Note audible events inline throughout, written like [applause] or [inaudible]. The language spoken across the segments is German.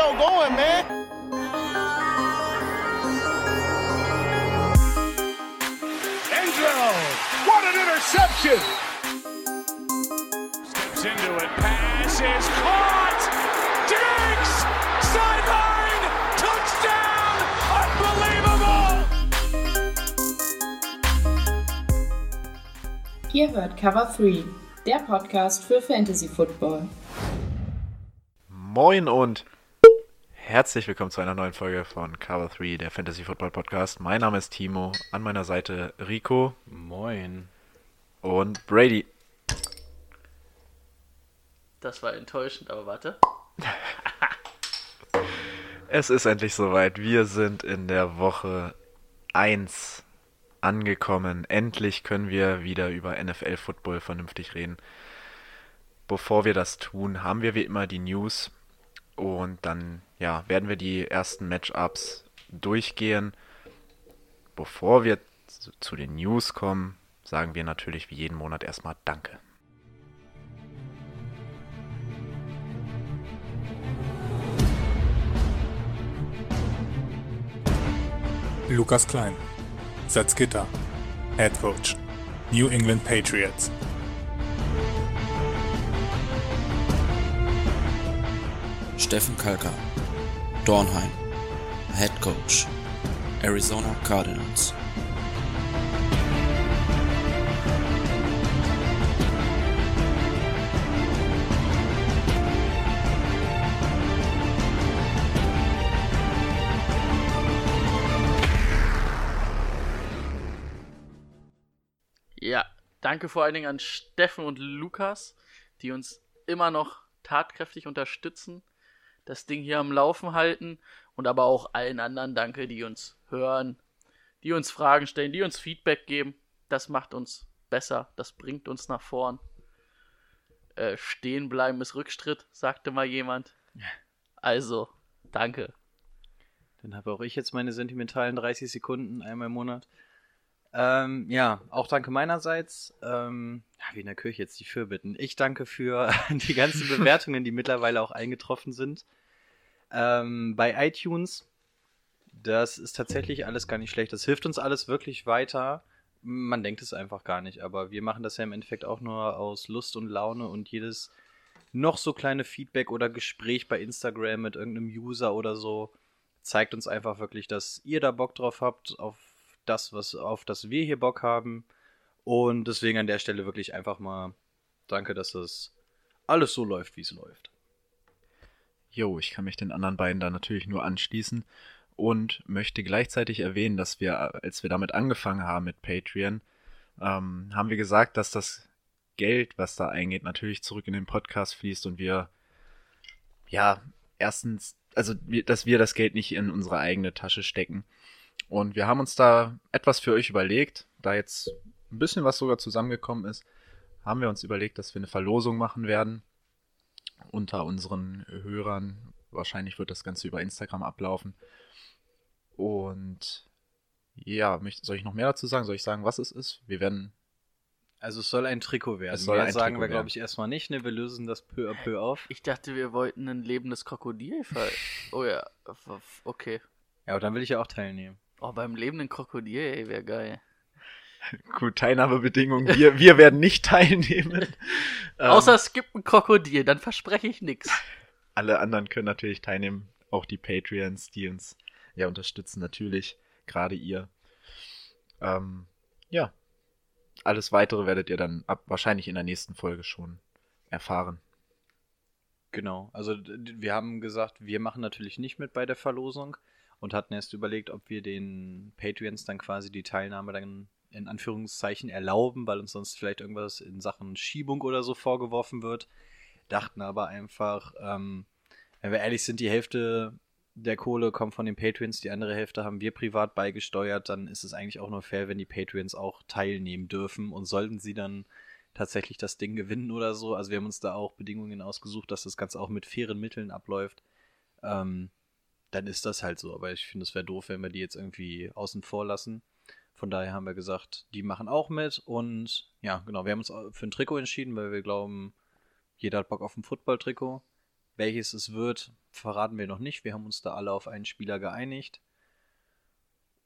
show going, man. Enzo, what an interception! Steps into it, pass is caught! Diggs! Sideline! Touchdown! Unbelievable! Ihr hört Cover 3, der Podcast für Fantasy Football. Moin und herzlich willkommen zu einer neuen Folge von Cover 3, der Fantasy Football Podcast. Mein Name ist Timo, an meiner Seite Rico. Moin. Und Brady. Das war enttäuschend, aber warte. [laughs] Es ist endlich soweit. Wir sind in der Woche 1 angekommen. Endlich können wir wieder über NFL Football vernünftig reden. Bevor wir das tun, haben wir wie immer die News und dann ja, werden wir die ersten Matchups durchgehen. Bevor wir zu den News kommen, sagen wir natürlich wie jeden Monat erstmal Danke. Lukas Klein, Salzgitter, Head Coach, New England Patriots. Steffen Kalka, Dornheim, Head Coach, Arizona Cardinals. Ja, danke vor allen Dingen an Steffen und Lukas, die uns immer noch tatkräftig unterstützen, das Ding hier am Laufen halten und aber auch allen anderen danke, die uns hören, die uns Fragen stellen, die uns Feedback geben. Das macht uns besser, das bringt uns nach vorn. Äh, stehen bleiben ist Rückschritt, sagte mal jemand. Also, danke. Dann habe auch ich jetzt meine sentimentalen 30 Sekunden einmal im Monat. Ähm, ja, auch danke meinerseits. Ähm, wie in der Kirche jetzt die Fürbitten. Ich danke für [laughs] die ganzen [laughs] Bewertungen, die mittlerweile auch eingetroffen sind. Ähm, bei iTunes, das ist tatsächlich alles gar nicht schlecht. Das hilft uns alles wirklich weiter. Man denkt es einfach gar nicht, aber wir machen das ja im Endeffekt auch nur aus Lust und Laune und jedes noch so kleine Feedback oder Gespräch bei Instagram mit irgendeinem User oder so zeigt uns einfach wirklich, dass ihr da Bock drauf habt, auf das, was, auf das wir hier Bock haben. Und deswegen an der Stelle wirklich einfach mal danke, dass das alles so läuft, wie es läuft. Jo, ich kann mich den anderen beiden da natürlich nur anschließen und möchte gleichzeitig erwähnen, dass wir, als wir damit angefangen haben mit Patreon, ähm, haben wir gesagt, dass das Geld, was da eingeht, natürlich zurück in den Podcast fließt und wir, ja, erstens, also, dass wir das Geld nicht in unsere eigene Tasche stecken. Und wir haben uns da etwas für euch überlegt, da jetzt ein bisschen was sogar zusammengekommen ist, haben wir uns überlegt, dass wir eine Verlosung machen werden unter unseren Hörern. Wahrscheinlich wird das Ganze über Instagram ablaufen. Und ja, soll ich noch mehr dazu sagen? Soll ich sagen, was es ist? Wir werden. Also es soll ein Trikot werden. Es soll Mehr ein sagen Trikot wir, glaube ich, erstmal nicht. Ne? Wir lösen das peu à peu auf. Ich dachte, wir wollten ein lebendes Krokodil. [laughs] Oh ja, okay. Ja, aber dann will ich ja auch teilnehmen. Oh, beim lebenden Krokodil, ey, wäre geil. [laughs] Gut, Teilnahmebedingungen. Wir, wir werden nicht teilnehmen. Ähm, [laughs] Außer es gibt ein Krokodil, dann verspreche ich nichts. [laughs] alle anderen können natürlich teilnehmen. Auch die Patreons, die uns ja unterstützen, natürlich. Gerade ihr. Ähm, ja. Alles weitere werdet ihr dann ab, wahrscheinlich in der nächsten Folge schon erfahren. Genau. Also wir haben gesagt, wir machen natürlich nicht mit bei der Verlosung und hatten erst überlegt, ob wir den Patreons dann quasi die Teilnahme dann in Anführungszeichen erlauben, weil uns sonst vielleicht irgendwas in Sachen Schiebung oder so vorgeworfen wird. Dachten aber einfach, ähm, wenn wir ehrlich sind, die Hälfte der Kohle kommt von den Patreons, die andere Hälfte haben wir privat beigesteuert, dann ist es eigentlich auch nur fair, wenn die Patreons auch teilnehmen dürfen und sollten sie dann tatsächlich das Ding gewinnen oder so. Also wir haben uns da auch Bedingungen ausgesucht, dass das Ganze auch mit fairen Mitteln abläuft. Ähm, dann ist das halt so. Aber ich finde, es wäre doof, wenn wir die jetzt irgendwie außen vor lassen. Von daher haben wir gesagt, die machen auch mit. Und ja, genau, wir haben uns für ein Trikot entschieden, weil wir glauben, jeder hat Bock auf ein Football-Trikot. Welches es wird, verraten wir noch nicht. Wir haben uns da alle auf einen Spieler geeinigt.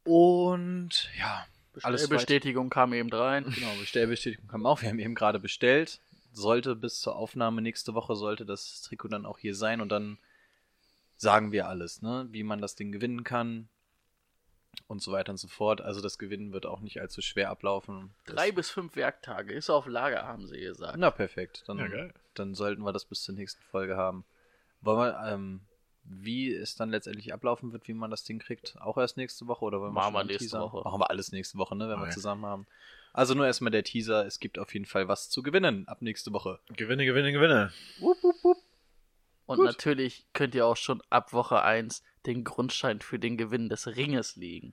Und ja, alles weit- Bestätigung kam eben rein. Genau, Bestellbestätigung kam auch. Wir haben eben gerade bestellt. Sollte bis zur Aufnahme nächste Woche sollte das Trikot dann auch hier sein und dann sagen wir alles, ne? Wie man das Ding gewinnen kann und so weiter und so fort. Also das Gewinnen wird auch nicht allzu schwer ablaufen. Drei bis fünf Werktage ist auf Lager, haben sie gesagt. Na perfekt. Dann, Ja, dann sollten wir das bis zur nächsten Folge haben. Wollen wir, ähm, wie es dann letztendlich ablaufen wird, wie man das Ding kriegt, auch erst nächste Woche oder wollen wir Machen schon wir nächste Teaser? Woche. Machen wir alles nächste Woche, ne, wenn wir Okay. zusammen haben. Also nur erstmal der Teaser. Es gibt auf jeden Fall was zu gewinnen ab nächste Woche. Gewinne, gewinne, gewinne. Und Gut. natürlich könnt ihr auch schon ab Woche 1 den Grundstein für den Gewinn des Ringes legen.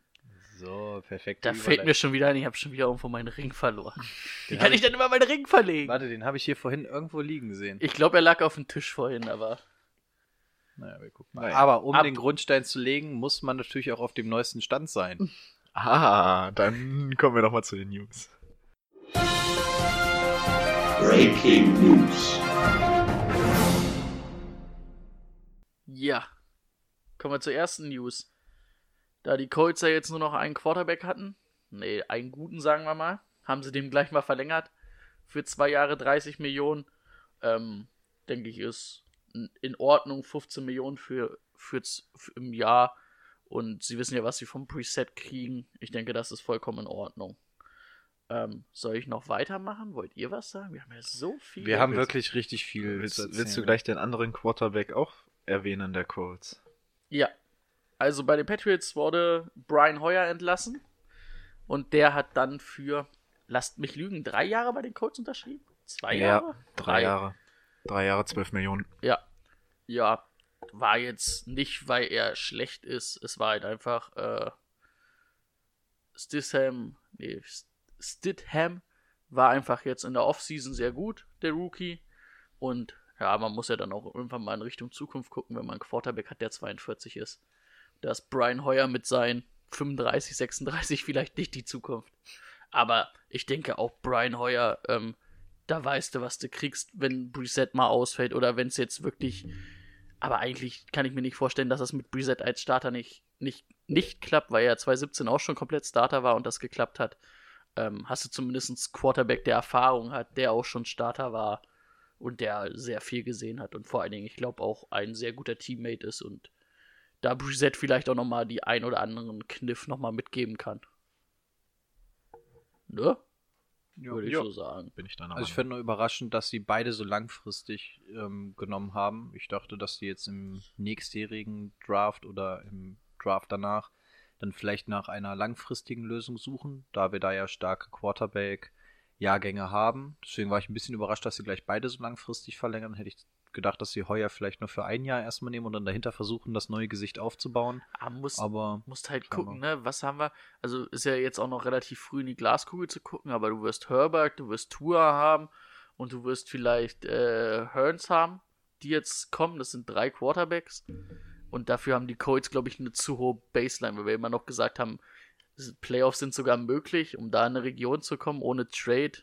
So, perfekt. Da fällt mir schon wieder ein, ich habe schon wieder irgendwo meinen Ring verloren. [laughs] Wie kann ich denn immer meinen Ring verlegen? Warte, den habe ich hier vorhin irgendwo liegen sehen. Ich glaube, er lag auf dem Tisch vorhin, aber Naja, wir gucken mal. Naja. Aber um Ab- den Grundstein zu legen, muss man natürlich auch auf dem neuesten Stand sein. [laughs] Ah, dann kommen wir doch mal zu den News. Breaking News. Ja. Kommen wir zur ersten News. Da die Colts ja jetzt nur noch einen Quarterback hatten, nee, einen guten, sagen wir mal, haben sie dem gleich mal verlängert. Für zwei Jahre 30 Millionen. Ähm, denke ich, ist in- Ordnung. 15 Millionen für, für, für im Jahr. Und sie wissen ja, was sie vom Preset kriegen. Ich denke, das ist vollkommen in Ordnung. Ähm, soll ich noch weitermachen? Wollt ihr was sagen? Wir haben ja so viel. Wir haben wirklich richtig viel. Willst, willst du gleich den anderen Quarterback auch erwähnen, der Colts? Ja. Also bei den Patriots wurde Brian Hoyer entlassen. Und der hat dann für, lasst mich lügen, drei Jahre bei den Colts unterschrieben? Zwei Jahre? drei Jahre. Drei Jahre, zwölf Millionen. Ja. Ja. War jetzt nicht, weil er schlecht ist. Es war halt einfach, äh, Stidham, nee, St- Stidham war einfach jetzt in der Offseason sehr gut, der Rookie. Und ja, man muss ja dann auch irgendwann mal in Richtung Zukunft gucken, wenn man einen Quarterback hat, der 42 ist. Da ist Brian Hoyer mit seinen 35, 36 vielleicht nicht die Zukunft. Aber ich denke auch Brian Hoyer, ähm, da weißt du, was du kriegst, wenn Brissett mal ausfällt oder wenn es jetzt wirklich. Aber eigentlich kann ich mir nicht vorstellen, dass das mit Brissett als Starter nicht, nicht, nicht klappt, weil er 2017 auch schon komplett Starter war und das geklappt hat. Ähm, hast du zumindest einen Quarterback, der Erfahrung hat, der auch schon Starter war und der sehr viel gesehen hat und vor allen Dingen, ich glaube, auch ein sehr guter Teammate ist und da Brissett vielleicht auch nochmal die ein oder anderen Kniff nochmal mitgeben kann. Ne? Würde ich Ja. so sagen. Bin ich Also ich finde nur überraschend, dass sie beide so langfristig ähm, genommen haben. Ich dachte, dass die jetzt im nächstjährigen Draft oder im Draft danach dann vielleicht nach einer langfristigen Lösung suchen, da wir da ja starke Quarterback-Jahrgänge haben. Deswegen war ich ein bisschen überrascht, dass sie gleich beide so langfristig verlängern. Hätte ich gedacht, dass sie heuer vielleicht nur für ein Jahr erstmal nehmen und dann dahinter versuchen, das neue Gesicht aufzubauen. Aber muss, Aber musst halt gucken, ne? Was haben wir? Also ist ja jetzt auch noch relativ früh in die Glaskugel zu gucken, aber du wirst Herbert, du wirst Tua haben und du wirst vielleicht äh, Hearns haben, die jetzt kommen. Das sind drei Quarterbacks. Und dafür haben die Colts, glaube ich, eine zu hohe Baseline, weil wir immer noch gesagt haben, Playoffs sind sogar möglich, um da in eine Region zu kommen, ohne Trade,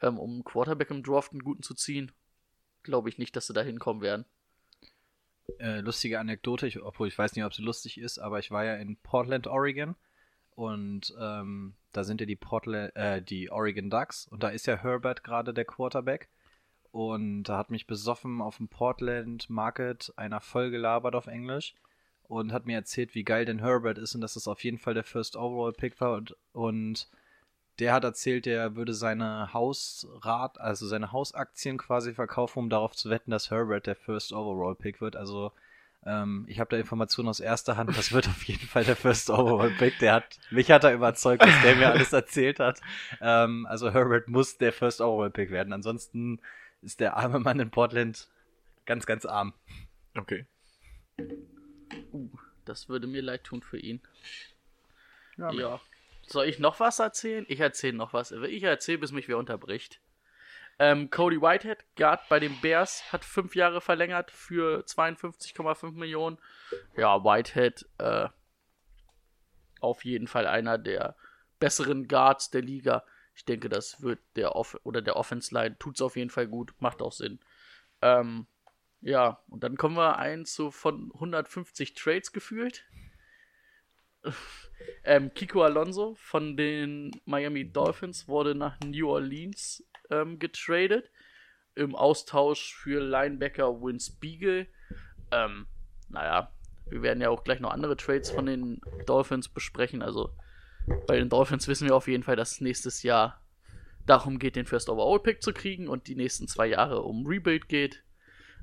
ähm, um Quarterback im Draft einen guten zu ziehen. Glaube ich nicht, dass sie da hinkommen werden. äh, lustige Anekdote, ich, obwohl ich weiß nicht, ob sie lustig ist, aber ich war ja in Portland, Oregon und ähm, da sind ja die Portland, äh, die Oregon Ducks und da ist ja Herbert gerade der Quarterback und da hat mich besoffen auf dem Portland Market einer voll gelabert auf Englisch und hat mir erzählt, wie geil denn Herbert ist und dass das auf jeden Fall der First Overall Pick war und, und der hat erzählt, der würde seine Hausrat, also seine Hausaktien quasi verkaufen, um darauf zu wetten, dass Herbert der First Overall Pick wird. Also ähm, ich habe da Informationen aus erster Hand, das wird auf jeden Fall der First Overall Pick. Der hat, mich hat er überzeugt, dass der mir alles erzählt hat. Ähm, also Herbert muss der First Overall Pick werden. Ansonsten ist der arme Mann in Portland ganz, ganz arm. Okay. Uh, das würde mir leid tun für ihn. Ja, Ja. Soll ich noch was erzählen? Ich erzähle noch was. Ich erzähle, bis mich wer unterbricht. Ähm, Cody Whitehead, Guard bei den Bears, hat fünf Jahre verlängert für 52,5 Millionen. Ja, Whitehead, äh, auf jeden Fall einer der besseren Guards der Liga. Ich denke, das wird der Off oder der Offense Line tut's auf jeden Fall gut, macht auch Sinn. Ähm, Ja, und dann kommen wir ein zu von 150 Trades gefühlt. [laughs] ähm, Kiko Alonso von den Miami Dolphins wurde nach New Orleans ähm, getradet. Im Austausch für Linebacker Vince Beagle. Ähm, naja, wir werden ja auch gleich noch andere Trades von den Dolphins besprechen. Also bei den Dolphins wissen wir auf jeden Fall, dass es nächstes Jahr darum geht, den First Overall Pick zu kriegen und die nächsten zwei Jahre um Rebuild geht.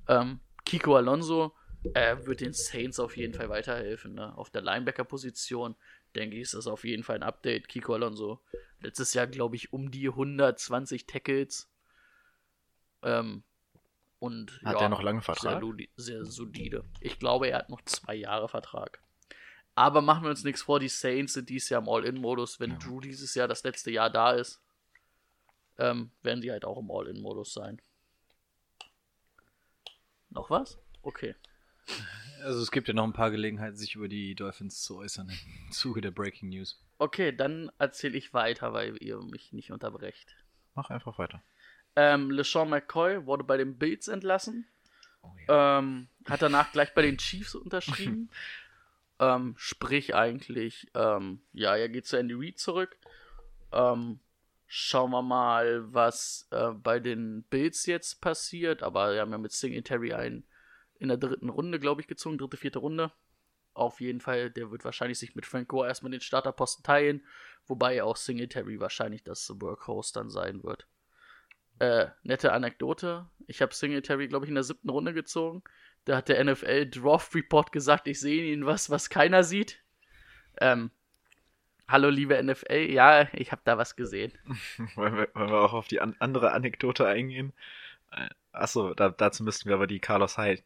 Ähm, Kiko Alonso äh, wird den Saints auf jeden Fall weiterhelfen. Ne? Auf der Linebacker-Position, denke ich, ist das auf jeden Fall ein Update. Kiko Alonso letztes Jahr, glaube ich, um die 120 Tackles. Ähm, und Hat ja, er noch lange Vertrag? Sehr, sehr solide. Ich glaube, er hat noch zwei Jahre Vertrag. Aber machen wir uns nichts vor, die Saints sind dieses Jahr im All-In-Modus. Wenn Drew dieses Jahr das letzte Jahr da ist, ähm, werden sie halt auch im All-In-Modus sein. Noch was? Okay. Also es gibt ja noch ein paar Gelegenheiten, sich über die Dolphins zu äußern im [laughs] Zuge der Breaking News. Okay, dann erzähle ich weiter, weil ihr mich nicht unterbrecht. Mach einfach weiter. Ähm, LeSean McCoy wurde bei den Bills entlassen. Oh, ja. Ähm, hat danach gleich bei den [laughs] Chiefs unterschrieben. ähm, sprich eigentlich, ähm, ja, er geht zu Andy Reid zurück. Ähm, schauen wir mal, was äh, bei den Bills jetzt passiert. Aber wir haben ja mit Singletary einen in der dritten Runde, glaube ich, gezogen. Dritte, vierte Runde. Auf jeden Fall, der wird wahrscheinlich sich mit Frank Gore erstmal den Starterposten teilen. Wobei auch Singletary wahrscheinlich das Workhorse dann sein wird. Äh, nette Anekdote. Ich habe Singletary, glaube ich, in der siebten Runde gezogen. Da hat der NFL Draft Report gesagt, ich sehe ihnen was, was keiner sieht. Ähm, hallo, liebe NFL. Ja, ich habe da was gesehen. [laughs] wollen, wir, wollen wir auch auf die an andere Anekdote eingehen? Äh, Achso, da, dazu müssten wir aber die Carlos Hyde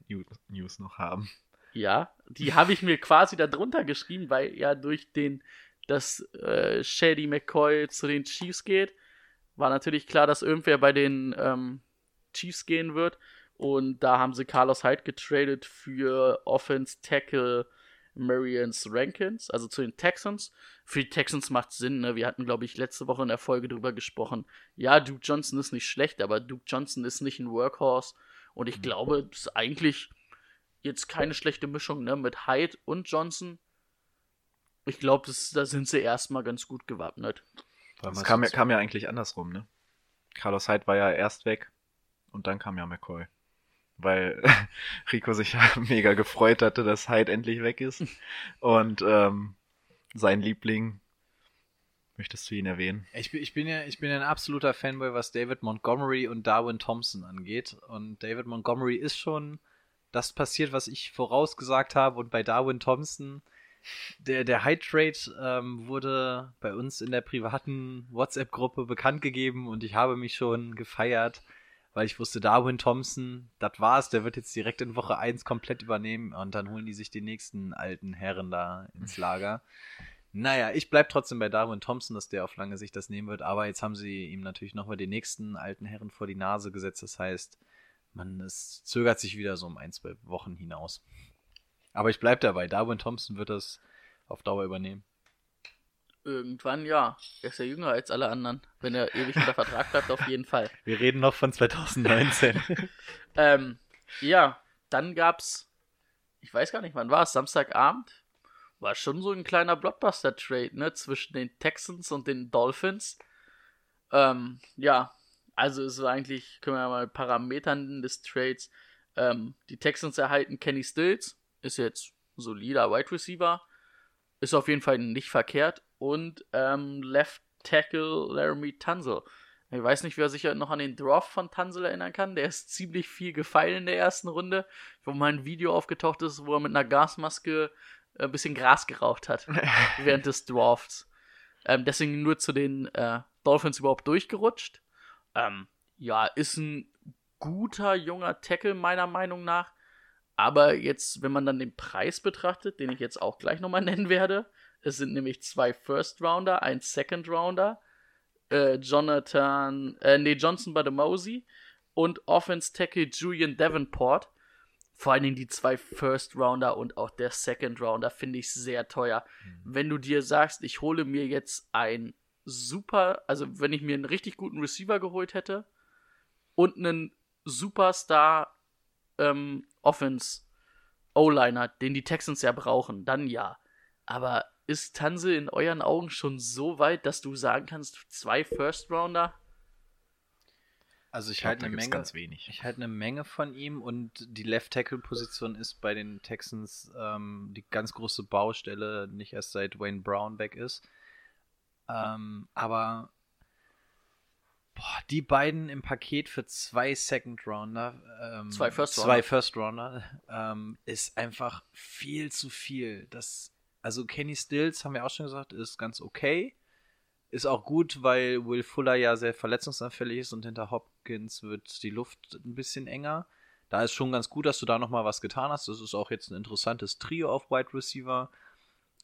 News, noch haben. Ja, die habe ich mir quasi da drunter geschrieben, weil ja durch den, dass äh, Shady McCoy zu den Chiefs geht, war natürlich klar, dass irgendwer bei den ähm, Chiefs gehen wird. Und da haben sie Carlos Hyde getradet für Offense Tackle Marians Rankins, also zu den Texans. Für die Texans macht Sinn, ne? Wir hatten, glaube ich, letzte Woche in der Folge drüber gesprochen. Ja, Duke Johnson ist nicht schlecht, aber Duke Johnson ist nicht ein Workhorse. Und ich glaube, das ist eigentlich jetzt keine schlechte Mischung, ne? Mit Hyde und Johnson. Ich glaube, da sind sie erstmal ganz gut gewappnet. Das kam ja, kam ja eigentlich andersrum, ne? Carlos Hyde war ja erst weg und dann kam ja McCoy. Weil [laughs] Rico sich ja [laughs] mega gefreut hatte, dass Hyde endlich weg ist. Und ähm, sein Liebling, möchtest du ihn erwähnen? Ich bin, ich, bin ja, ich bin ja ein absoluter Fanboy, was David Montgomery und Darwin Thompson angeht. Und David Montgomery ist schon das passiert, was ich vorausgesagt habe. Und bei Darwin Thompson, der, der High Trade ähm, wurde bei uns in der privaten WhatsApp-Gruppe bekannt gegeben und ich habe mich schon gefeiert, weil ich wusste, Darwin Thompson, das war's, der wird jetzt direkt in Woche 1 komplett übernehmen und dann holen die sich den nächsten alten Herren da ins Lager. Naja, ich bleib trotzdem bei Darwin Thompson, dass der auf lange Sicht das nehmen wird, aber jetzt haben sie ihm natürlich nochmal den nächsten alten Herren vor die Nase gesetzt, das heißt, man, es zögert sich wieder so um ein, zwei Wochen hinaus. Aber ich bleib dabei, Darwin Thompson wird das auf Dauer übernehmen. Irgendwann ja. Er ist ja jünger als alle anderen. Wenn er ewig unter Vertrag bleibt, auf jeden Fall. [laughs] Wir reden noch von 2019. [laughs] ähm, ja, dann gab's, ich weiß gar nicht, wann war es, Samstagabend? War schon so ein kleiner Blockbuster-Trade, ne, zwischen den Texans und den Dolphins. Ähm, ja, also es war eigentlich, können wir mal Parametern des Trades. Ähm, die Texans erhalten Kenny Stills, ist jetzt solider Wide Receiver, ist auf jeden Fall nicht verkehrt und ähm, Left Tackle Laramie Tunzel. Ich weiß nicht, wer sich noch an den Draft von Tunzel erinnern kann. Der ist ziemlich viel gefeilt in der ersten Runde, wo mal ein Video aufgetaucht ist, wo er mit einer Gasmaske ein bisschen Gras geraucht hat [laughs] während des Drafts. Ähm, deswegen nur zu den äh, Dolphins überhaupt durchgerutscht. Ähm, ja, ist ein guter junger Tackle meiner Meinung nach. Aber jetzt, wenn man dann den Preis betrachtet, den ich jetzt auch gleich nochmal nennen werde, es sind nämlich zwei First Rounder, ein Second Rounder, äh, Jonathan, äh, nee, Johnson Bademosi und Offense Tackle Julian Davenport. Vor allen Dingen die zwei First Rounder und auch der Second Rounder finde ich sehr teuer. Mhm. Wenn du dir sagst, ich hole mir jetzt ein super, also wenn ich mir einen richtig guten Receiver geholt hätte und einen Superstar ähm, Offense O-Liner, den die Texans ja brauchen, dann ja. Aber ist Tanse in euren Augen schon so weit, dass du sagen kannst, zwei First Rounder? Also ich, Ich halte eine Menge. ganz wenig. Ich halte eine Menge von ihm und die Left Tackle Position ist bei den Texans ähm, die ganz große Baustelle, nicht erst seit Wayne Brown weg ist. Ähm, aber boah, die beiden im Paket für zwei Second Rounder, ähm, Zwei First Rounder. zwei First Rounder, ähm, ist einfach viel zu viel. Das, also Kenny Stills haben wir auch schon gesagt, ist ganz okay. Ist auch gut, weil Will Fuller ja sehr verletzungsanfällig ist und hinter Hopkins wird die Luft ein bisschen enger. Da ist schon ganz gut, dass du da nochmal was getan hast. Das ist auch jetzt ein interessantes Trio auf Wide Receiver.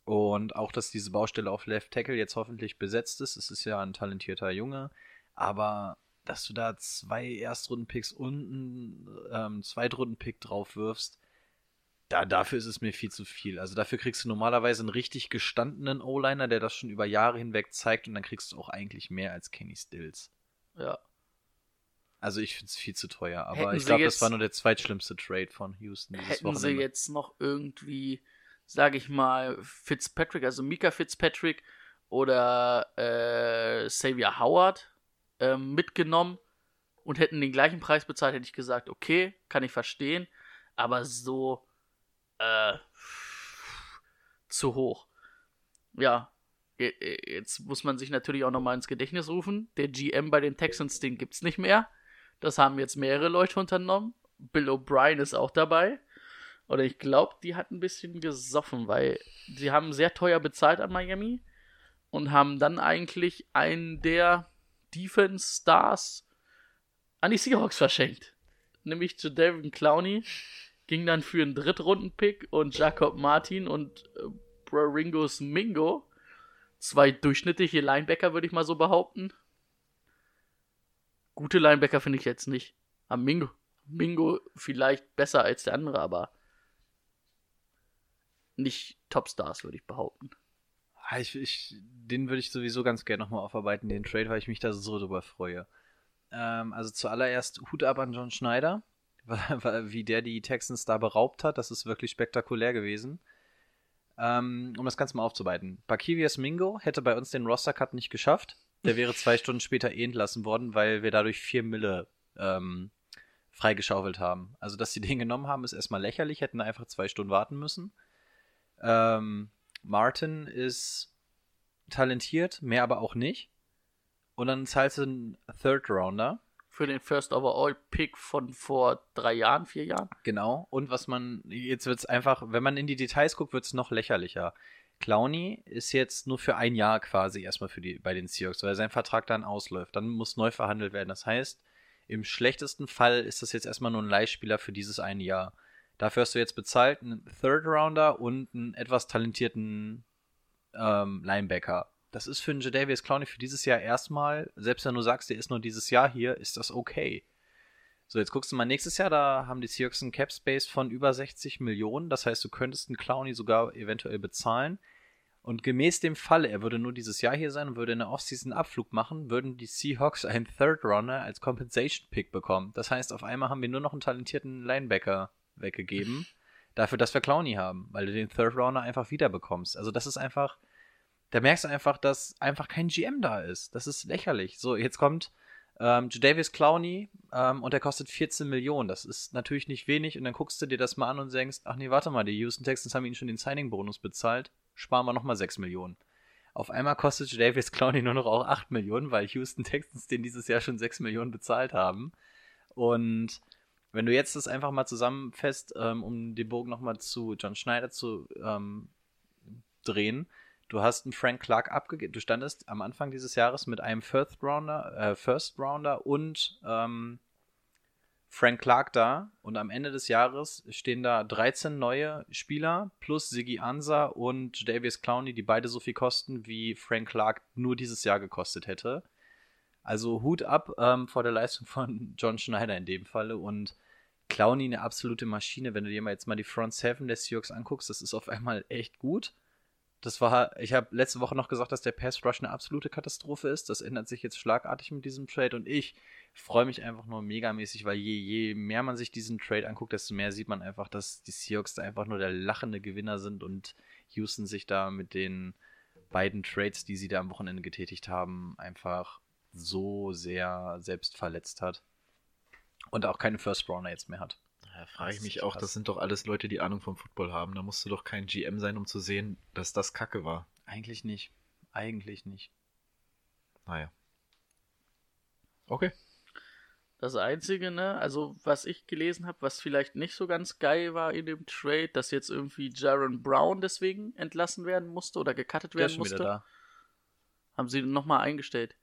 Und auch, dass diese Baustelle auf Left Tackle jetzt hoffentlich besetzt ist. Es ist ja ein talentierter Junge. Aber dass du da zwei Erstrunden-Picks und einen ähm, Zweitrunden-Pick drauf wirfst, da, dafür ist es mir viel zu viel. Also dafür kriegst du normalerweise einen richtig gestandenen O-Liner, der das schon über Jahre hinweg zeigt und dann kriegst du auch eigentlich mehr als Kenny Stills. Ja. Also ich finde es viel zu teuer, aber Hätten ich glaube, das war nur der zweitschlimmste Trade von Houston dieses Hätten Wochenende. sie jetzt noch irgendwie, sage ich mal, Fitzpatrick, also Mika Fitzpatrick oder äh, Xavier Howard ähm, mitgenommen und hätten den gleichen Preis bezahlt, hätte ich gesagt, okay, kann ich verstehen, aber so äh, zu hoch. Ja, je- je- jetzt muss man sich natürlich auch nochmal ins Gedächtnis rufen. Der GM bei den Texans, den gibt's nicht mehr. Das haben jetzt mehrere Leute unternommen. Bill O'Brien ist auch dabei. Oder ich glaube, die hat ein bisschen gesoffen, weil sie haben sehr teuer bezahlt an Miami und haben dann eigentlich einen der Defense Stars an die Seahawks verschenkt. Nämlich zu Devin Clowney. Ging dann für einen Drittrunden-Pick und Jacob Martin und äh, Ringos Mingo. Zwei durchschnittliche Linebacker, würde ich mal so behaupten. Gute Linebacker finde ich jetzt nicht. Am Mingo, Mingo vielleicht besser als der andere, aber nicht Topstars, würde ich behaupten. Ah, Ich, ich, den würde ich sowieso ganz gerne nochmal aufarbeiten, den Trade, weil ich mich da so drüber freue. Ähm, also zuallererst Hut ab an John Schneider, [laughs] wie der die Texans da beraubt hat. Das ist wirklich spektakulär gewesen. Ähm, um das Ganze mal aufzubereiten. Bakivias Mingo hätte bei uns den Roster-Cut nicht geschafft. Der wäre [laughs] zwei Stunden später eh entlassen worden, weil wir dadurch vier Mille ähm, freigeschaufelt haben. Also, dass sie den genommen haben, ist erstmal lächerlich, hätten einfach zwei Stunden warten müssen. Ähm, Martin ist talentiert, mehr aber auch nicht. Und dann zahlst du einen Third Rounder. Für den First Overall Pick von vor drei Jahren, vier Jahren. Genau. Und was man, jetzt wird es einfach, wenn man in die Details guckt, wird es noch lächerlicher. Clowny ist jetzt nur für ein Jahr quasi erstmal für die, bei den Seahawks, weil sein Vertrag dann ausläuft. Dann muss neu verhandelt werden. Das heißt, im schlechtesten Fall ist das jetzt erstmal nur ein Leihspieler für dieses eine Jahr. Dafür hast du jetzt bezahlt einen Third Rounder und einen etwas talentierten ähm, Linebacker. Das ist für einen Jadavius Clowney für dieses Jahr erstmal, selbst wenn du sagst, der ist nur dieses Jahr hier, ist das okay. So, jetzt guckst du mal nächstes Jahr, da haben die Seahawks einen Cap Space von über 60 Millionen. Das heißt, du könntest einen Clowny sogar eventuell bezahlen. Und gemäß dem Fall, er würde nur dieses Jahr hier sein und würde in der Offseason einen Abflug machen, würden die Seahawks einen Third Runner als Compensation Pick bekommen. Das heißt, auf einmal haben wir nur noch einen talentierten Linebacker weggegeben, [laughs] dafür, dass wir Clowny haben, weil du den Third Runner einfach wieder bekommst. Also das ist einfach, da merkst du einfach, dass einfach kein GM da ist. Das ist lächerlich. So, jetzt kommt ähm, Jadavius Clowney ähm, und der kostet 14 Millionen. Das ist natürlich nicht wenig und dann guckst du dir das mal an und denkst, ach nee, warte mal, die Houston Texans haben ihnen schon den Signing-Bonus bezahlt, sparen wir nochmal 6 Millionen. Auf einmal kostet Jadavius Clowney nur noch auch 8 Millionen, weil Houston Texans den dieses Jahr schon 6 Millionen bezahlt haben. Und wenn du jetzt das einfach mal zusammenfasst, ähm, um den Bogen nochmal zu John Schneider zu ähm, drehen, du hast einen Frank Clark abgegeben, du standest am Anfang dieses Jahres mit einem First Rounder, äh, First Rounder und ähm, Frank Clark da und am Ende des Jahres stehen da 13 neue Spieler plus Siggy Ansa und Davies Clowney, die beide so viel kosten, wie Frank Clark nur dieses Jahr gekostet hätte. Also Hut ab ähm, vor der Leistung von John Schneider in dem Falle und Clowney eine absolute Maschine. Wenn du dir mal jetzt mal die Front Seven der Seahawks anguckst, das ist auf einmal echt gut. Das war, ich habe letzte Woche noch gesagt, dass der Pass Rush eine absolute Katastrophe ist. Das ändert sich jetzt schlagartig mit diesem Trade und ich freue mich einfach nur megamäßig, weil je, je mehr man sich diesen Trade anguckt, desto mehr sieht man einfach, dass die Seahawks da einfach nur der lachende Gewinner sind und Houston sich da mit den beiden Trades, die sie da am Wochenende getätigt haben, einfach so sehr selbst verletzt hat. Und auch keine First Rounder jetzt mehr hat. Da frage ich Das mich auch, krass. das sind doch alles Leute, die Ahnung vom Football haben. Da musst du doch kein GM sein, um zu sehen, dass das Kacke war. Eigentlich nicht. Eigentlich nicht. Naja. Okay. Das Einzige, ne, also was ich gelesen habe, was vielleicht nicht so ganz geil war in dem Trade, dass jetzt irgendwie Jaron Brown deswegen entlassen werden musste oder gecuttet Der ist werden schon musste, haben sie nochmal eingestellt.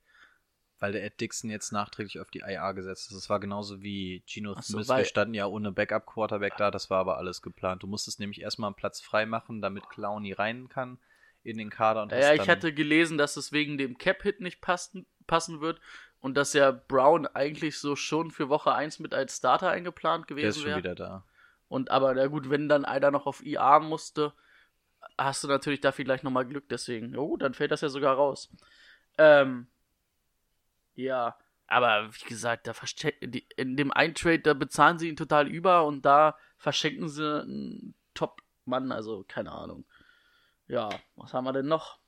Weil der Ed Dixon jetzt nachträglich auf die IR gesetzt ist. Das war genauso wie Geno Ach so, Smith. Wir standen ja ohne Backup-Quarterback da, das war aber alles geplant. Du musstest nämlich erstmal einen Platz frei machen, damit Clowny rein kann in den Kader. Und Ja, ich hatte gelesen, dass es wegen dem Cap-Hit nicht passen, passen wird und dass ja Brown eigentlich so schon für Woche 1 mit als Starter eingeplant Der ist gewesen schon wäre. wieder da. Und aber na gut, wenn dann einer noch auf IA musste, hast du natürlich da vielleicht nochmal Glück, deswegen. Oh, dann fällt das ja sogar raus. Ähm, ja, aber wie gesagt, da in dem einen Trade, da bezahlen sie ihn total über und da verschenken sie einen Top-Mann, also keine Ahnung. Ja, was haben wir denn noch?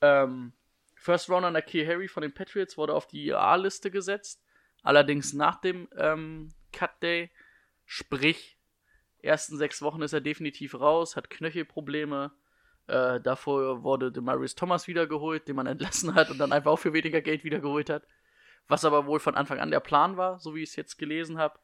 Ähm, First Rounder Nakir Harry von den Patriots wurde auf die IA-Liste gesetzt. Allerdings nach dem ähm, Cut Day. Sprich, ersten sechs Wochen ist er definitiv raus, hat Knöchelprobleme. Äh, davor wurde Demarius Thomas wiedergeholt, den man entlassen hat und dann einfach auch für weniger Geld wiedergeholt hat. Was aber wohl von Anfang an der Plan war, so wie ich es jetzt gelesen habe.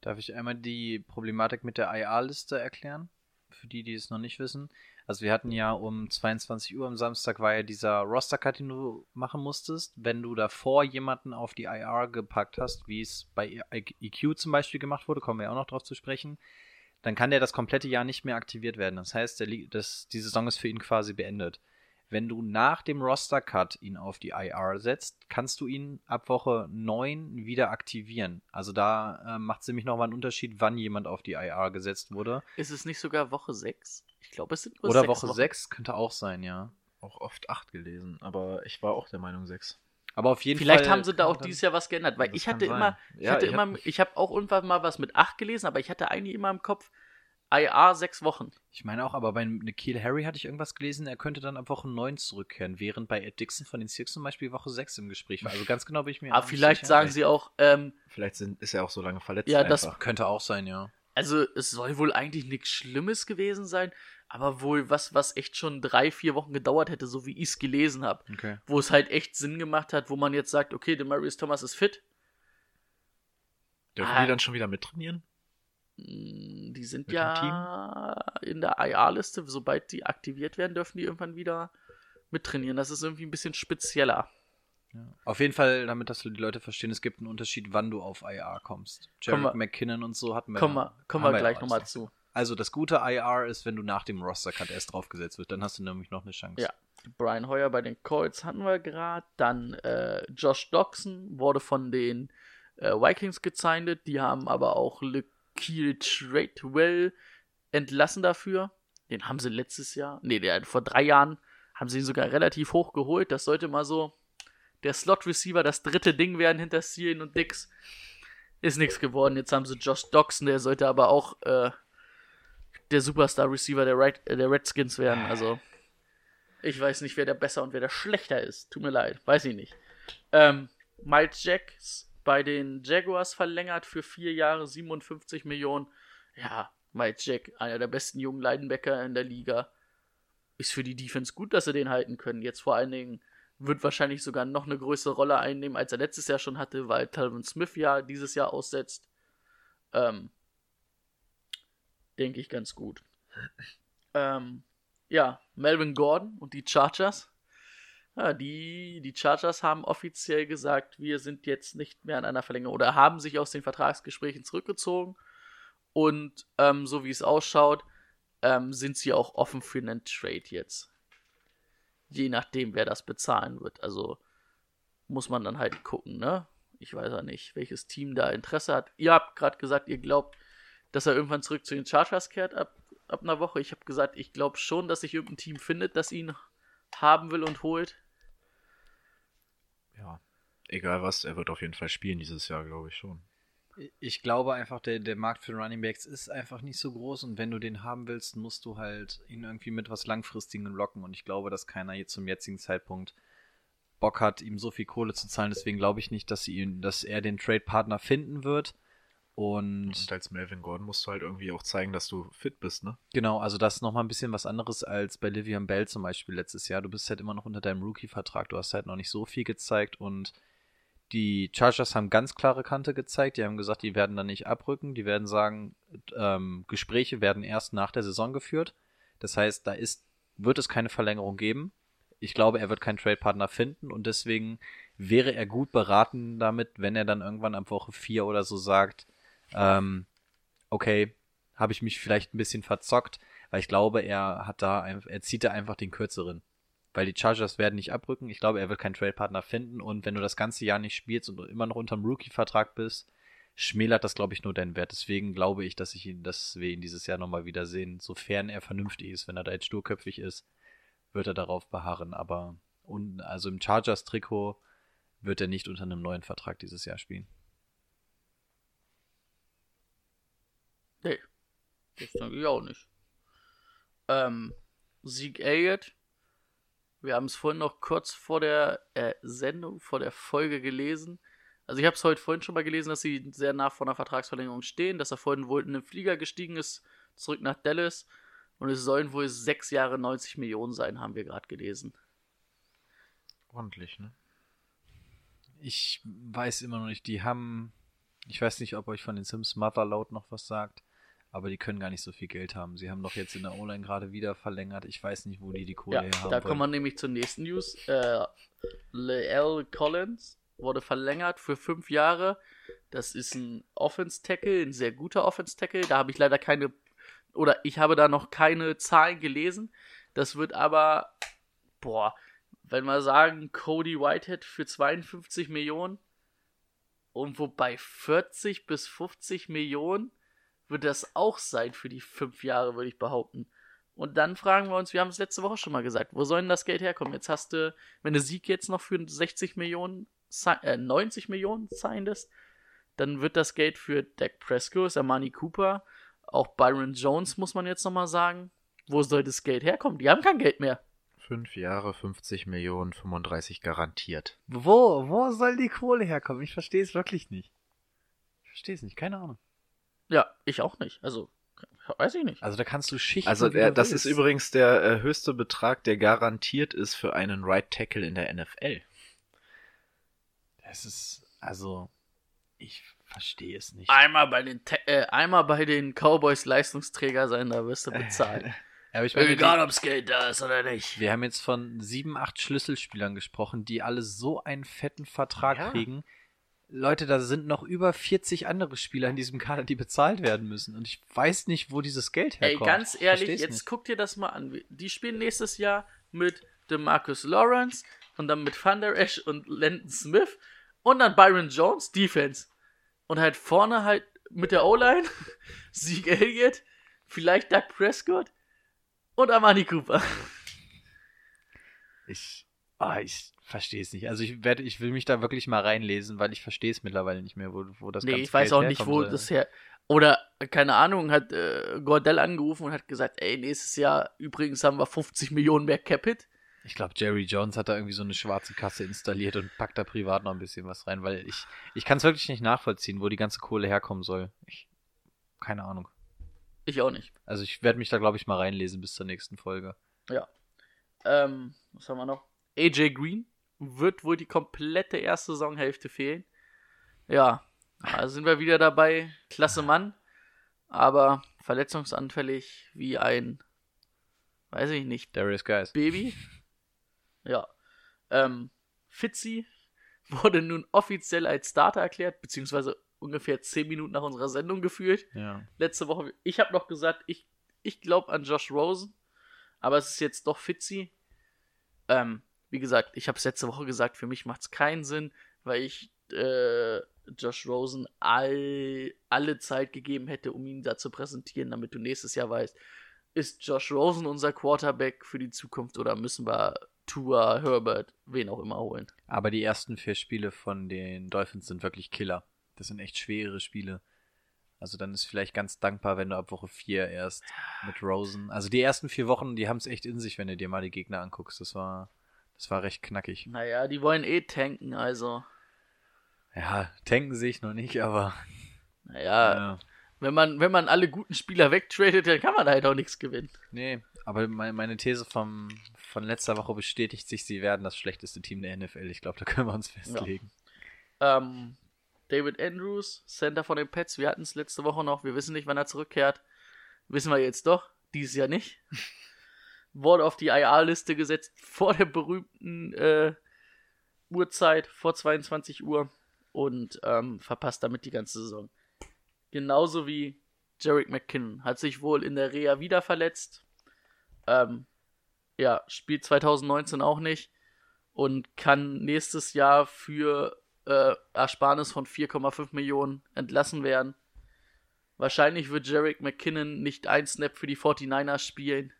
Darf ich einmal die Problematik mit der IR-Liste erklären? Für die, die es noch nicht wissen. Also wir hatten ja um 22 Uhr am Samstag war ja dieser Roster-Cut, den du machen musstest. Wenn du davor jemanden auf die IR gepackt hast, wie es bei EQ zum Beispiel gemacht wurde, kommen wir auch noch drauf zu sprechen, dann kann der das komplette Jahr nicht mehr aktiviert werden. Das heißt, der, das, die Saison ist für ihn quasi beendet. Wenn du nach dem Roster-Cut ihn auf die IR setzt, kannst du ihn ab Woche 9 wieder aktivieren. Also da äh, macht es nämlich nochmal einen Unterschied, wann jemand auf die IR gesetzt wurde. Ist es nicht sogar Woche 6? Ich glaube, es sind nur Oder sechs Woche Wochen. 6 könnte auch sein, ja. Auch oft 8 gelesen, aber ich war auch der Meinung 6. Aber auf jeden Vielleicht Fall. haben sie da auch dann- dieses Jahr was geändert, weil Das ich hatte sein. immer, ich Ja, hatte ich immer, hab- ich habe auch irgendwann mal was mit 8 gelesen, aber ich hatte eigentlich immer im Kopf IA sechs Wochen. Ich meine auch, aber bei Nikhil Harry hatte ich irgendwas gelesen, er könnte dann ab Woche 9 zurückkehren, während bei Ed Dixon von den Six zum Beispiel Woche 6 im Gespräch war. Also ganz genau bin ich mir Aber nicht vielleicht sicher. sagen sie auch, ähm, Vielleicht sind, ist er auch so lange verletzt. Ja, das- einfach. Könnte auch sein, ja. also es soll wohl eigentlich nichts Schlimmes gewesen sein, aber wohl was, was echt schon drei, vier Wochen gedauert hätte, so wie ich es gelesen habe. Okay. Wo es halt echt Sinn gemacht hat, wo man jetzt sagt, okay, Demarius Thomas ist fit. Dürfen Ah. die dann schon wieder mittrainieren? Mm, Die sind Mit ja in der IA-Liste. Sobald die aktiviert werden, dürfen die irgendwann wieder mittrainieren. Das ist irgendwie ein bisschen spezieller. Ja. Auf jeden Fall, damit das die Leute verstehen, es gibt einen Unterschied, wann du auf IR kommst. Jared wir- McKinnon und so hatten wir. Kommen wir, kommen wir gleich nochmal zu. Also das gute IR ist, wenn du nach dem Roster-Cut erst draufgesetzt wird, dann hast du nämlich noch eine Chance. Ja. Brian Hoyer bei den Colts hatten wir gerade. Dann äh, Josh Doxson wurde von den äh, Vikings gezeichnet. Die haben aber auch LeKeel Tradewell entlassen dafür. Den haben sie letztes Jahr, nee, der, vor drei Jahren haben sie ihn sogar relativ hoch geholt. Das sollte mal so der Slot-Receiver das dritte Ding werden hinter Seelen und Dix. Ist nichts geworden. Jetzt haben sie Josh Doxson, der sollte aber auch äh, der Superstar-Receiver der, Red, äh, der Redskins werden. Also, ich weiß nicht, wer der besser und wer der schlechter ist. Tut mir leid, weiß ich nicht. Ähm, Miles Jacks bei den Jaguars verlängert für vier Jahre 57 Millionen. Ja, Miles Jack, einer der besten jungen Linebacker in der Liga. Ist für die Defense gut, dass sie den halten können. Jetzt vor allen Dingen wird wahrscheinlich sogar noch eine größere Rolle einnehmen, als er letztes Jahr schon hatte, weil Talvin Smith ja dieses Jahr aussetzt. Ähm, denke ich ganz gut. Ähm, ja, Melvin Gordon und die Chargers. Ja, die, die Chargers haben offiziell gesagt, wir sind jetzt nicht mehr an einer Verlängerung oder haben sich aus den Vertragsgesprächen zurückgezogen. Und ähm, so wie es ausschaut, ähm, sind sie auch offen für einen Trade jetzt. Je nachdem, wer das bezahlen wird. Also muss man dann halt gucken, ne? Ich weiß ja nicht, welches Team da Interesse hat. Ihr habt gerade gesagt, ihr glaubt, dass er irgendwann zurück zu den Chargers kehrt ab ab einer Woche. Ich habe gesagt, ich glaube schon, dass sich irgendein Team findet, das ihn haben will und holt. Ja, egal was, er wird auf jeden Fall spielen dieses Jahr, glaube ich schon. Ich glaube einfach, der, der Markt für Running Backs ist einfach nicht so groß und wenn du den haben willst, musst du halt ihn irgendwie mit was Langfristigem locken und ich glaube, dass keiner jetzt zum jetzigen Zeitpunkt Bock hat, ihm so viel Kohle zu zahlen. Deswegen glaube ich nicht, dass, sie ihn, dass er den Trade-Partner finden wird. Und, Und als Melvin Gordon musst du halt irgendwie auch zeigen, dass du fit bist, ne? genau, also das ist nochmal ein bisschen was anderes als bei Livian Bell zum Beispiel letztes Jahr. Du bist halt immer noch unter deinem Rookie-Vertrag. Du hast halt noch nicht so viel gezeigt und die Chargers haben ganz klare Kante gezeigt. Die haben gesagt, die werden da nicht abrücken. Die werden sagen, ähm, Gespräche werden erst nach der Saison geführt. Das heißt, da ist, wird es keine Verlängerung geben. Ich glaube, er wird keinen Trade-Partner finden und deswegen wäre er gut beraten damit, wenn er dann irgendwann ab Woche 4 oder so sagt, ähm, okay, habe ich mich vielleicht ein bisschen verzockt, weil ich glaube, er hat da, er zieht da einfach den kürzeren. Weil die Chargers werden nicht abrücken. Ich glaube, er wird keinen Trade-Partner finden und wenn du das ganze Jahr nicht spielst und immer noch unterm Rookie-Vertrag bist, schmälert das, glaube ich, nur deinen Wert. Deswegen glaube ich, dass ich ihn, dass wir ihn dieses Jahr nochmal wiedersehen, sofern er vernünftig ist. Wenn er da jetzt sturköpfig ist, wird er darauf beharren. Aber und, also im Chargers-Trikot wird er nicht unter einem neuen Vertrag dieses Jahr spielen. Nee, das denke ich auch nicht. Ähm, Sieg Elliott. Wir haben es vorhin noch kurz vor der äh, Sendung, vor der Folge gelesen. Also ich habe es heute vorhin schon mal gelesen, dass sie sehr nah vor einer Vertragsverlängerung stehen, dass er vorhin wohl in den Flieger gestiegen ist, zurück nach Dallas. Und es sollen wohl sechs Jahre 90 Millionen sein, haben wir gerade gelesen. Ordentlich, ne? Ich weiß immer noch nicht, die haben, ich weiß nicht, ob euch von den Sims Motherload noch was sagt, aber die können gar nicht so viel Geld haben. Sie haben doch jetzt in der O-Line gerade wieder verlängert. Ich weiß nicht, wo die die Kohle Ja, her haben da kommen wir nämlich zur nächsten News. Äh, Leal Collins wurde verlängert für fünf Jahre. Das ist ein Offense-Tackle, ein sehr guter Offense-Tackle. Da habe ich leider keine, oder ich habe da noch keine Zahlen gelesen. Das wird aber, boah, wenn wir sagen, Cody Whitehead für 52 Millionen und wobei 40 bis 50 Millionen wird das auch sein für die fünf Jahre, würde ich behaupten. Und dann fragen wir uns, wir haben es letzte Woche schon mal gesagt, wo soll denn das Geld herkommen? Jetzt hast du, wenn du Sieg jetzt noch für 60 Millionen, äh, 90 Millionen signest, dann wird das Geld für Dak Prescott, Amani Cooper, auch Byron Jones, muss man jetzt nochmal sagen. Wo soll das Geld herkommen? Die haben kein Geld mehr. Fünf Jahre, 50 Millionen, 35 garantiert. Wo, wo soll die Kohle herkommen? Ich verstehe es wirklich nicht. Ich verstehe es nicht, keine Ahnung. Ja, ich auch nicht. Also, weiß ich nicht. Also da kannst du Schichten. Also wie äh, das ist übrigens der äh, höchste Betrag, der garantiert ist für einen Right Tackle in der NFL. Das ist, also, ich verstehe es nicht. Einmal bei den, Te äh, einmal bei den Cowboys Leistungsträger sein, da wirst du bezahlt. [laughs] Aber ich meine, Egal, ob's Geld da ist oder nicht. wir haben jetzt von sieben, acht Schlüsselspielern gesprochen, die alle so einen fetten Vertrag Ja. kriegen. Leute, da sind noch über 40 andere Spieler in diesem Kader, die bezahlt werden müssen. Und ich weiß nicht, wo dieses Geld Ey, herkommt. ganz Ich ehrlich, jetzt nicht. guck dir das mal an. Die spielen nächstes Jahr mit DeMarcus Lawrence und dann mit Van Der Esch und Landon Smith und dann Byron Jones, Defense. Und halt vorne halt mit der O-Line, [laughs] Sieg Elliott, vielleicht Doug Prescott und Amani Cooper. Ich, ah, ich verstehe es nicht. Also ich werde, ich will mich da wirklich mal reinlesen, weil ich verstehe es mittlerweile nicht mehr, wo, wo das nee, ganze ich weiß Geld auch nicht, wo soll. das her. Oder, keine Ahnung, hat äh, Gordell angerufen und hat gesagt, ey, nächstes Jahr übrigens haben wir 50 Millionen mehr Capit. Ich glaube, Jerry Jones hat da irgendwie so eine schwarze Kasse installiert und packt da privat noch ein bisschen was rein, weil ich, ich kann es wirklich nicht nachvollziehen, wo die ganze Kohle herkommen soll. Ich, keine Ahnung. Ich auch nicht. Also ich werde mich da, glaube ich, mal reinlesen bis zur nächsten Folge. Ja. Ähm, was haben wir noch? AJ Green wird wohl die komplette erste Saisonhälfte fehlen. Ja, da sind wir wieder dabei. Klasse Mann, aber verletzungsanfällig wie ein, weiß ich nicht, Darius Guys. Baby. Ja. Ähm, Fitzy wurde nun offiziell als Starter erklärt, beziehungsweise ungefähr 10 Minuten nach unserer Sendung gefühlt Ja. letzte Woche. Ich habe noch gesagt, ich, ich glaube an Josh Rosen, aber es ist jetzt doch Fitzy. Ähm, wie gesagt, ich habe es letzte Woche gesagt, für mich macht es keinen Sinn, weil ich äh, Josh Rosen all, alle Zeit gegeben hätte, um ihn da zu präsentieren, damit du nächstes Jahr weißt, ist Josh Rosen unser Quarterback für die Zukunft oder müssen wir Tua, Herbert, wen auch immer holen? Aber die ersten vier Spiele von den Dolphins sind wirklich Killer. Das sind echt schwere Spiele. Also dann ist vielleicht ganz dankbar, wenn du ab Woche 4 erst mit Rosen. Also die ersten vier Wochen, die haben es echt in sich, wenn du dir mal die Gegner anguckst. Das war, das war recht knackig. Naja, die wollen eh tanken, also. Ja, tanken sehe ich noch nicht, aber. [laughs] Naja, Ja. wenn man, wenn man alle guten Spieler wegtradet, dann kann man halt auch nichts gewinnen. Nee, aber meine, meine These vom, von letzter Woche bestätigt sich, sie werden das schlechteste Team der NFL. Ich glaube, da können wir uns festlegen. Ähm, David Andrews, Center von den Pets, wir hatten es letzte Woche noch, wir wissen nicht, wann er zurückkehrt. Wissen wir jetzt doch, dieses Jahr nicht. [laughs] Wurde auf die IR-Liste gesetzt vor der berühmten äh, Uhrzeit, vor 22 Uhr und ähm, verpasst damit die ganze Saison. Genauso wie Jarek McKinnon. Hat sich wohl in der Reha wieder verletzt. Ähm, ja, spielt 2019 auch nicht und kann nächstes Jahr für äh, Ersparnis von 4,5 Millionen entlassen werden. Wahrscheinlich wird Jarek McKinnon nicht ein Snap für die 49ers spielen.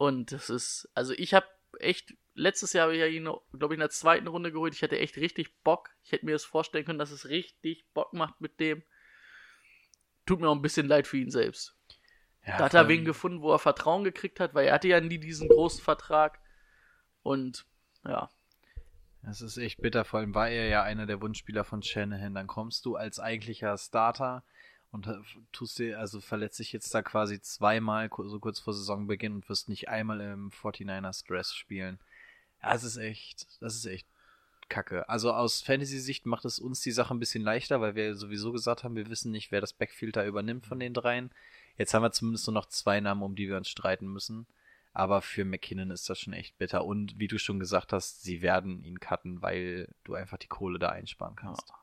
Und das ist, also ich habe echt, letztes Jahr habe ich ja ihn, glaube ich, in der zweiten Runde geholt. Ich hatte echt richtig Bock. Ich hätte mir das vorstellen können, dass es richtig Bock macht mit dem. Tut mir auch ein bisschen leid für ihn selbst. Ja, Da hat er wen gefunden, wo er Vertrauen gekriegt hat, weil er hatte ja nie diesen großen Vertrag. Und ja, Das ist echt bitter, vor allem war er ja einer der Wunschspieler von Shanahan. Dann kommst du als eigentlicher Starter und äh, tust dir, also verletzt dich jetzt da quasi zweimal so kurz vor Saisonbeginn und wirst nicht einmal im 49ers Dress spielen. Das ist echt, das ist echt kacke. Also aus Fantasy-Sicht macht es uns die Sache ein bisschen leichter, weil wir sowieso gesagt haben, wir wissen nicht, wer das Backfield da übernimmt von den dreien. Jetzt haben wir zumindest nur noch zwei Namen, um die wir uns streiten müssen. Aber für McKinnon ist das schon echt bitter. Und wie du schon gesagt hast, sie werden ihn cutten, weil du einfach die Kohle da einsparen kannst. ja,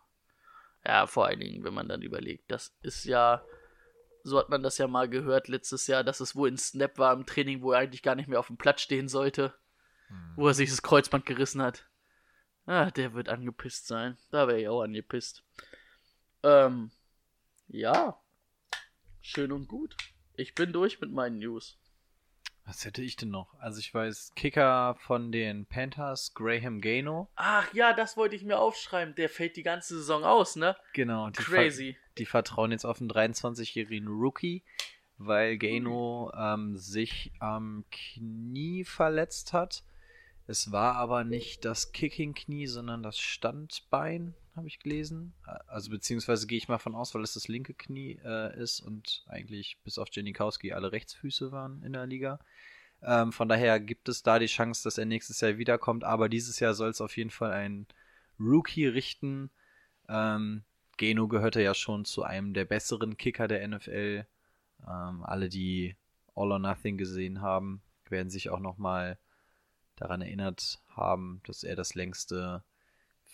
vor allen Dingen, wenn man dann überlegt, das ist ja, so hat man das ja mal gehört letztes Jahr, dass es wohl ein Snap war im Training, wo er eigentlich gar nicht mehr auf dem Platz stehen sollte, wo er sich das Kreuzband gerissen hat. Ah, der wird angepisst sein. Da wäre ich auch angepisst. Ähm, ja. Schön und gut. Ich bin durch mit meinen News. Was hätte ich denn noch? Also ich weiß, Kicker von den Panthers, Graham Gano. Ach ja, das wollte ich mir aufschreiben. Der fällt die ganze Saison aus, ne? Genau. Die Crazy. Ver die vertrauen jetzt auf einen 23-jährigen Rookie, weil Gano ähm, sich am Knie verletzt hat. Es war aber nicht das Kicking-Knie, sondern das Standbein, habe ich gelesen. Also beziehungsweise gehe ich mal von aus, weil es das linke Knie äh, ist und eigentlich bis auf Janikowski alle Rechtsfüße waren in der Liga. Ähm, von daher gibt es da die Chance, dass er nächstes Jahr wiederkommt, aber dieses Jahr soll es auf jeden Fall ein Rookie richten. Ähm, Geno gehörte ja schon zu einem der besseren Kicker der NFL. Ähm, alle, die All or Nothing gesehen haben, werden sich auch nochmal daran erinnert haben, dass er das längste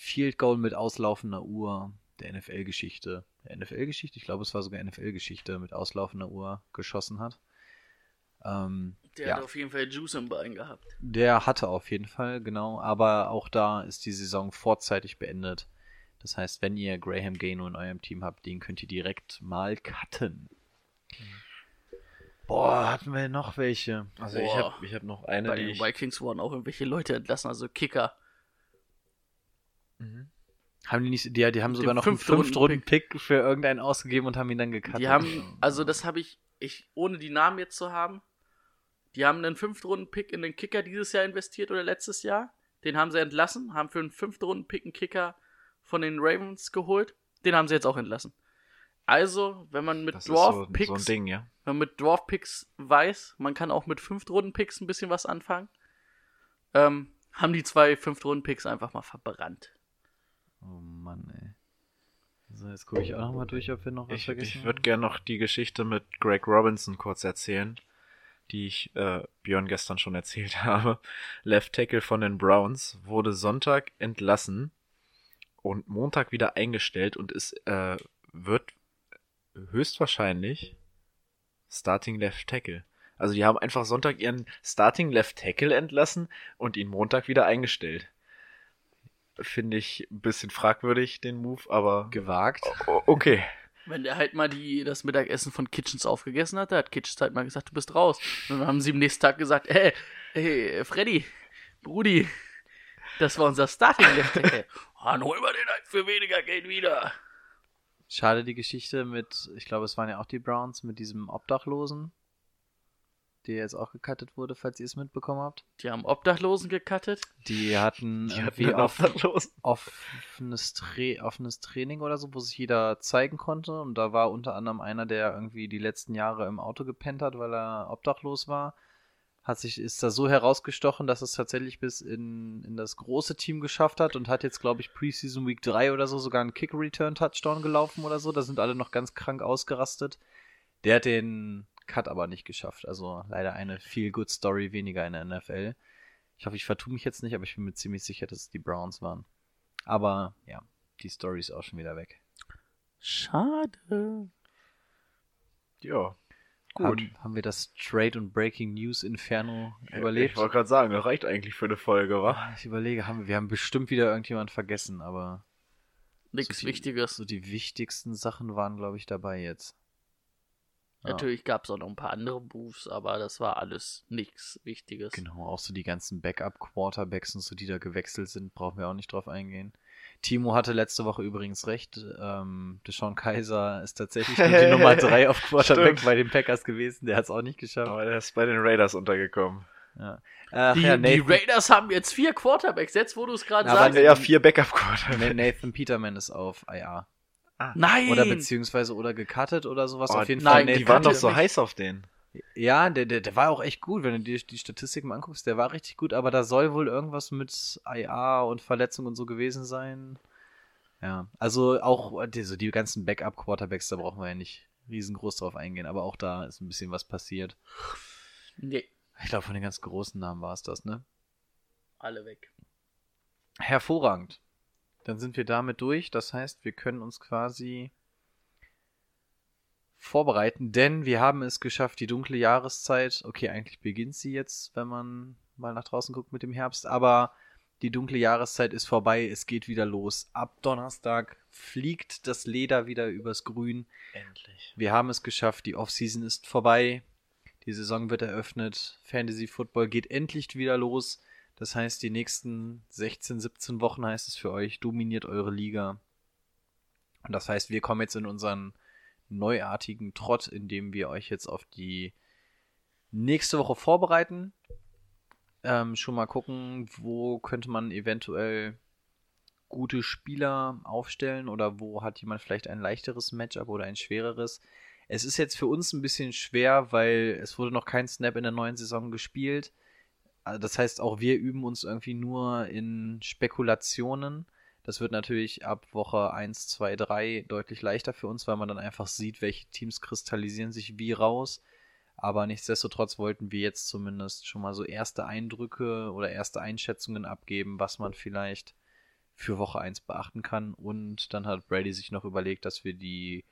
Field Goal mit auslaufender Uhr der NFL-Geschichte, der NFL-Geschichte, ich glaube, es war sogar NFL-Geschichte mit auslaufender Uhr geschossen hat. Ähm, Der ja. hat auf jeden Fall Juice im Bein gehabt. Der hatte auf jeden Fall, genau. Aber auch da ist die Saison vorzeitig beendet. Das heißt, wenn ihr Graham Gano in eurem Team habt, den könnt ihr direkt mal cutten. Boah, hatten wir noch welche? Also ich Boah. habe ich hab noch eine, Bei die den ich, Vikings wurden auch irgendwelche Leute entlassen, also Kicker. Mhm. Haben die nicht, die, die haben sogar noch einen Fünftrunden-Pick. Für irgendeinen ausgegeben und haben ihn dann gecuttet. Die haben, also das habe ich, ich, ohne die Namen jetzt zu haben, die haben einen Fünftrunden-Pick in den Kicker dieses Jahr investiert oder letztes Jahr. Den haben sie entlassen, haben für einen Fünftrunden-Pick einen Kicker von den Ravens geholt. Den haben sie jetzt auch entlassen. Also, wenn man mit ist so, so Dwarf-Picks Ding, ja. wenn man mit Dwarf-Picks weiß, man kann auch mit Fünftrunden-Picks ein bisschen was anfangen, ähm, haben die zwei Fünftrunden-Picks einfach mal verbrannt. Oh Mann, ey. So, jetzt gucke ich auch nochmal durch, ob wir noch was Ich, vergessen ich würde gerne noch die Geschichte mit Greg Robinson kurz erzählen, die ich äh, Björn gestern schon erzählt [laughs] habe. Left Tackle von den Browns wurde Sonntag entlassen und Montag wieder eingestellt und ist äh, wird höchstwahrscheinlich Starting Left Tackle. Also die haben einfach Sonntag ihren Starting Left Tackle entlassen und ihn Montag wieder eingestellt. Finde ich ein bisschen fragwürdig, den Move, aber Gewagt. Okay. Wenn der halt mal die, das Mittagessen von Kitchens aufgegessen hat, hat Kitchens halt mal gesagt, du bist raus. Und dann haben sie am nächsten Tag gesagt, ey, hey, Freddy, Brudi, das war unser Starting Left. Oh, [laughs] dann holen wir den halt für weniger Geld wieder. Schade die Geschichte mit, ich glaube, es waren ja auch die Browns mit diesem Obdachlosen, der jetzt auch gecuttet wurde, falls ihr es mitbekommen habt. Die haben Obdachlosen gecuttet. Die hatten Die irgendwie Obdachlosen. offenes, Tra offenes Training oder so, wo sich jeder zeigen konnte. Und da war unter anderem einer, der irgendwie die letzten Jahre im Auto gepennt hat, weil er obdachlos war. Hat sich, ist da so herausgestochen, dass es tatsächlich bis in, in das große Team geschafft hat und hat jetzt, glaube ich, Preseason Week 3 oder so sogar einen Kick-Return-Touchdown gelaufen oder so. Da sind alle noch ganz krank ausgerastet. Der hat den Cut aber nicht geschafft. Also leider eine Feel-Good-Story weniger in der NFL. Ich hoffe, ich vertue mich jetzt nicht, aber ich bin mir ziemlich sicher, dass es die Browns waren. Aber ja, die Story ist auch schon wieder weg. Schade. Ja. Gut. Haben, haben wir das Trade und Breaking News Inferno überlebt? Ich wollte gerade sagen, das reicht eigentlich für eine Folge, wa? Ah, Ich überlege, haben wir, wir haben bestimmt wieder irgendjemand vergessen, aber Nichts so Wichtiges. So die wichtigsten Sachen waren, glaube ich, dabei jetzt. Ja. Natürlich gab es auch noch ein paar andere Moves, aber das war alles nichts Wichtiges. Genau, auch so die ganzen Backup-Quarterbacks und so, die da gewechselt sind, brauchen wir auch nicht drauf eingehen. Timo hatte letzte Woche übrigens recht. Ähm, Deshaun Kaiser ist tatsächlich nur die [laughs] Nummer 3 auf Quarterback Stimmt. bei den Packers gewesen. Der hat es auch nicht geschafft. Aber der ist bei den Raiders untergekommen. Ja. Ach, Die, ja, die Raiders haben jetzt vier Quarterbacks, jetzt wo du es gerade sagst. Ja, vier Backup-Quarter. Nathan Peterman ist auf IR. Nein! Oder beziehungsweise oder gecuttet oder sowas. Oh, auf jeden nein, Fall. Die Nathan waren doch so heiß auf den. Ja, der, der, der war auch echt gut, wenn du dir die Statistiken mal anguckst. Der war richtig gut, aber da soll wohl irgendwas mit IA und Verletzung und so gewesen sein. Ja, also auch die, so die ganzen Backup-Quarterbacks, da brauchen wir ja nicht riesengroß drauf eingehen, aber auch da ist ein bisschen was passiert. Nee, Ich glaube, von den ganz großen Namen war es das, ne? alle weg. Hervorragend. Dann sind wir damit durch. Das heißt, wir können uns quasi vorbereiten, denn wir haben es geschafft, die dunkle Jahreszeit. Okay, eigentlich beginnt sie jetzt, wenn man mal nach draußen guckt mit dem Herbst, aber die dunkle Jahreszeit ist vorbei. Es geht wieder los. Ab Donnerstag fliegt das Leder wieder übers Grün. Endlich. Wir haben es geschafft. Die Offseason ist vorbei. Die Saison wird eröffnet. Fantasy Football geht endlich wieder los. Das heißt, die nächsten 16, 17 Wochen heißt es für euch, dominiert eure Liga. Und das heißt, wir kommen jetzt in unseren neuartigen Trott, in dem wir euch jetzt auf die nächste Woche vorbereiten. Ähm, schon mal gucken, wo könnte man eventuell gute Spieler aufstellen oder wo hat jemand vielleicht ein leichteres Matchup oder ein schwereres. Es ist jetzt für uns ein bisschen schwer, weil es wurde noch kein Snap in der neuen Saison gespielt. Also Das heißt, auch wir üben uns irgendwie nur in Spekulationen. Das wird natürlich ab Woche 1, 2, 3 deutlich leichter für uns, weil man dann einfach sieht, welche Teams kristallisieren sich wie raus. Aber nichtsdestotrotz wollten wir jetzt zumindest schon mal so erste Eindrücke oder erste Einschätzungen abgeben, was man vielleicht für Woche 1 beachten kann. Und dann hat Brady sich noch überlegt, dass wir die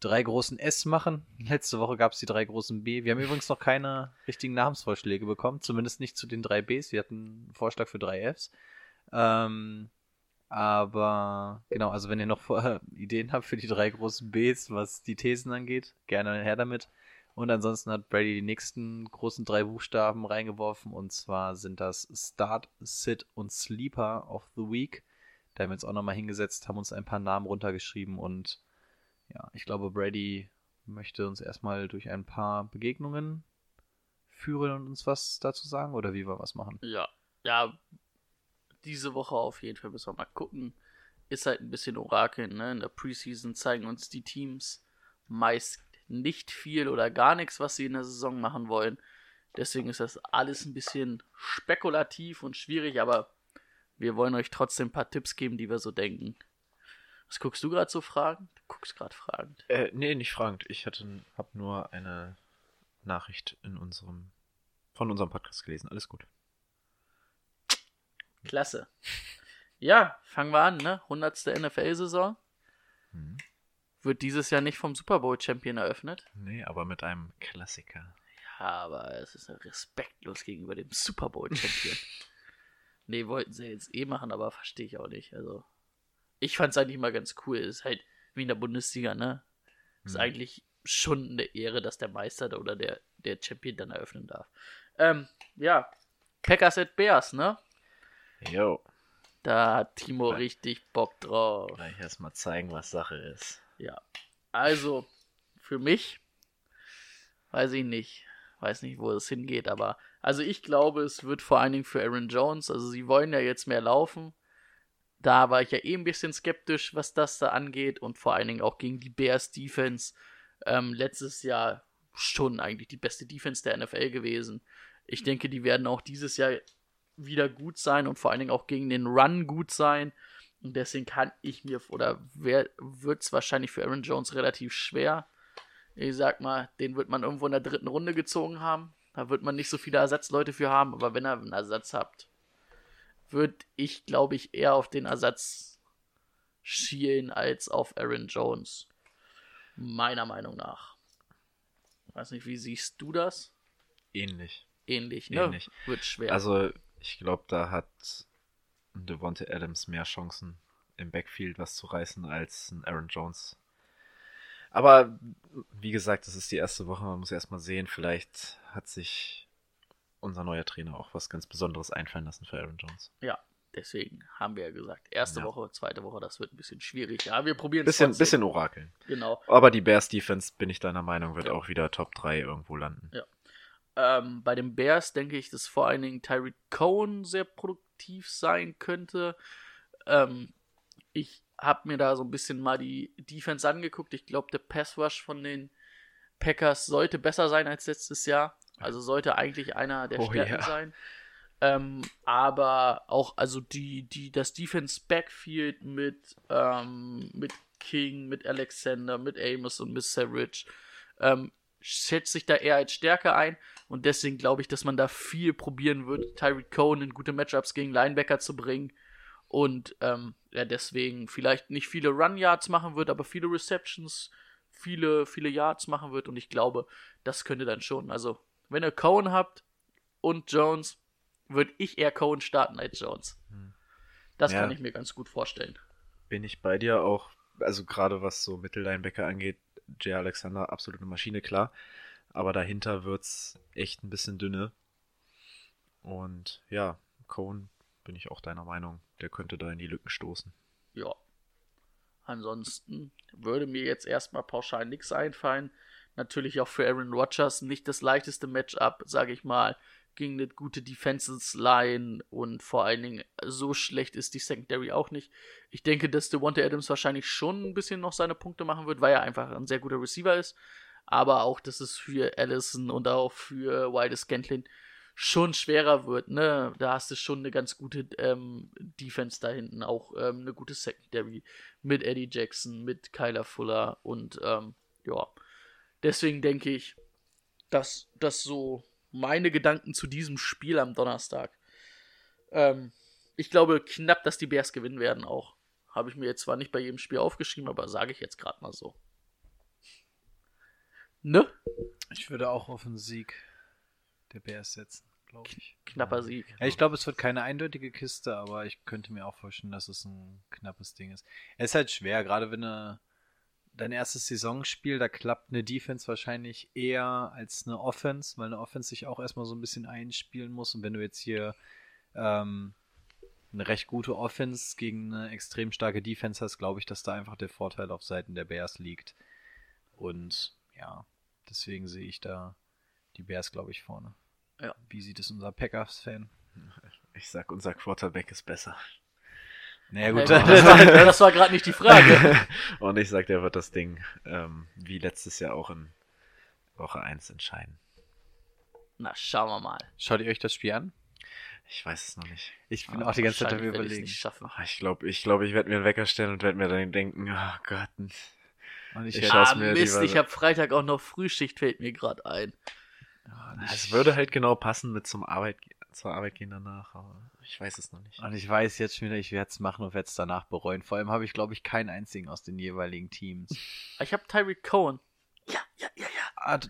drei großen S machen. Letzte Woche gab es die drei großen B. Wir haben übrigens noch keine richtigen Namensvorschläge bekommen, zumindest nicht zu den drei Bs. Wir hatten einen Vorschlag für drei Fs. Ähm, aber genau, also wenn ihr noch vorher [laughs] Ideen habt für die drei großen Bs, was die Thesen angeht, gerne her damit. Und ansonsten hat Brady die nächsten großen drei Buchstaben reingeworfen und zwar sind das Start, Sit und Sleeper of the Week. Da haben wir uns auch nochmal hingesetzt, haben uns ein paar Namen runtergeschrieben und ja, ich glaube, Brady möchte uns erstmal durch ein paar Begegnungen führen und uns was dazu sagen oder wie wir was machen. Ja, ja, diese Woche auf jeden Fall müssen wir mal gucken. Ist halt ein bisschen Orakel, ne? In der Preseason zeigen uns die Teams meist nicht viel oder gar nichts, was sie in der Saison machen wollen. Deswegen ist das alles ein bisschen spekulativ und schwierig, aber wir wollen euch trotzdem ein paar Tipps geben, die wir so denken. Was guckst du gerade so fragend? Du guckst gerade fragend. Äh, nee, nicht fragend. Ich hatte, hab nur eine Nachricht in unserem, von unserem Podcast gelesen. Alles gut. Klasse. Ja, fangen wir an, ne? 100. NFL-Saison. Hm. Wird dieses Jahr nicht vom Super Bowl-Champion eröffnet. Nee, aber mit einem Klassiker. Ja, aber es ist respektlos gegenüber dem Super Bowl-Champion. [laughs] nee, wollten sie jetzt eh machen, aber verstehe ich auch nicht. Also, ich fand es eigentlich mal ganz cool. Ist halt wie in der Bundesliga, ne? Ist Mhm. eigentlich schon eine Ehre, dass der Meister oder der, der Champion dann eröffnen darf. Ähm, ja, Packers at Bears, ne? Jo. Da hat Timo Ja. richtig Bock drauf. Gleich erstmal zeigen, was Sache ist. Ja. Also, für mich, weiß ich nicht. Weiß nicht, wo es hingeht, aber also ich glaube, es wird vor allen Dingen für Aaron Jones. Also, sie wollen ja jetzt mehr laufen. Da war ich ja eh ein bisschen skeptisch, was das da angeht und vor allen Dingen auch gegen die Bears Defense. Ähm, letztes Jahr schon eigentlich die beste Defense der NFL gewesen. Ich denke, die werden auch dieses Jahr wieder gut sein und vor allen Dingen auch gegen den Run gut sein. Und deswegen kann ich mir, oder wird es wahrscheinlich für Aaron Jones relativ schwer. Ich sag mal, den wird man irgendwo in der dritten Runde gezogen haben. Da wird man nicht so viele Ersatzleute für haben, aber wenn ihr einen Ersatz habt, würde ich, glaube ich, eher auf den Ersatz schielen als auf Aaron Jones. Meiner Meinung nach. Weiß nicht, wie siehst du das? Ähnlich. Ähnlich, ne? Ähnlich. Wird schwer. Also, ich glaube, da hat Devonte Adams mehr Chancen, im Backfield was zu reißen, als ein Aaron Jones. Aber, wie gesagt, das ist die erste Woche, man muss erstmal sehen, vielleicht hat sich unser neuer Trainer auch was ganz Besonderes einfallen lassen für Aaron Jones. ja, deswegen haben wir ja gesagt, erste Ja. Woche, zweite Woche, das wird ein bisschen schwierig. Ja, wir probieren es Bisschen, bisschen orakeln. Genau. Aber die Bears Defense, bin ich deiner Meinung, wird Ja. auch wieder Top 3 irgendwo landen. Ja. Ähm, bei den Bears denke ich, dass vor allen Dingen Tyreek Cohen sehr produktiv sein könnte. Ähm, ich habe mir da so ein bisschen mal die Defense angeguckt. Ich glaube, der Pass Rush von den Packers sollte besser sein als letztes Jahr. Also sollte eigentlich einer der Oh, Stärken ja. sein. Ähm, aber auch, also die, die, das Defense Backfield mit, ähm, mit King, mit Alexander, mit Amos und mit Savage, ähm, schätzt sich da eher als Stärke ein. Und deswegen glaube ich, dass man da viel probieren wird, Tyreek Cohen in gute Matchups gegen Linebacker zu bringen. Und ähm, ja, deswegen vielleicht nicht viele Run-Yards machen wird, aber viele Receptions, viele, viele Yards machen wird. Und ich glaube, das könnte dann schon. Also, wenn ihr Cohen habt und Jones, würde ich eher Cohen starten als Jones. Hm. Das Ja. kann ich mir ganz gut vorstellen. Bin ich bei dir auch, also gerade was so Mittellinebacker angeht, Jay Alexander, absolute Maschine, klar. Aber dahinter wird's echt ein bisschen dünne. Und ja, Cohen bin ich auch deiner Meinung, der könnte da in die Lücken stoßen. Ja. Ansonsten würde mir jetzt erstmal pauschal nichts einfallen. Natürlich auch für Aaron Rodgers nicht das leichteste Matchup, sage ich mal, gegen eine gute Defenses Line und vor allen Dingen so schlecht ist die Secondary auch nicht. Ich denke, dass Devonta Adams wahrscheinlich schon ein bisschen noch seine Punkte machen wird, weil er einfach ein sehr guter Receiver ist. Aber auch, dass es für Allison und auch für Wilde Scantlin schon schwerer wird, ne? Da hast du schon eine ganz gute ähm, Defense da hinten, auch ähm, eine gute Secondary mit Eddie Jackson, mit Kyler Fuller und ähm, ja. Deswegen denke ich, dass das so meine Gedanken zu diesem Spiel am Donnerstag. Ähm, ich glaube knapp, dass die Bears gewinnen werden auch. Habe ich mir jetzt zwar nicht bei jedem Spiel aufgeschrieben, aber sage ich jetzt gerade mal so. Ne? Ich würde auch auf einen Sieg der Bears setzen, glaube ich. Knapper Sieg. Ja, ich glaube, es wird keine eindeutige Kiste, aber ich könnte mir auch vorstellen, dass es ein knappes Ding ist. Es ist halt schwer, gerade wenn du dein erstes Saisonspiel, da klappt eine Defense wahrscheinlich eher als eine Offense, weil eine Offense sich auch erstmal so ein bisschen einspielen muss. Und wenn du jetzt hier ähm, eine recht gute Offense gegen eine extrem starke Defense hast, glaube ich, dass da einfach der Vorteil auf Seiten der Bears liegt. Und ja, deswegen sehe ich da die Bears, glaube ich, vorne. Ja. Wie sieht es unser Packers-Fan? Ich sag, unser Quarterback ist besser. Naja, Hey, gut. [laughs] das war, [laughs] das war gerade nicht die Frage. [laughs] Und ich sag, der wird das Ding ähm, wie letztes Jahr auch in Woche 1 entscheiden. Na, schauen wir mal. Schaut ihr euch das Spiel an? Ich weiß es noch nicht. Ich bin Aber auch die ganze Zeit ich's überlegen. schaffen. Ah, Ich glaube, ich, glaub, ich werde mir einen Wecker stellen und werde mir dann denken, oh Gott. Und ich Ich Ah, mir Mist, ich habe Freitag auch noch Frühschicht, fällt mir gerade ein. Es würde halt genau passen mit zum Arbeit, zur Arbeit gehen danach, aber ich weiß es noch nicht. Und ich weiß jetzt schon wieder, ich werde es machen und werde es danach bereuen. Vor allem habe ich, glaube ich, keinen einzigen aus den jeweiligen Teams. [laughs] Ich habe Tyreek Cohen. Ja, ja, ja, ja. Ah,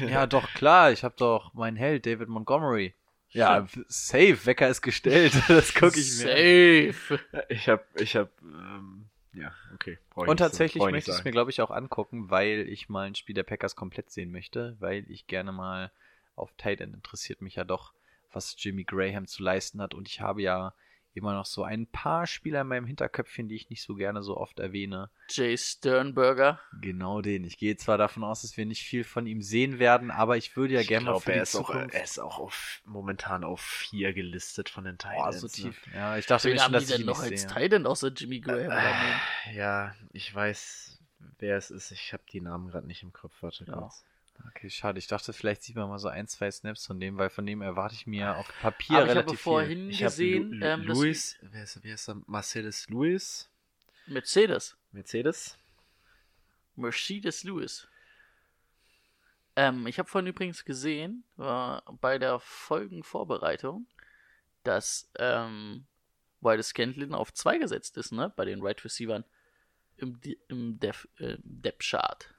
ja, doch, klar. Ich habe doch meinen Held, David Montgomery. Ja, safe, Wecker ist gestellt. [laughs] Das gucke ich mir. an. Safe. Ich habe ich hab, ähm, Ja, okay. Und so- tatsächlich ich möchte ich es mir, glaube ich, auch angucken, weil ich mal ein Spiel der Packers komplett sehen möchte, weil ich gerne mal auf Tight End interessiert mich ja doch, was Jimmy Graham zu leisten hat. Und ich habe ja immer noch so ein paar Spieler in meinem Hinterköpfchen, die ich nicht so gerne so oft erwähne. Jay Sternberger. Genau den. Ich gehe zwar davon aus, dass wir nicht viel von ihm sehen werden, aber ich würde ja Ich gerne mal glaub, für er die ist, auch, Zukunft. er ist auch auf, momentan auf vier gelistet von den Boah, Titans. so ne? tief. Ja, ich dachte Wen schon, haben dass die denn noch als. Titan außer Jimmy Graham? Äh, ja, ich weiß, wer es ist. Ich habe die Namen gerade nicht im Kopf. Warte Ja. kurz. Okay, schade. Ich dachte, vielleicht sieht man mal so ein, zwei Snaps von dem, weil von dem erwarte ich mir auf Papier Aber ich relativ habe vorhin viel. Ich habe gesehen, Lu ähm, dass Luis, wer ist, wer ist er? Marcellus Lewis, Mercedes. Mercedes. Mercedes Lewis. Ähm, ich habe vorhin übrigens gesehen, äh, bei der Folgenvorbereitung, dass ähm, Wilde Scantlin auf 2 gesetzt ist, ne? Bei den Right Receivern im, Di- im Def, äh, Depth Chart.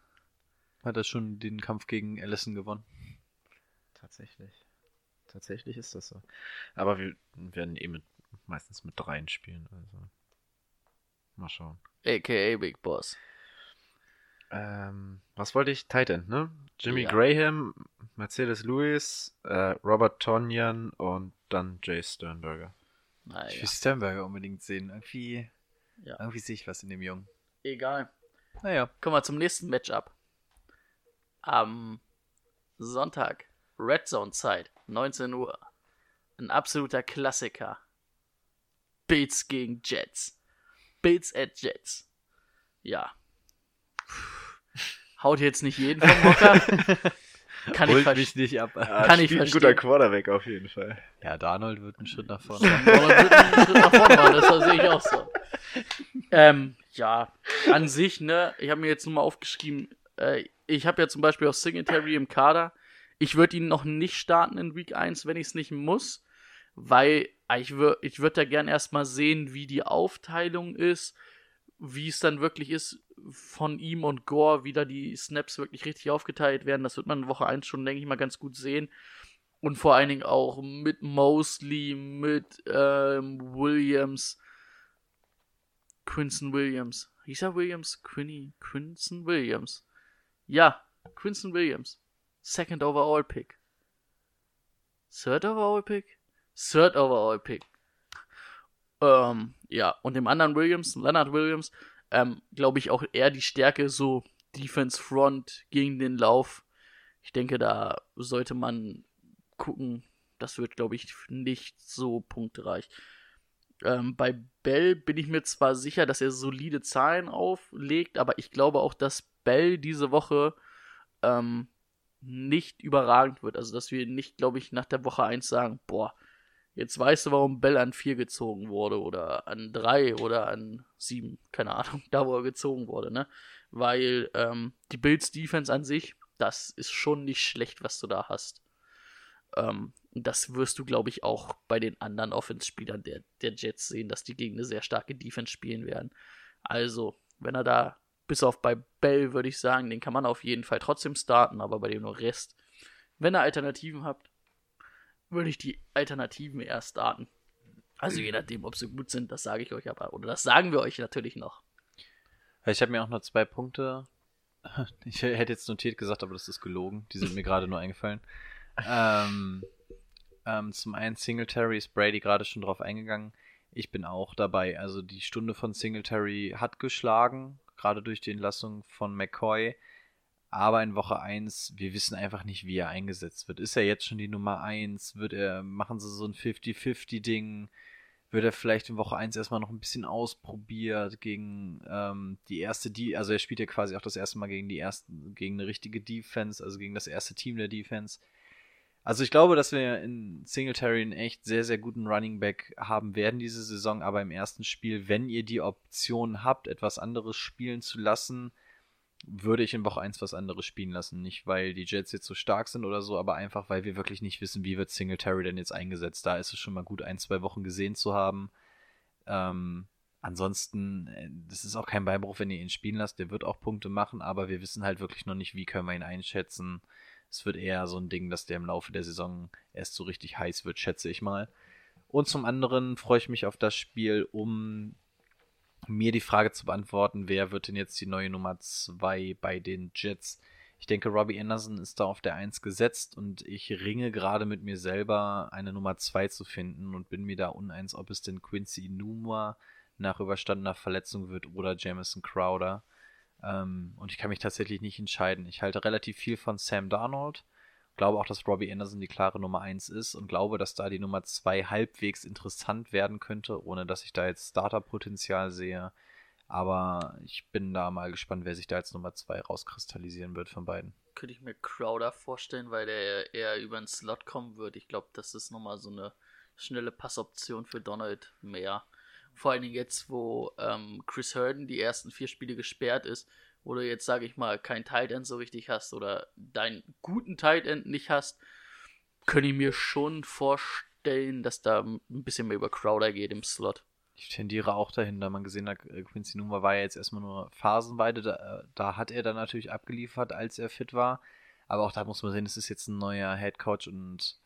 Hat er schon den Kampf gegen Allison gewonnen? Tatsächlich. Tatsächlich ist das so. Aber wir werden eh mit, meistens mit dreien spielen. Also. Mal schauen. AKA Big Boss. Ähm, was wollte ich? Titan, ne? Jimmy Ja. Graham, Mercedes Lewis, äh, Robert Tonyan und dann Jay Sternberger. Ich Naja, will Sternberger unbedingt sehen. Irgendwie, Ja. irgendwie sehe ich was in dem Jungen. egal. Naja. Kommen wir zum nächsten Matchup. Am Sonntag, Red Zone Zeit, 19 Uhr. Ein absoluter Klassiker. Bills gegen Jets. Bills at Jets. Ja. [laughs] Haut jetzt nicht jeden vom Hocker. [laughs] Kann ich Holt verstehen. mich nicht ab. Kann ich spielt ein verstehen. guter Quarterback auf jeden Fall. Ja, Darnold wird einen Schritt nach vorne. Schritt nach vorne machen, das sehe ich auch so. Ähm, ja, an sich, ne, ich habe mir jetzt nur mal aufgeschrieben, äh, ich habe ja zum Beispiel auch Singletary im Kader. Ich würde ihn noch nicht starten in Week 1, wenn ich es nicht muss, weil ich würde ich würd da gern erstmal sehen, wie die Aufteilung ist, wie es dann wirklich ist von ihm und Gore, wie da die Snaps wirklich richtig aufgeteilt werden. Das wird man in Woche 1 schon, denke ich mal, ganz gut sehen. Und vor allen Dingen auch mit Mosley, mit ähm, Williams, Quinton Williams. Hieß er Williams? Quinny, Quinton Williams. Ja, Quinton Williams. Second overall pick. Third overall pick? Third overall pick. Ähm, ja, und dem anderen Williams, Leonard Williams, ähm, glaube ich auch eher die Stärke so Defense Front gegen den Lauf. Ich denke, da sollte man gucken. Das wird, glaube ich, nicht so punktreich. Ähm, bei Bell bin ich mir zwar sicher, dass er solide Zahlen auflegt, aber ich glaube auch, dass Bell diese Woche ähm, nicht überragend wird. Also, dass wir nicht, glaube ich, nach der Woche 1 sagen, boah, jetzt weißt du, warum Bell an 4 gezogen wurde oder an 3 oder an 7, keine Ahnung, [laughs] da wo er gezogen wurde, ne? Weil ähm, die Bills Defense an sich, das ist schon nicht schlecht, was du da hast. Ähm, das wirst du, glaube ich, auch bei den anderen Offense-Spielern der, der Jets sehen, dass die gegen eine sehr starke Defense spielen werden. Also, wenn er da, bis auf bei Bell, würde ich sagen, den kann man auf jeden Fall trotzdem starten, aber bei dem Rest, wenn ihr Alternativen habt, würde ich die Alternativen eher starten. Also je nachdem, ob sie gut sind, das sage ich euch aber. Oder das sagen wir euch natürlich noch. Ich habe mir auch noch zwei Punkte. [laughs] Ich hätte jetzt notiert gesagt, aber das ist gelogen. Die sind mir gerade nur eingefallen. Ähm, ähm, zum einen Singletary ist Brady gerade schon drauf eingegangen. Ich bin auch dabei. Also die Stunde von Singletary hat geschlagen, gerade durch die Entlassung von McCoy. Aber in Woche 1, wir wissen einfach nicht, wie er eingesetzt wird. Ist er jetzt schon die Nummer 1? Wird er, machen sie so ein 50-50-Ding? Wird er vielleicht in Woche 1 erstmal noch ein bisschen ausprobiert gegen ähm, die erste, die, also er spielt ja quasi auch das erste Mal gegen die ersten, gegen eine richtige Defense, also gegen das erste Team der Defense. Also ich glaube, dass wir in Singletary einen echt sehr, sehr guten Running Back haben werden diese Saison, aber im ersten Spiel, wenn ihr die Option habt, etwas anderes spielen zu lassen, würde ich in Woche 1 was anderes spielen lassen. Nicht, weil die Jets jetzt so stark sind oder so, aber einfach, weil wir wirklich nicht wissen, wie wird Singletary denn jetzt eingesetzt. Da ist es schon mal gut, ein, zwei Wochen gesehen zu haben. Ähm, ansonsten, äh, das ist auch kein Beibruch, wenn ihr ihn spielen lasst. Der wird auch Punkte machen, aber wir wissen halt wirklich noch nicht, wie können wir ihn einschätzen. Es wird eher so ein Ding, dass der im Laufe der Saison erst so richtig heiß wird, schätze ich mal. Und zum anderen freue ich mich auf das Spiel um mir die Frage zu beantworten, wer wird denn jetzt die neue Nummer 2 bei den Jets? Ich denke, Robbie Anderson ist da auf der 1 gesetzt und ich ringe gerade mit mir selber, eine Nummer 2 zu finden und bin mir da uneins, ob es denn Quincy Numa nach überstandener Verletzung wird oder Jamison Crowder. Ähm, und ich kann mich tatsächlich nicht entscheiden. Ich halte relativ viel von Sam Darnold. Glaube auch, dass Robbie Anderson die klare Nummer 1 ist und glaube, dass da die Nummer 2 halbwegs interessant werden könnte, ohne dass ich da jetzt Starterpotenzial sehe. Aber ich bin da mal gespannt, wer sich da als Nummer 2 rauskristallisieren wird von beiden. Könnte ich mir Crowder vorstellen, weil der eher über den Slot kommen wird. Ich glaube, das ist nochmal so eine schnelle Passoption für Donald mehr. Vor allen Dingen jetzt, wo ähm, Chris Herden die ersten vier Spiele gesperrt ist, wo du jetzt, sage ich mal, kein Tight End so richtig hast oder deinen guten Tight End nicht hast, könnte ich mir schon vorstellen, dass da ein bisschen mehr über Crowder geht im Slot. Ich tendiere auch dahin, da man gesehen hat, äh, Quincy Numa war ja jetzt erstmal nur phasenweise, da, äh, da hat er dann natürlich abgeliefert, als er fit war. Aber auch da muss man sehen, es ist jetzt ein neuer Head Coach und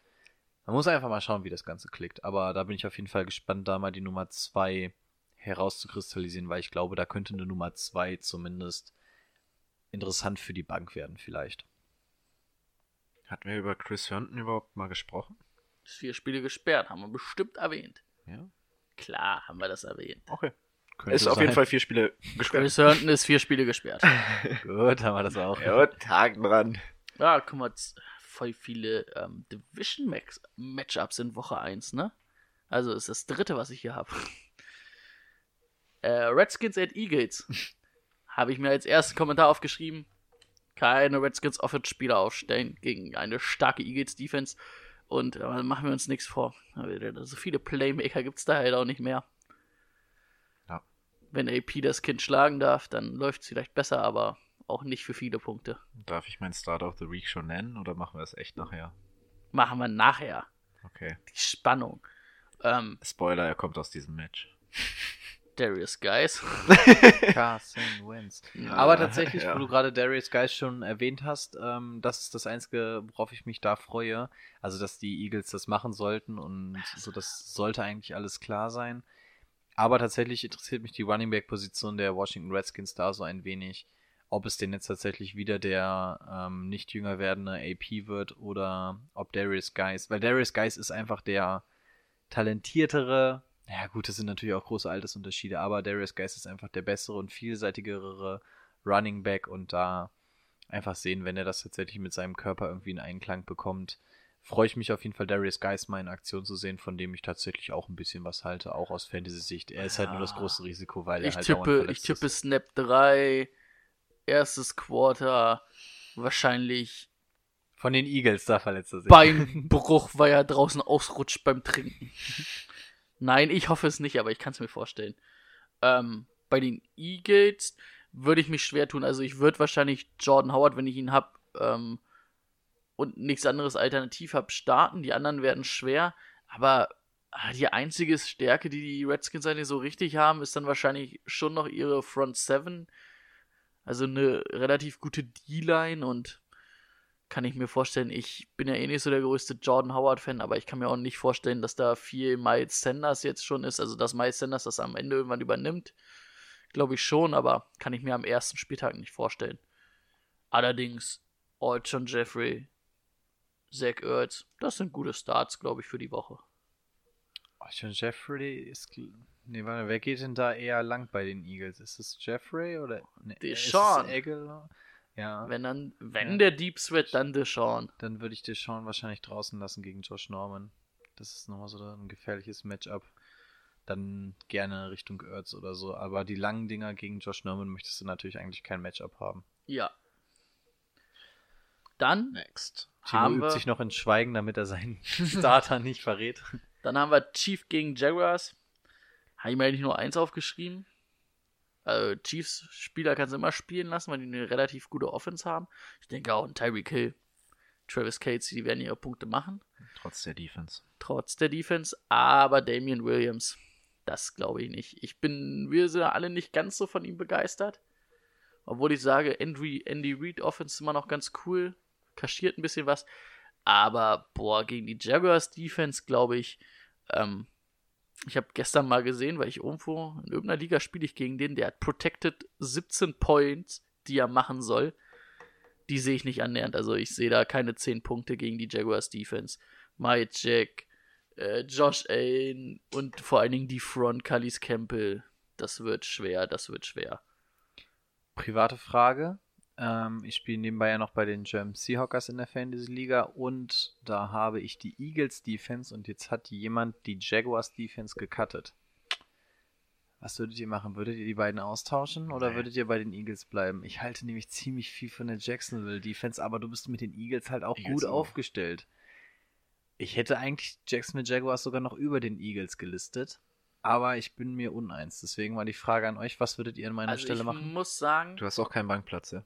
man muss einfach mal schauen, wie das Ganze klickt. Aber da bin ich auf jeden Fall gespannt, da mal die Nummer 2 herauszukristallisieren, weil ich glaube, da könnte eine Nummer 2 zumindest interessant für die Bank werden, vielleicht. Hatten wir über Chris Herndon überhaupt mal gesprochen? Vier Spiele gesperrt, haben wir bestimmt erwähnt. Ja. Klar haben wir das erwähnt. Okay. Könnte ist auf sein. jeden Fall vier Spiele gesperrt. Chris Herndon ist vier Spiele gesperrt. [laughs] Gut, haben wir das auch. Ja, Tag dran. Ja, guck mal, voll viele ähm, Division-Matchups in Woche 1, ne? Also ist das dritte, was ich hier habe. [laughs] Äh, Redskins at Eagles. habe ich mir als ersten Kommentar aufgeschrieben. Keine Redskins Offense-Spieler aufstellen gegen eine starke Eagles-Defense. Und äh, machen wir uns nichts vor. So viele Playmaker gibt es da halt auch nicht mehr. Ja. Wenn AP das Kind schlagen darf, dann läuft es vielleicht besser, aber auch nicht für viele Punkte. Darf ich meinen Start of the Week schon nennen oder machen wir es echt nachher? Machen wir nachher. Okay. Die Spannung. Ähm, Spoiler, er kommt aus diesem Match. [laughs] Darius Guys. [laughs] Carson Wentz. Aber tatsächlich, ja. wo du gerade Darius Guys schon erwähnt hast, ähm, das ist das Einzige, worauf ich mich da freue. Also, dass die Eagles das machen sollten und so, das sollte eigentlich alles klar sein. Aber tatsächlich interessiert mich die Running Back Position der Washington Redskins da so ein wenig, ob es denn jetzt tatsächlich wieder der ähm, nicht jünger werdende AP wird oder ob Darius Guys, weil Darius Guys ist einfach der talentiertere, ja gut, das sind natürlich auch große Altersunterschiede, aber Darius Guys ist einfach der bessere und vielseitigere Running Back und da einfach sehen, wenn er das tatsächlich mit seinem Körper irgendwie in Einklang bekommt, freue ich mich auf jeden Fall, Darius Guys mal in Aktion zu sehen, von dem ich tatsächlich auch ein bisschen was halte, auch aus Fantasy-Sicht. Er ist halt nur das große Risiko, weil er Ich halt tippe, ich tippe ist. Snap 3, erstes Quarter, wahrscheinlich Von den Eagles, da verletzt er sich. Beinbruch, [laughs] weil er draußen ausrutscht beim Trinken. Nein, ich hoffe es nicht, aber ich kann es mir vorstellen. Ähm, bei den Eagles würde ich mich schwer tun. Also ich würde wahrscheinlich Jordan Howard, wenn ich ihn habe ähm, und nichts anderes alternativ habe, starten. Die anderen werden schwer. Aber ah, die einzige Stärke, die die Redskins eigentlich so richtig haben, ist dann wahrscheinlich schon noch ihre Front Seven. Also eine relativ gute D-Line und kann ich mir vorstellen, ich bin ja eh nicht so der größte Jordan Howard-Fan, aber ich kann mir auch nicht vorstellen, dass da viel Miles Sanders jetzt schon ist. Also, dass Miles Sanders das am Ende irgendwann übernimmt, glaube ich schon, aber kann ich mir am ersten Spieltag nicht vorstellen. Allerdings, Alton Jeffrey, Zach Ertz, das sind gute Starts, glaube ich, für die Woche. John Jeffrey ist. Nee, warte, wer geht denn da eher lang bei den Eagles? Ist es Jeffrey oder. Nee, Deshaun. Ja. Wenn dann, wenn Ja. der Deep Threat, dann Deshaun. Dann würde ich Deshaun wahrscheinlich draußen lassen gegen Josh Norman. Das ist nochmal so ein gefährliches Matchup. Dann gerne Richtung Ertz oder so. Aber die langen Dinger gegen Josh Norman möchtest du natürlich eigentlich kein Matchup haben. Ja. Dann Next. Timo haben übt wir, sich noch in Schweigen, damit er seinen [laughs] Starter nicht verrät. dann haben wir Chief gegen Jaguars. Habe ich mir eigentlich nur eins aufgeschrieben. Also Chiefs-Spieler kannst du immer spielen lassen, weil die eine relativ gute Offense haben. Ich denke auch ein Tyreek Hill, Travis Cates, die werden ihre Punkte machen, Trotz der Defense. trotz der Defense. Aber Damian Williams, das glaube ich nicht. Ich bin, wir sind alle nicht ganz so von ihm begeistert. Obwohl ich sage, Andy, Andy Reid Offense ist immer noch ganz cool. Kaschiert ein bisschen was. Aber, boah, gegen die Jaguars Defense, glaube ich, ähm, Ich habe gestern mal gesehen, weil ich irgendwo in irgendeiner Liga spiele ich gegen den, der hat protected 17 Points, die er machen soll. Die sehe ich nicht annähernd. Also ich sehe da keine 10 Punkte gegen die Jaguars Defense. Mike Jack, äh, Josh Allen und vor allen Dingen die Front, Callis Campbell. Das wird schwer, das wird schwer. Private Frage. Ähm, ich spiele nebenbei ja noch bei den German Seahawkers in der Fantasy-Liga und da habe ich die Eagles Defense und jetzt hat jemand die Jaguars Defense gecuttet. Was würdet ihr machen? Würdet ihr die beiden austauschen oder würdet ihr bei den Eagles bleiben? Ich halte nämlich ziemlich viel von der Jacksonville Defense, aber du bist mit den Eagles halt auch Eagles gut auch. aufgestellt. Ich hätte eigentlich Jacksonville Jaguars sogar noch über den Eagles gelistet, aber ich bin mir uneins. Deswegen war die Frage an euch, was würdet ihr an meiner Also Stelle ich machen? muss sagen, Du hast auch keinen Bankplatz, ja?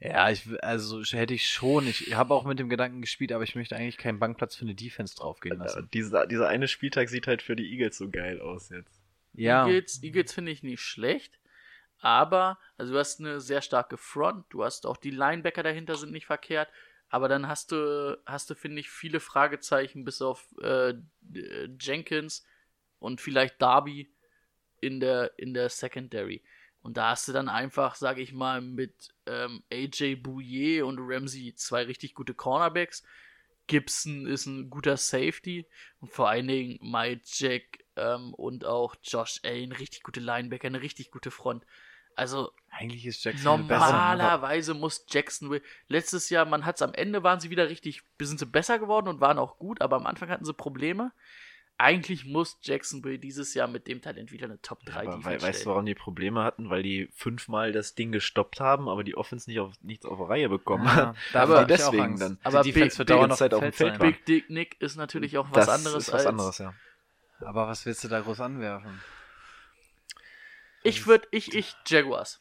Ja, ich, also hätte ich schon. Ich habe auch mit dem Gedanken gespielt, aber ich möchte eigentlich keinen Bankplatz für eine Defense draufgehen lassen. Dieser, dieser eine Spieltag sieht halt für die Eagles so geil aus jetzt. Ja, Eagles, Eagles finde ich nicht schlecht. Aber, also du hast eine sehr starke Front, du hast auch die Linebacker dahinter sind nicht verkehrt, aber dann hast du, hast du, finde ich, viele Fragezeichen bis auf äh, äh, Jenkins und vielleicht Darby in der, in der Secondary. Und da hast du dann einfach, sage ich mal, mit ähm, AJ Bouye und Ramsey zwei richtig gute Cornerbacks. Gibson ist ein guter Safety und vor allen Dingen Mike Jack ähm, und auch Josh Allen, richtig gute Linebacker, eine richtig gute Front. Also eigentlich ist Jackson besser. normalerweise muss Jacksonville, letztes Jahr, man hat es am Ende, waren sie wieder richtig, sind sie besser geworden und waren auch gut, aber am Anfang hatten sie Probleme. Eigentlich muss Jacksonville dieses Jahr mit dem Talent wieder eine Top 3 Aber Defense wei- weißt du, warum die Probleme hatten? Weil die fünfmal das Ding gestoppt haben, aber die Offense nicht auf, nichts auf Reihe bekommen Ja, hat. da Aber deswegen dann. Aber die Defense Big- wird Big dauernd Zeit auf dem Feld. Big Dick Nick ist natürlich auch was das anderes ist was als. anderes, ja. Aber was willst du da groß anwerfen? Ich würde, ich, ich, Jaguars.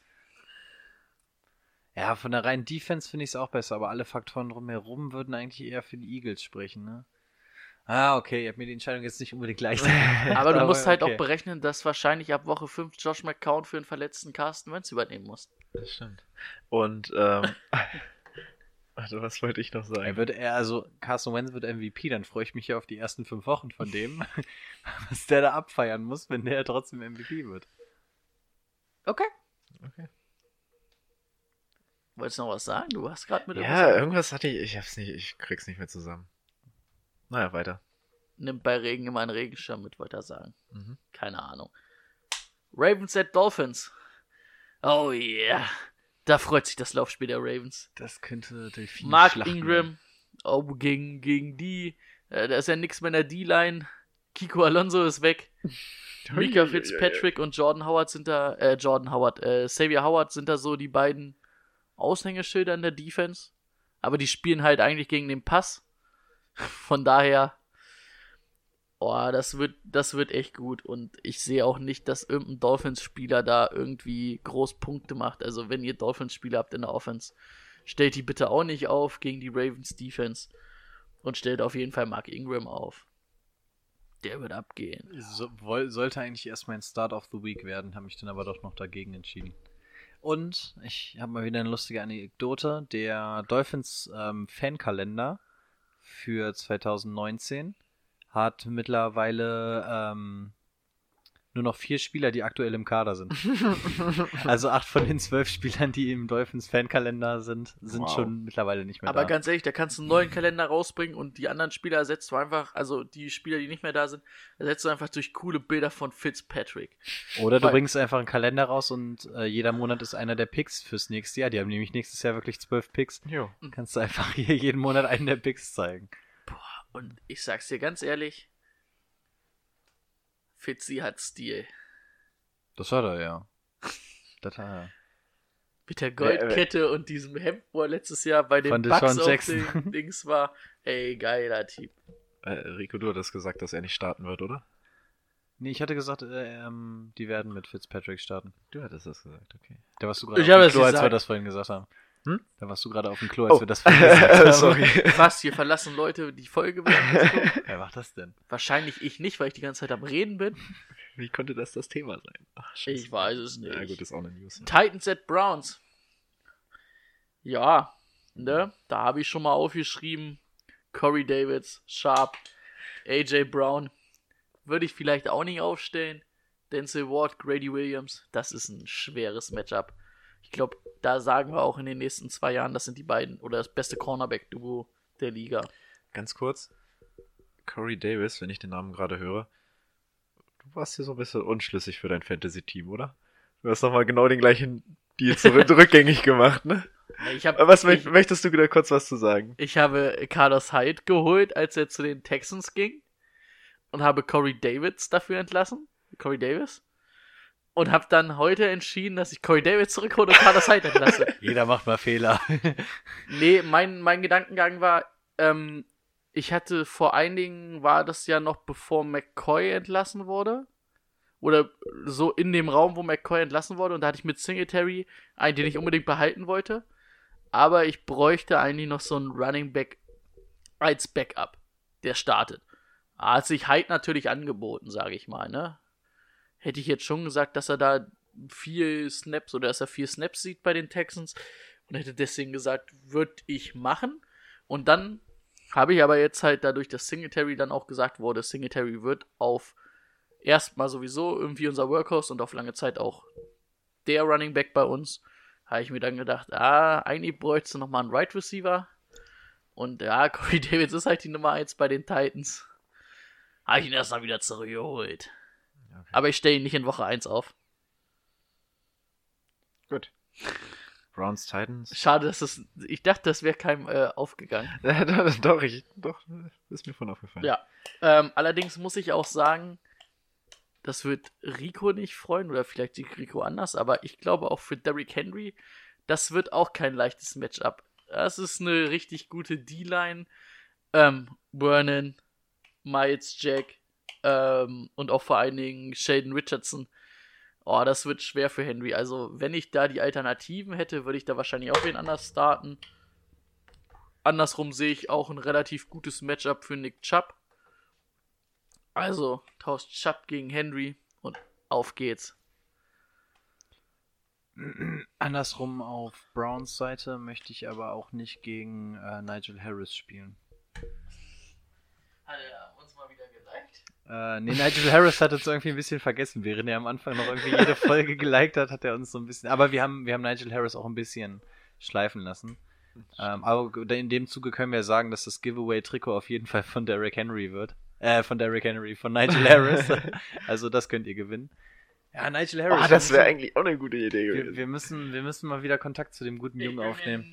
Ja, von der reinen Defense finde ich es auch besser, aber alle Faktoren drumherum würden eigentlich eher für die Eagles sprechen, ne? Ah, okay, ihr habt mir die Entscheidung jetzt nicht unbedingt gleich [laughs] Aber du musst halt okay. auch berechnen, dass wahrscheinlich ab Woche 5 Josh McCown für einen verletzten Carsten Wentz übernehmen muss. Das stimmt. Und, ähm, [laughs] warte, was wollte ich noch sagen? Er wird er, also Carson Wentz wird MVP, dann freue ich mich ja auf die ersten fünf Wochen von dem, [laughs] was der da abfeiern muss, wenn der trotzdem MVP wird. Okay. Okay. Wolltest du noch was sagen? Du hast gerade mit ja, irgendwas hatte ich, ich hab's nicht, ich krieg's nicht mehr zusammen. Naja, weiter. Nimmt bei Regen immer einen Regenschirm mit, wollte er sagen. Mhm. Keine Ahnung. Ravens at Dolphins. Oh yeah. Da freut sich das Laufspiel der Ravens. Das könnte Delfin Mark schlachten Ingram. Oh, gegen, gegen die. Äh, da ist ja nichts mehr in der D-Line. Kiko Alonso ist weg. [laughs] Mika Fitzpatrick und Jordan Howard sind da, äh, Jordan Howard, äh, Xavier Howard sind da so die beiden Aushängeschilder in der Defense. Aber die spielen halt eigentlich gegen den Pass. Von daher, oh, das wird, das wird echt gut. Und ich sehe auch nicht, dass irgendein Dolphins-Spieler da irgendwie groß Punkte macht. Also, wenn ihr Dolphins-Spieler habt in der Offense, stellt die bitte auch nicht auf gegen die Ravens Defense. Und stellt auf jeden Fall Mark Ingram auf. Der wird abgehen. So, sollte eigentlich erst mein Start of the Week werden, habe mich dann aber doch noch dagegen entschieden. Und ich habe mal wieder eine lustige Anekdote. Der Dolphins ähm, Fankalender für 2019 hat mittlerweile ähm, nur noch vier Spieler, die aktuell im Kader sind. [laughs] also acht von den zwölf Spielern, die im Dolphins Fankalender sind, sind Wow. schon mittlerweile nicht mehr Aber da. ganz ehrlich, da kannst du einen neuen Kalender rausbringen und die anderen Spieler ersetzt du einfach, also die Spieler, die nicht mehr da sind, ersetzt du einfach durch coole Bilder von Fitzpatrick. Oder du Weil- bringst einfach einen Kalender raus und äh, jeder Monat ist einer der Picks fürs nächste Jahr. Die haben nämlich nächstes Jahr wirklich zwölf Picks. Jo. Kannst du einfach [laughs] hier jeden Monat einen der Picks zeigen. Und ich sag's dir ganz ehrlich, Fitzy hat Stil. Das hat er, ja. [laughs] Das hat er. Mit der Goldkette und diesem Hemd, wo er letztes Jahr bei den Deshaun auf den [laughs] Dings war. Ey, geiler Typ. Äh, Rico, du hattest gesagt, dass er nicht starten wird, oder? Nee, ich hatte gesagt, äh, ähm, die werden mit Fitzpatrick starten. Du hattest das gesagt, okay. Da warst du gerade Ich auf habe dem es Klo, als wir gesagt. das vorhin gesagt haben. Hm? Da warst du gerade auf dem Klo, als Oh. wir das gesagt [laughs] haben. Sorry. [laughs] Was, hier verlassen Leute die Folge? Wer macht das denn? Wahrscheinlich ich nicht, weil ich die ganze Zeit am Reden bin. Wie konnte das das Thema sein? Ach. Ich weiß es nicht. Ja, gut, ist auch eine News. Titans at Browns. Ja, ne? Da habe ich schon mal aufgeschrieben. Corey Davids, Sharp, AJ Brown. würde ich vielleicht auch nicht aufstellen. Denzel Ward, Grady Williams, das ist ein schweres Matchup. Ich glaube, da sagen wir auch in den nächsten zwei Jahren, das sind die beiden oder das beste Cornerback-Duo der Liga. Ganz kurz. Corey Davis, wenn ich den Namen gerade höre. Du warst hier so ein bisschen unschlüssig für dein Fantasy-Team, oder? Du hast nochmal genau den gleichen Deal [laughs] zurück rückgängig gemacht, ne? Ich hab, Was ich, möcht- möchtest du da kurz was zu sagen? ich habe Carlos Hyde geholt, als er zu den Texans ging. Und habe Corey Davis dafür entlassen. Corey Davis. Und habe dann heute entschieden, dass ich Corey Davis zurückhole und Carlos Hyde entlasse. [laughs] Jeder macht mal Fehler. [laughs] Nee, mein, mein Gedankengang war, ähm, ich hatte vor einigen Dingen, war das ja noch bevor McCoy entlassen wurde. Oder so in dem Raum, wo McCoy entlassen wurde. Und da hatte ich mit Singletary einen, den ich unbedingt behalten wollte. Aber ich bräuchte eigentlich noch so einen Running Back als Backup, der startet. Hat sich Hyde natürlich angeboten, sage ich mal, ne? Hätte ich jetzt schon gesagt, dass er da viel Snaps oder dass er vier Snaps sieht bei den Texans und hätte deswegen gesagt, würde ich machen. Und dann habe ich aber jetzt halt dadurch, dass Singletary dann auch gesagt wurde, Singletary wird auf erstmal sowieso irgendwie unser Workhorse und auf lange Zeit auch der Running Back bei uns, habe ich mir dann gedacht, ah, eigentlich bräuchtest du nochmal einen Right Receiver. Und ja, [laughs] Corey Davis ist halt die Nummer 1 bei den Titans. Habe ich ihn erst mal wieder zurückgeholt. Aber ich stelle ihn nicht in Woche 1 auf. Gut. Browns Titans. Schade, dass es. Ich dachte, das wäre keinem äh, aufgegangen. [laughs] doch, ich, doch, ist mir von aufgefallen. Ja. Ähm, allerdings muss ich auch sagen, das wird Rico nicht freuen, oder vielleicht sieht Rico anders, aber ich glaube auch für Derrick Henry, das wird auch kein leichtes Matchup. Das ist eine richtig gute D-Line. Ähm, Vernon, Miles Jack ähm, und auch vor allen Dingen Sheldon Richardson. Oh, das wird schwer für Henry. Also, wenn ich da die Alternativen hätte, würde ich da wahrscheinlich auch wen anders starten. Andersrum sehe ich auch ein relativ gutes Matchup für Nick Chubb. Also, tauscht Chubb gegen Henry und auf geht's. [clears throat] Andersrum auf Browns Seite möchte ich aber auch nicht gegen äh, Nigel Harris spielen. Hat er uns mal wieder geliked? Äh, nee, Nigel Harris hat uns irgendwie ein bisschen vergessen, während er am Anfang noch irgendwie jede Folge geliked hat, hat er uns so ein bisschen. Aber wir haben, wir haben Nigel Harris auch ein bisschen schleifen lassen. Ähm, aber in dem Zuge können wir sagen, dass das Giveaway-Trikot auf jeden Fall von Derrick Henry wird. Äh, von Derrick Henry, von Nigel Harris. [laughs] also das könnt ihr gewinnen. Ja, Nigel Harris. Oh, das wir wäre müssen- eigentlich auch eine gute Idee wir, gewesen. wir, müssen, wir müssen mal wieder Kontakt zu dem guten Jungen aufnehmen.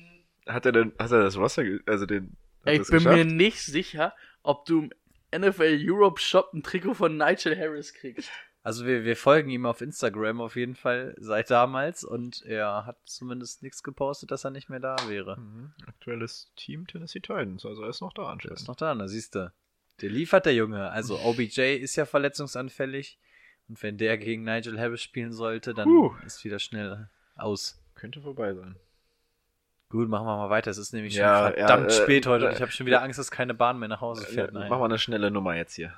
Hat er denn, hat er das Roster, ge- also den, Ich bin geschafft? mir nicht sicher, ob du im NFL Europe Shop ein Trikot von Nigel Harris kriegst. Also wir, wir folgen ihm auf Instagram auf jeden Fall seit damals und er hat zumindest nichts gepostet, dass er nicht mehr da wäre. Mhm. Aktuelles Team Tennessee Titans, also er ist noch da anscheinend. ist noch da, da siehst du. Der liefert der Junge. Also [laughs] OBJ ist ja verletzungsanfällig und wenn der gegen Nigel Harris spielen sollte, dann Puh. ist wieder schnell aus. Könnte vorbei sein. Gut, machen wir mal weiter. Es ist nämlich schon Ja, verdammt ja, äh, spät heute und äh, ich habe schon wieder Angst, dass keine Bahn mehr nach Hause fährt. Äh, Nein. Machen wir eine schnelle Nummer jetzt hier.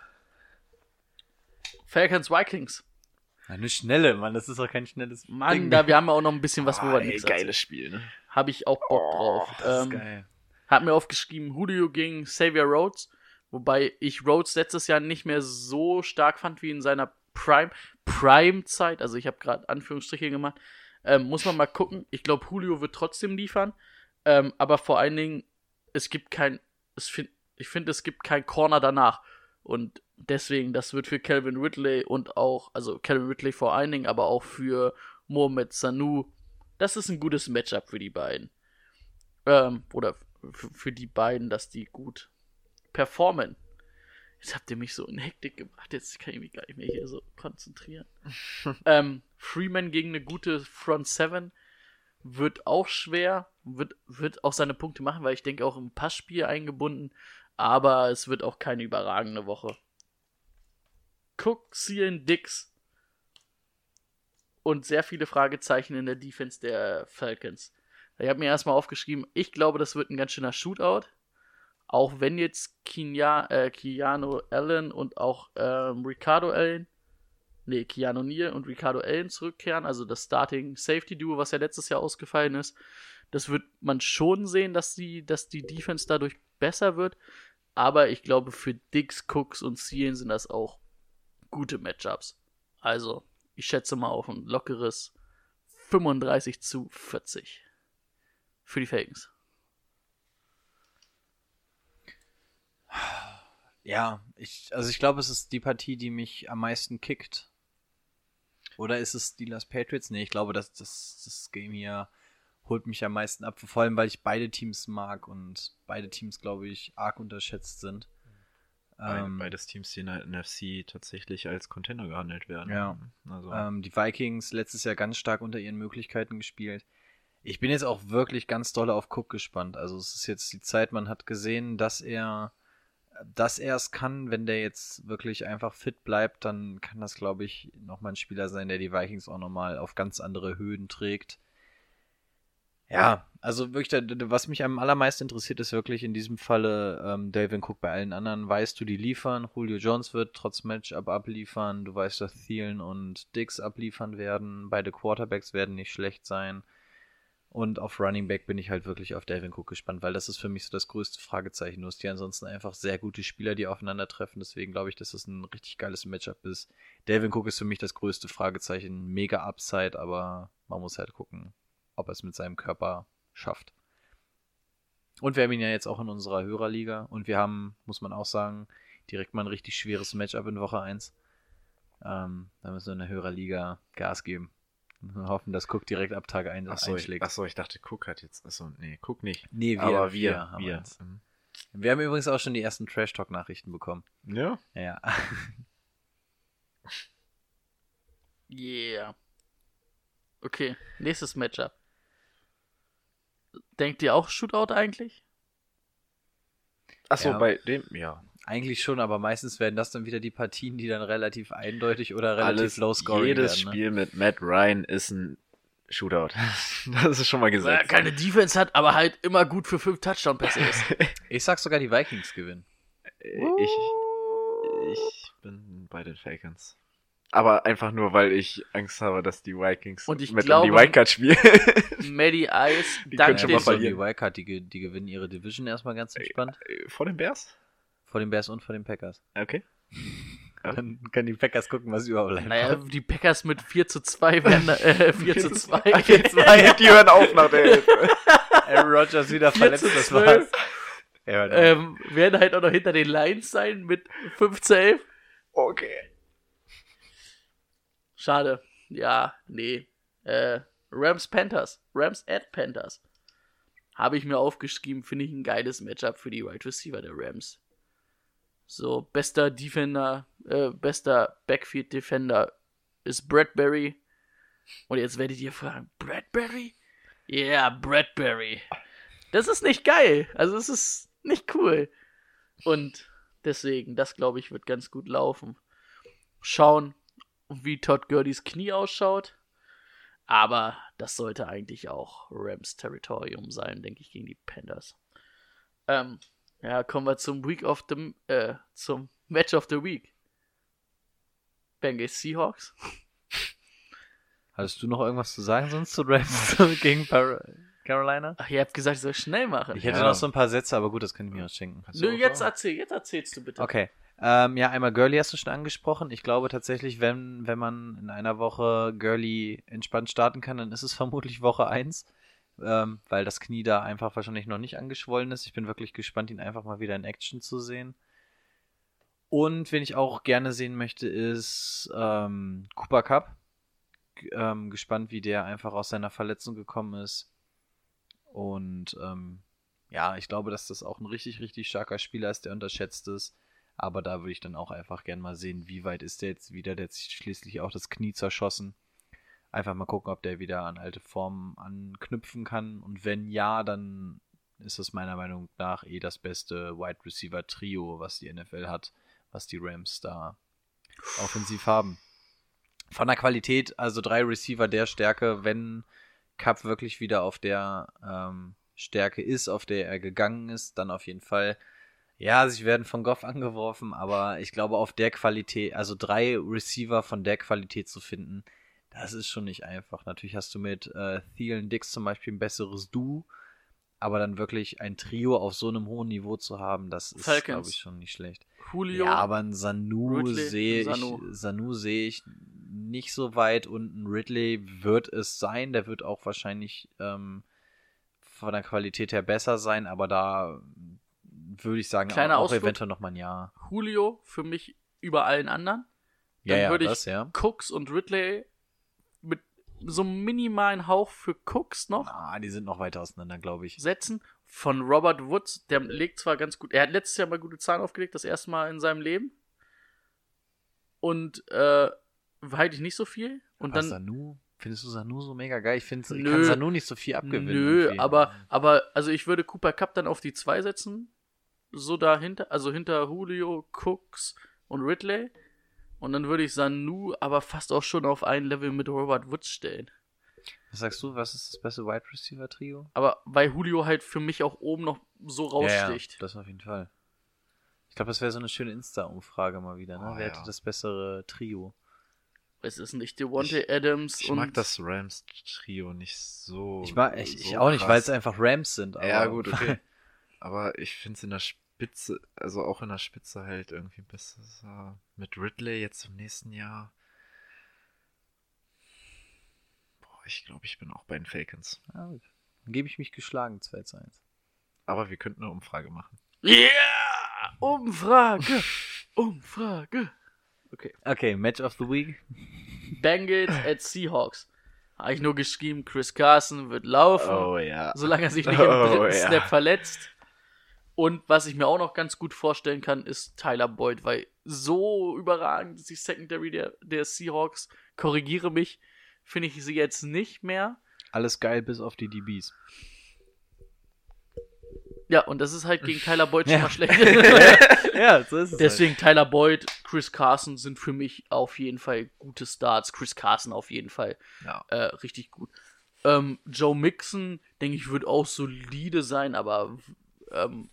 Falcons Vikings. Eine schnelle, Mann, das ist doch kein schnelles Mann, Ding. da wir haben ja auch noch ein bisschen was, wo wir Ah, ey, nichts geiles Spiel, ne? Habe ich auch Bock drauf. Das ist Ähm, geil. Hab mir aufgeschrieben, Julio gegen Xavier Rhodes. Wobei ich Rhodes letztes Jahr nicht mehr so stark fand wie in seiner Prime Prime-Zeit. Also ich habe gerade Anführungsstriche gemacht. Ähm, muss man mal gucken. Ich glaube, Julio wird trotzdem liefern. Ähm, aber vor allen Dingen, es gibt kein. Es find, ich finde, es gibt kein Corner danach. Und deswegen, das wird für Calvin Ridley und auch, also Calvin Ridley vor allen Dingen, aber auch für Mohamed Sanu. Das ist ein gutes Matchup für die beiden. Ähm, oder für die beiden, dass die gut performen. Jetzt habt ihr mich so in Hektik gebracht, jetzt kann ich mich gar nicht mehr hier so konzentrieren. [laughs] ähm, Freeman gegen eine gute Front 7 wird auch schwer, wird, wird auch seine Punkte machen, weil ich denke auch im Passspiel eingebunden, aber es wird auch keine überragende Woche. Cook, Seelen, Dix und sehr viele Fragezeichen in der Defense der Falcons. Ich habe mir erstmal aufgeschrieben, ich glaube, das wird ein ganz schöner Shootout. Auch wenn jetzt Kinya, äh, Keanu Allen und auch ähm, Ricardo Allen, nee, Keanu Neal und Ricardo Allen zurückkehren, also das Starting Safety Duo, was ja letztes Jahr ausgefallen ist, das wird man schon sehen, dass die, dass die Defense dadurch besser wird. Aber ich glaube, für Dix, Cooks und Zielen sind das auch gute Matchups. Also, ich schätze mal auf ein lockeres 35 zu 40 für die Falcons. Ja, ich, also ich glaube, es ist die Partie, die mich am meisten kickt. Oder ist es Steelers Patriots? Nee, ich glaube, dass das, das Game hier holt mich am meisten ab. Vor allem, weil ich beide Teams mag und beide Teams, glaube ich, arg unterschätzt sind. Beide, Ähm, beides Teams, die in der NFC tatsächlich als Contender gehandelt werden. Ja. Also, Ähm, die Vikings letztes Jahr ganz stark unter ihren Möglichkeiten gespielt. Ich bin jetzt auch wirklich ganz doll auf Cook gespannt. Also es ist jetzt die Zeit, man hat gesehen, dass er, dass er es kann, wenn der jetzt wirklich einfach fit bleibt, dann kann das, glaube ich, nochmal ein Spieler sein, der die Vikings auch nochmal auf ganz andere Höhen trägt. Ja, also wirklich, was mich am allermeisten interessiert, ist wirklich in diesem Falle ähm, Delvin Cook. Bei allen anderen weißt du, die liefern. Julio Jones wird trotz Matchup abliefern. Du weißt, dass Thielen und Dix abliefern werden. Beide Quarterbacks werden nicht schlecht sein. Und auf Running Back bin ich halt wirklich auf Delvin Cook gespannt, weil das ist für mich so das größte Fragezeichen. Du hast die ansonsten einfach sehr gute Spieler, die aufeinandertreffen. Deswegen glaube ich, dass das ein richtig geiles Matchup ist. Delvin Cook ist für mich das größte Fragezeichen. Mega Upside, aber man muss halt gucken, ob er es mit seinem Körper schafft. Und wir haben ihn ja jetzt auch in unserer Hörerliga. Und wir haben, muss man auch sagen, direkt mal ein richtig schweres Matchup in Woche 1. Ähm, da müssen wir in der Hörerliga Gas geben. Wir hoffen, dass Cook direkt ab Tag 1 achso, ich, einschlägt. achso, ich dachte, Cook hat jetzt. Achso, nee, Cook nicht. Nee, wir, Aber wir, haben wir. eins. Mhm. Wir haben übrigens auch schon die ersten Trash Talk Nachrichten bekommen. Ja. Ja. [laughs] Yeah. Okay, nächstes Matchup. Denkt ihr auch Shootout eigentlich? Achso, Ja. bei dem, ja. Eigentlich schon, aber meistens werden das dann wieder die Partien, die dann relativ eindeutig oder relativ Alles, low scoring jedes werden. Ne? Spiel mit Matt Ryan ist ein Shootout. [laughs] das ist schon mal Weil er gesagt. keine Defense hat, aber halt immer gut für fünf Touchdown-Pässe ist. [laughs] Ich sag sogar, die Vikings gewinnen. ich, ich bin bei den Falcons. Aber einfach nur, weil ich Angst habe, dass die Vikings Und ich mit glaube- um die Wildcard spielen. [laughs] Maddie Ice, Die dank können schon mal den, verlieren. Die Wildcard, die, die gewinnen ihre Division erstmal ganz entspannt. Vor den Bears? Vor den Bears und vor den Packers. Okay. [laughs] Dann können die Packers gucken, was überbleibt. naja, die Packers mit 4 zu 2 werden, [laughs] äh, 4 zu 2. die [laughs] hören auf nach der Hälfte. Aaron Rodgers wieder 4 verletzt, zu das 12. war's. Ja, ähm, werden halt auch noch hinter den Lions sein mit 5 zu 11. Okay. Schade. Ja, nee. Äh, Rams Panthers. Rams at Panthers. Habe ich mir aufgeschrieben, finde ich ein geiles Matchup für die Wide Receiver der Rams. So, bester Defender, äh, bester Backfield Defender ist Bradbury. Und jetzt werdet ihr fragen, Bradbury? Ja, yeah, Bradbury. Das ist nicht geil. Also, es ist nicht cool. Und deswegen, das glaube ich, wird ganz gut laufen. Schauen, wie Todd Gurleys Knie ausschaut. Aber das sollte eigentlich auch Rams Territorium sein, denke ich, gegen die Panthers. Ähm, ja, kommen wir zum Week of the äh, zum Match of the Week. Bengals Seahawks. Hattest du noch irgendwas zu sagen sonst zu Rams [laughs] gegen Par Carolina? Ach, ihr habt gesagt, ich soll schnell machen. Ich hätte Ja. noch so ein paar Sätze, aber gut, das kann ich mir auch schenken. Nö, jetzt erzähl, jetzt erzählst du bitte. Okay. Ähm, ja, einmal Gurley hast du schon angesprochen. Ich glaube tatsächlich, wenn, wenn man in einer Woche Gurley entspannt starten kann, dann ist es [laughs] vermutlich Woche 1, ähm, weil das Knie da einfach wahrscheinlich noch nicht angeschwollen ist. Ich bin wirklich gespannt, ihn einfach mal wieder in Action zu sehen. Und wen ich auch gerne sehen möchte, ist ähm, Cooper Cup. G ähm, gespannt, wie der einfach aus seiner Verletzung gekommen ist. Und ähm, ja, ich glaube, dass das auch ein richtig, richtig starker Spieler ist, der unterschätzt ist. Aber da würde ich dann auch einfach gern mal sehen, wie weit ist der jetzt wieder. Der hat sich schließlich auch das Knie zerschossen. Einfach mal gucken, ob der wieder an alte Formen anknüpfen kann. Und wenn ja, dann ist es meiner Meinung nach eh das beste Wide Receiver Trio, was die NFL hat, was die Rams da offensiv haben. Von der Qualität, also drei Receiver der Stärke, wenn Cup wirklich wieder auf der ähm, Stärke ist, auf der er gegangen ist, dann auf jeden Fall. Ja, sie werden von Goff angeworfen, aber ich glaube, auf der Qualität, also drei Receiver von der Qualität zu finden, das ist schon nicht einfach. Natürlich hast du mit äh, Thielen Dix zum Beispiel ein besseres Du, aber dann wirklich ein Trio auf so einem hohen Niveau zu haben, das ist, glaube ich, schon nicht schlecht. Julio, Ja, aber ein Sanu sehe ich, Sanu. Sehe ich nicht so weit und ein Ridley wird es sein. Der wird auch wahrscheinlich ähm, von der Qualität her besser sein, aber da würde ich sagen, Kleiner auch Ausflug. eventuell noch mal ein Jahr. Julio für mich über allen anderen. Ja, Dann ja, würde ich das, ja. Cooks und Ridley so minimalen Hauch für Cooks noch Ah, die sind noch weiter auseinander, glaube ich. setzen. Von Robert Woods, der legt zwar ganz gut, er hat letztes Jahr mal gute Zahlen aufgelegt, das erste Mal in seinem Leben. Und äh, halte ich nicht so viel. Und Aber dann. Sanu, findest du Sanu so mega geil? Ich finde, ich kann Sanu nicht so viel abgewinnen. Nö, irgendwie. aber, aber, also ich würde Cooper Cup dann auf die 2 setzen. So dahinter, also hinter Julio, Cooks und Ridley. Und dann würde ich Sanu aber fast auch schon auf ein Level mit Robert Woods stellen. Was sagst du, was ist das beste Wide Receiver Trio? Aber weil Julio halt für mich auch oben noch so raussticht. Ja, ja, das auf jeden Fall. Ich glaube, das wäre so eine schöne Insta-Umfrage mal wieder, ne? Oh, Wer ja. hätte das bessere Trio? Es ist nicht Devontae Adams Ich und mag das Rams-Trio nicht so. Ich mag, ich, ich so auch nicht, krass. weil es einfach Rams sind. Aber Ja, gut, okay. Aber ich finde es in der Spitze, also auch in der Spitze halt irgendwie besser. Mit Ridley jetzt im nächsten Jahr. Boah, ich glaube, ich bin auch bei den Falcons. Ja, gut. Dann gebe ich mich geschlagen 2 zu 1. Aber wir könnten eine Umfrage machen. Yeah! Umfrage! [laughs] Umfrage! Okay. Okay, Match of the Week. [laughs] Bengals at Seahawks. Habe ich nur geschrieben, Chris Carson wird laufen. Oh ja. solange er sich nicht [laughs] im Oh, dritten ja. Snap verletzt. Und was ich mir auch noch ganz gut vorstellen kann, ist Tyler Boyd, weil so überragend ist die Secondary der, der Seahawks, korrigiere mich, finde ich sie jetzt nicht mehr. Alles geil bis auf die DBs. Ja, und das ist halt gegen [laughs] Tyler Boyd schon mal schlecht. [laughs] ja, so ist es. Deswegen Tyler Boyd, Chris Carson sind für mich auf jeden Fall gute Starts. Chris Carson auf jeden Fall Ja. äh, richtig gut. Ähm, Joe Mixon, denke ich, wird auch solide sein, aber ähm,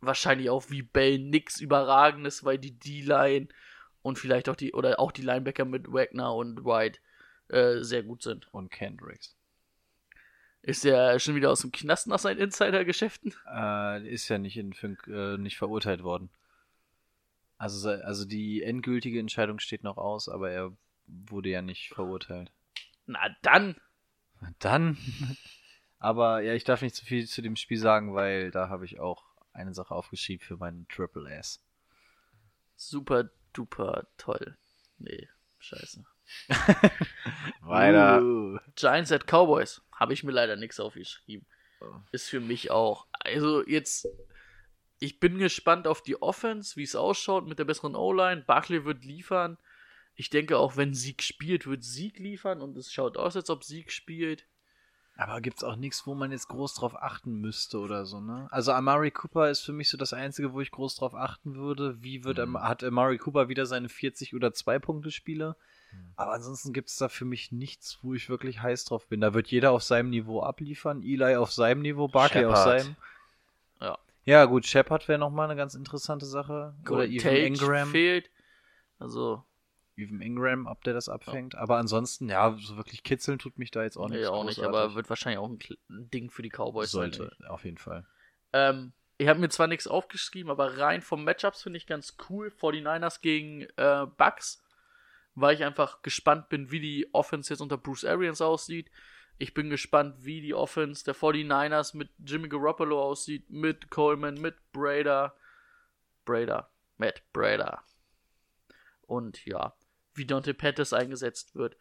wahrscheinlich auch wie Bell nix Überragendes, weil die D-Line und vielleicht auch die, oder auch die Linebacker mit Wagner und White äh, sehr gut sind. Und Kendricks. Ist der schon wieder aus dem Knast nach seinen Insider-Geschäften? Äh, ist ja nicht, in, äh, nicht verurteilt worden. Also, also die endgültige Entscheidung steht noch aus, aber er wurde ja nicht verurteilt. Na dann. Na Dann. [laughs] aber ja, ich darf nicht zu viel zu dem Spiel sagen, weil da habe ich auch eine Sache aufgeschrieben für meinen Triple S. Super duper toll. Nee, scheiße. [laughs] Weiter. Uh. Giants at Cowboys. Habe ich mir leider nichts aufgeschrieben. Ist für mich auch. Also jetzt, ich bin gespannt auf die Offense, wie es ausschaut mit der besseren O-Line. Barkley wird liefern. Ich denke auch, wenn Sieg spielt, wird Sieg liefern und es schaut aus, als ob Sieg spielt. Aber gibt's auch nichts, wo man jetzt groß drauf achten müsste oder so, ne? Also Amari Cooper ist für mich so das Einzige, wo ich groß drauf achten würde. Wie wird Mhm. Hat Amari Cooper wieder seine 40 oder 2 Punkte Spiele? Aber ansonsten gibt's da für mich nichts, wo ich wirklich heiß drauf bin. Da wird jeder auf seinem Niveau abliefern. Eli auf seinem Niveau, Barkley auf seinem. Ja. Ja, gut, Shepard wäre nochmal eine ganz interessante Sache. Oder Golden Evan Tate Ingram. fehlt. Also, Evan Ingram, ob der das abfängt. Aber ansonsten, ja, so wirklich kitzeln tut mich da jetzt auch nee, nicht. auch nicht, aber wird wahrscheinlich auch ein, Ding für die Cowboys sein. sollte, auf jeden Fall. Ähm, ich habe mir zwar nichts aufgeschrieben, aber rein vom Matchups finde ich ganz cool. 49ers gegen äh, Bucks, weil ich einfach gespannt bin, wie die Offense jetzt unter Bruce Arians aussieht. Ich bin gespannt, wie die Offense der 49ers mit Jimmy Garoppolo aussieht, mit Coleman, mit Brader. Brader. Matt Brader. Und ja, wie Dante Pettis eingesetzt wird.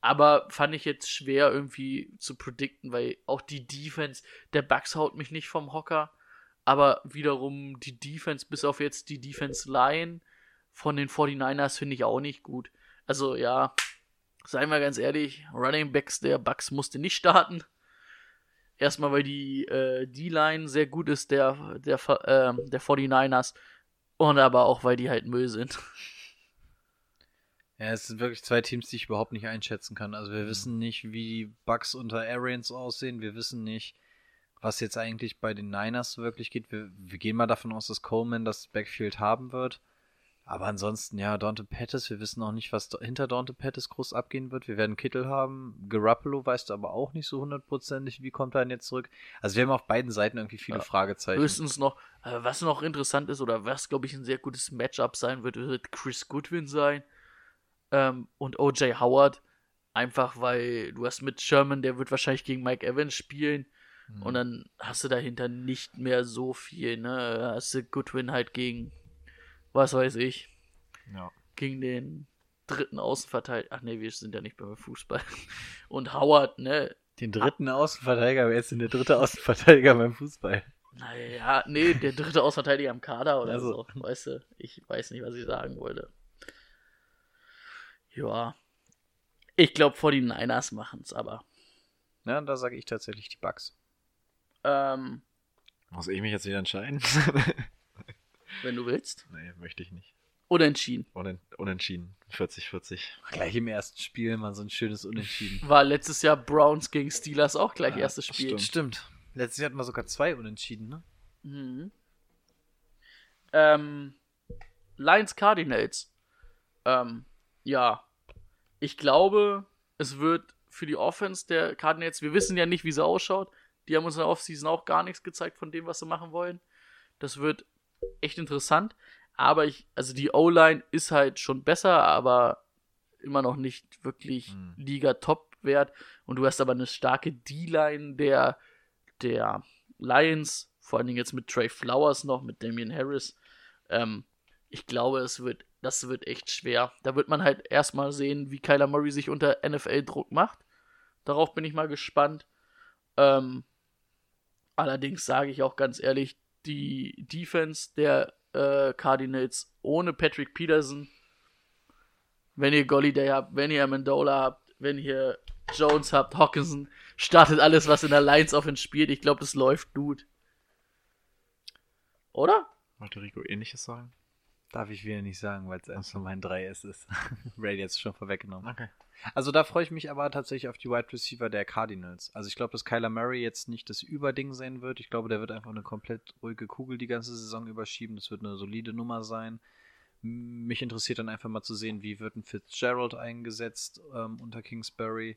Aber fand ich jetzt schwer irgendwie zu predikten, weil auch die Defense der Bucks haut mich nicht vom Hocker. Aber wiederum die Defense, bis auf jetzt die Defense Line von den 49ers, finde ich auch nicht gut. Also ja, seien wir ganz ehrlich, Running Backs der Bucks musste nicht starten. Erstmal, weil die äh, D-Line sehr gut ist, der, der, äh, der 49ers. Und aber auch, weil die halt Müll sind. Ja, es sind wirklich zwei Teams, die ich überhaupt nicht einschätzen kann. Also wir wissen nicht, wie die Bucks unter Arians aussehen. Wir wissen nicht, was jetzt eigentlich bei den Niners wirklich geht. Wir, wir gehen mal davon aus, dass Coleman das Backfield haben wird. Aber ansonsten, ja, Dante Pettis, wir wissen auch nicht, was hinter Dante Pettis groß abgehen wird. Wir werden Kittel haben. Garoppolo weißt du aber auch nicht so hundertprozentig, wie kommt er denn jetzt zurück. Also wir haben auf beiden Seiten irgendwie viele Ja. Fragezeichen. Höchstens noch, äh, was noch interessant ist oder was, glaube ich, ein sehr gutes Matchup sein wird, wird Chris Goodwin sein ähm, und OJ Howard. Einfach weil du hast mit Sherman, der wird wahrscheinlich gegen Mike Evans spielen. Mhm. Und dann hast du dahinter nicht mehr so viel, ne? Hast du Goodwin halt gegen, was weiß ich, Ja. gegen den dritten Außenverteidiger. Ach nee, wir sind ja nicht beim Fußball. [laughs] Und Howard, ne? Den dritten Außenverteidiger, wer ist denn der dritte Außenverteidiger beim Fußball? Naja, nee, der dritte Außenverteidiger im Kader oder Also. so. Weißt du, ich weiß nicht, was ich sagen wollte. Ja. Ich glaube, vor die Niners machen's, aber. Ja, da sage ich tatsächlich die Bugs. Ähm, Muss ich mich jetzt wieder entscheiden? [laughs] wenn du willst. nee, möchte ich nicht. Unentschieden. Unen Unentschieden. 40-40. Gleich im ersten Spiel mal so ein schönes Unentschieden. War letztes Jahr Browns gegen Steelers auch gleich Ja, erstes Spiel. stimmt. Stimmt. Letztes Jahr hatten wir sogar zwei Unentschieden, ne? Mhm. Ähm, Lions Cardinals. Ähm, ja. Ich glaube, es wird für die Offense der Cardinals, wir wissen ja nicht, wie sie ausschaut. Die haben uns in der Offseason auch gar nichts gezeigt von dem, was sie machen wollen. Das wird echt interessant. Aber ich, also die O-Line ist halt schon besser, aber immer noch nicht wirklich Mhm. Liga-Top-Wert. Und du hast aber eine starke D-Line der, der Lions, vor allen Dingen jetzt mit Trey Flowers noch, mit Damian Harris. Ähm, ich glaube, es wird, das wird echt schwer. Da wird man halt erstmal sehen, wie Kyler Murray sich unter NFL-Druck macht. Darauf bin ich mal gespannt. Ähm, allerdings sage ich auch ganz ehrlich, die Defense der äh, Cardinals ohne Patrick Peterson, wenn ihr Golliday habt, wenn ihr Amendola habt, wenn ihr Jones habt, Hawkinson, startet alles, was in der Lions Offense spielt. Ich glaube, das läuft gut. Oder? Wollte Rico ähnliches sagen? Darf ich wieder nicht sagen, weil es eins von meinen drei S ist. [laughs] Ray jetzt schon vorweggenommen. Okay. Also da freue ich mich aber tatsächlich auf die Wide Receiver der Cardinals. Also ich glaube, dass Kyler Murray jetzt nicht das Überding sein wird. Ich glaube, der wird einfach eine komplett ruhige Kugel die ganze Saison überschieben. Das wird eine solide Nummer sein. Mich interessiert dann einfach mal zu sehen, wie wird ein Fitzgerald eingesetzt ähm, unter Kingsbury.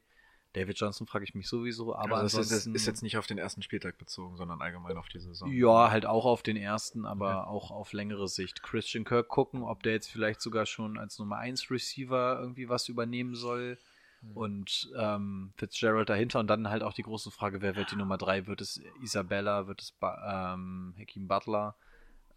David Johnson frage ich mich sowieso, aber also das ist, ansonsten ist jetzt nicht auf den ersten Spieltag bezogen, sondern allgemein auf die Saison. ja, halt auch auf den ersten, aber Ja. auch auf längere Sicht. Christian Kirk gucken, ob der jetzt vielleicht sogar schon als Nummer 1 Receiver irgendwie was übernehmen soll. Hm. Und ähm, Fitzgerald dahinter und dann halt auch die große Frage, wer wird die Nummer 3? Wird es Isabella, wird es ba ähm, Hakeem Butler?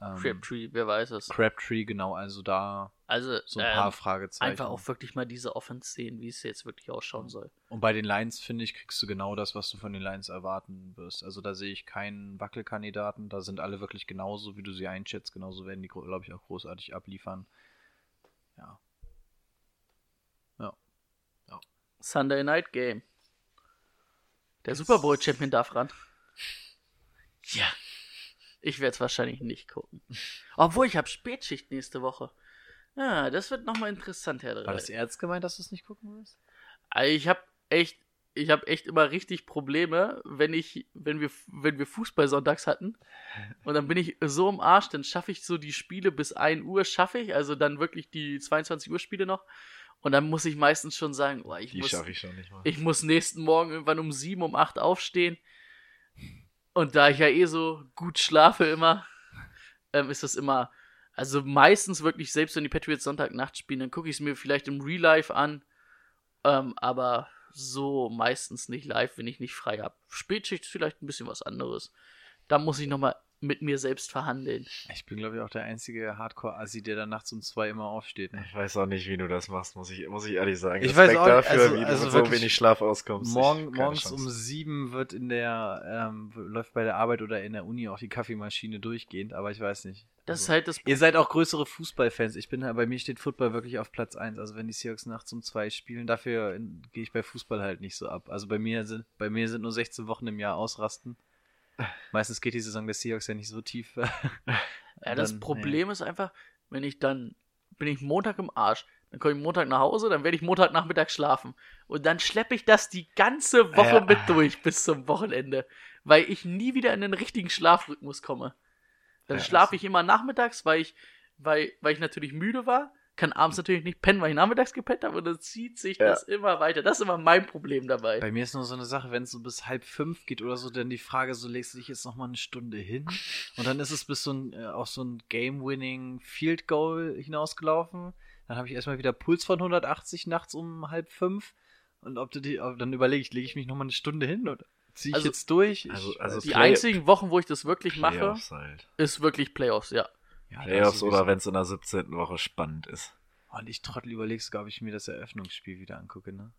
Ähm, Crabtree, wer weiß es. Crabtree, genau, also da Also so ein paar ähm, Fragezeichen. einfach auch wirklich mal diese Offense sehen, wie es jetzt wirklich ausschauen soll. Und bei den Lions, finde ich, kriegst du genau das, was du von den Lions erwarten wirst. Also da sehe ich keinen Wackelkandidaten. Da sind alle wirklich genauso, wie du sie einschätzt. Genauso werden die, glaube ich, auch großartig abliefern. Ja. Sunday Night Game. Der Super Bowl Champion darf ran. Ja. Ich werde es wahrscheinlich nicht gucken. Obwohl, ich habe Spätschicht nächste Woche. Ja, das wird nochmal interessant, Herr War Drei. das ernst gemeint, dass du es nicht gucken willst? Also ich habe echt, ich habe echt immer richtig Probleme, wenn ich, wenn wir, wenn wir Fußball sonntags hatten. [laughs] Und dann bin ich so im Arsch, dann schaffe ich so die Spiele bis 1 Uhr, schaffe ich, also dann wirklich die 22 Uhr Spiele noch. Und dann muss ich meistens schon sagen, oh, ich, Die muss, ich schon nicht mal. ich muss nächsten Morgen irgendwann um 7, um 8 aufstehen. Und da ich ja eh so gut schlafe immer, ähm, ist das immer, also meistens wirklich, selbst wenn die Patriots Sonntagnacht spielen, dann gucke ich es mir vielleicht im Real Life an. Ähm, aber so meistens nicht live, wenn ich nicht frei habe. Spätschicht ist vielleicht ein bisschen was anderes. Da muss ich nochmal mit mir selbst verhandeln. Ich bin, glaube ich, auch der einzige Hardcore-Assi, der dann nachts um zwei immer aufsteht. Ne? Ich weiß auch nicht, wie du das machst, muss ich, muss ich ehrlich sagen. Ich Respekt weiß auch nicht, dafür, also- wie du also mit so wenig Schlaf auskommst. Morgen, morgens Chance. um sieben wird in der, ähm, läuft bei der Arbeit oder in der Uni auch die Kaffeemaschine durchgehend, aber ich weiß nicht. Das ist Also- halt das Ihr seid auch größere Fußballfans. Ich bin bei mir steht Football wirklich auf Platz 1. Also wenn die Seahawks nachts um zwei spielen, dafür in- gehe ich bei Fußball halt nicht so ab. Also bei mir sind bei mir sind nur 16 Wochen im Jahr ausrasten. Meistens geht die Saison der Seahawks ja nicht so tief. [laughs] Ja, das Dann, Problem ist einfach, wenn ich dann bin ich Montag im Arsch, dann komme ich Montag nach Hause, dann werde ich Montagnachmittag schlafen und dann schleppe ich das die ganze Woche Ja. mit durch bis zum Wochenende, weil ich nie wieder in den richtigen Schlafrhythmus komme. Dann Ja, schlafe das- ich immer nachmittags, weil ich weil, weil ich natürlich müde war. Kann abends natürlich nicht pennen, weil ich nachmittags gepennt habe und dann zieht sich Ja. das immer weiter. Das ist immer mein Problem dabei. Bei mir ist nur so eine Sache, wenn es so bis halb fünf geht oder so, dann die Frage, so legst du dich jetzt noch mal eine Stunde hin und dann ist es bis so ein, äh, auf so ein Game-Winning Field Goal hinausgelaufen. Dann habe ich erstmal wieder Puls von 180 nachts um halb fünf und ob du die, ob, dann überlege ich, lege ich mich noch mal eine Stunde hin oder ziehe ich Also- jetzt durch? Also- ich, also Die Play- einzigen Wochen, wo ich das wirklich mache, Playoffs halt. ist wirklich Playoffs, ja. Ja, Playoffs oder wenn es in der 17. Woche spannend ist. Und ich trottel überlegst, ob ich mir das Eröffnungsspiel wieder angucke, ne?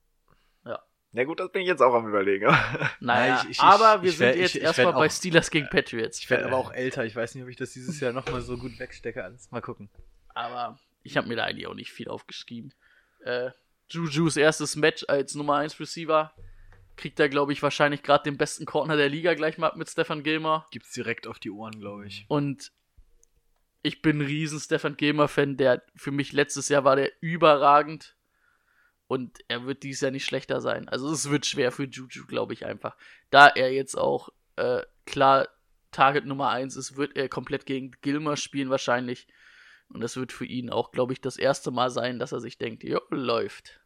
Na gut, das bin ich jetzt auch am überlegen. [laughs] Naja, ich- ich- aber ich- wir sind jetzt ich- ich erstmal bei Steelers gegen Patriots. Ich werde aber auch älter. Ich weiß nicht, ob ich das dieses Jahr noch mal so gut wegstecke. Alles mal gucken. Aber ich habe mir da eigentlich auch nicht viel aufgeschrieben. Äh, Juju's erstes Match als Nummer 1 Receiver kriegt er, glaube ich, wahrscheinlich gerade den besten Corner der Liga gleich mal ab mit Stefan Gilmer. Gibt's direkt auf die Ohren, glaube ich. Und ich bin ein riesen Stefan Gilmer-Fan, der für mich letztes Jahr war der überragend. Und er wird dieses Jahr nicht schlechter sein. Also es wird schwer für Juju, glaube ich einfach. Da er jetzt auch äh, klar Target Nummer 1 ist, wird er komplett gegen Gilmer spielen wahrscheinlich. Und das wird für ihn auch, glaube ich, das erste Mal sein, dass er sich denkt, jo, läuft.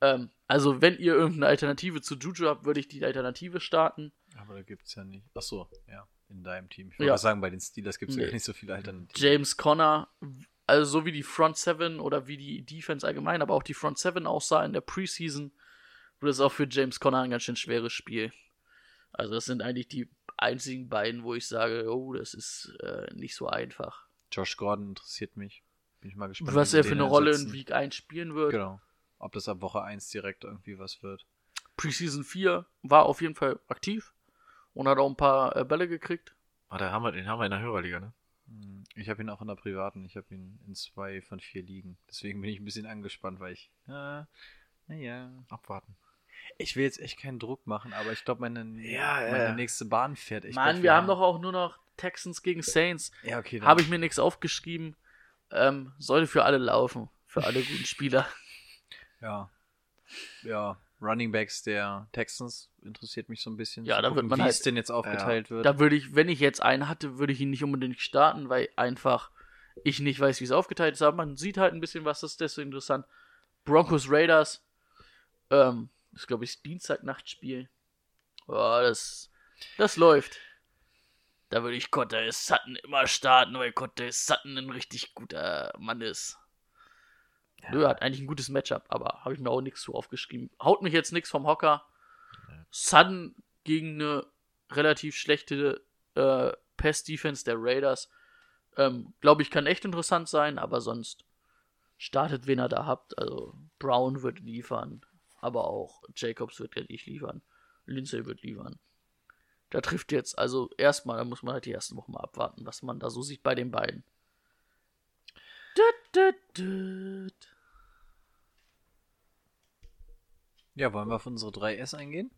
Ähm, also wenn ihr irgendeine Alternative zu Juju habt, würde ich die Alternative starten. Aber da gibt's ja nicht. Ach so, ja. In deinem Team. Ich wollte Ja. mal sagen, bei den Steelers gibt's Nee. ja nicht so viele Alternativen. James Conner, also so wie die Front Seven oder wie die Defense allgemein, aber auch die Front Seven aussah in der Preseason, wird es auch für James Conner ein ganz schön schweres Spiel. Also das sind eigentlich die einzigen beiden, wo ich sage, oh, das ist äh, nicht so einfach. Josh Gordon interessiert mich. Bin ich mal gespannt. Was er für eine Rolle in Week 1 spielen wird. Genau. Ob das ab Woche 1 direkt irgendwie was wird. Preseason 4 war auf jeden Fall aktiv und hat auch ein paar äh, Bälle gekriegt. Ah, da haben wir, den haben wir in der Hörerliga, ne? Hm, Ich habe ihn auch in der privaten. Ich habe ihn in zwei von vier liegen. Deswegen bin ich ein bisschen angespannt, weil ich. Äh, naja. Abwarten. Ich will jetzt echt keinen Druck machen, aber ich glaube, meine, Ja, meine ja. nächste Bahn fährt echt. Mann, wir haben doch auch nur noch Texans gegen Saints. Ja, okay. Habe ich mir nichts aufgeschrieben. Ähm, sollte für alle laufen. Für alle guten Spieler. Ja. Ja. Running Backs der Texans interessiert mich so ein bisschen. Ja, da wird gucken, man wie halt- es denn jetzt aufgeteilt wird. Da würde ich, wenn ich jetzt einen hatte, würde ich ihn nicht unbedingt starten, weil einfach ich nicht weiß, wie es aufgeteilt ist. Aber man sieht halt ein bisschen, was das ist deswegen interessant. Broncos Raiders. Ähm, das ist, glaube ich, Dienstag-Nachtspiel. Ja, das, das läuft. Da würde ich Cotter Sutton immer starten, weil Cotter Sutton ein richtig guter Mann ist. Nö, hat eigentlich ein gutes Matchup, aber habe ich mir auch nichts zu aufgeschrieben. Haut mich jetzt nichts vom Hocker. Sutton gegen eine relativ schlechte äh, Pass-Defense der Raiders. Ähm, Glaube ich, kann echt interessant sein, aber sonst startet, wen ihr da habt. Also Brown wird liefern, aber auch Jacobs wird nicht liefern. Lindsay wird liefern. Da trifft jetzt, also erstmal, da muss man halt die ersten Wochen mal abwarten, was man da so sieht bei den beiden. Düt, düt, düt. ja, wollen wir auf unsere 3S eingehen?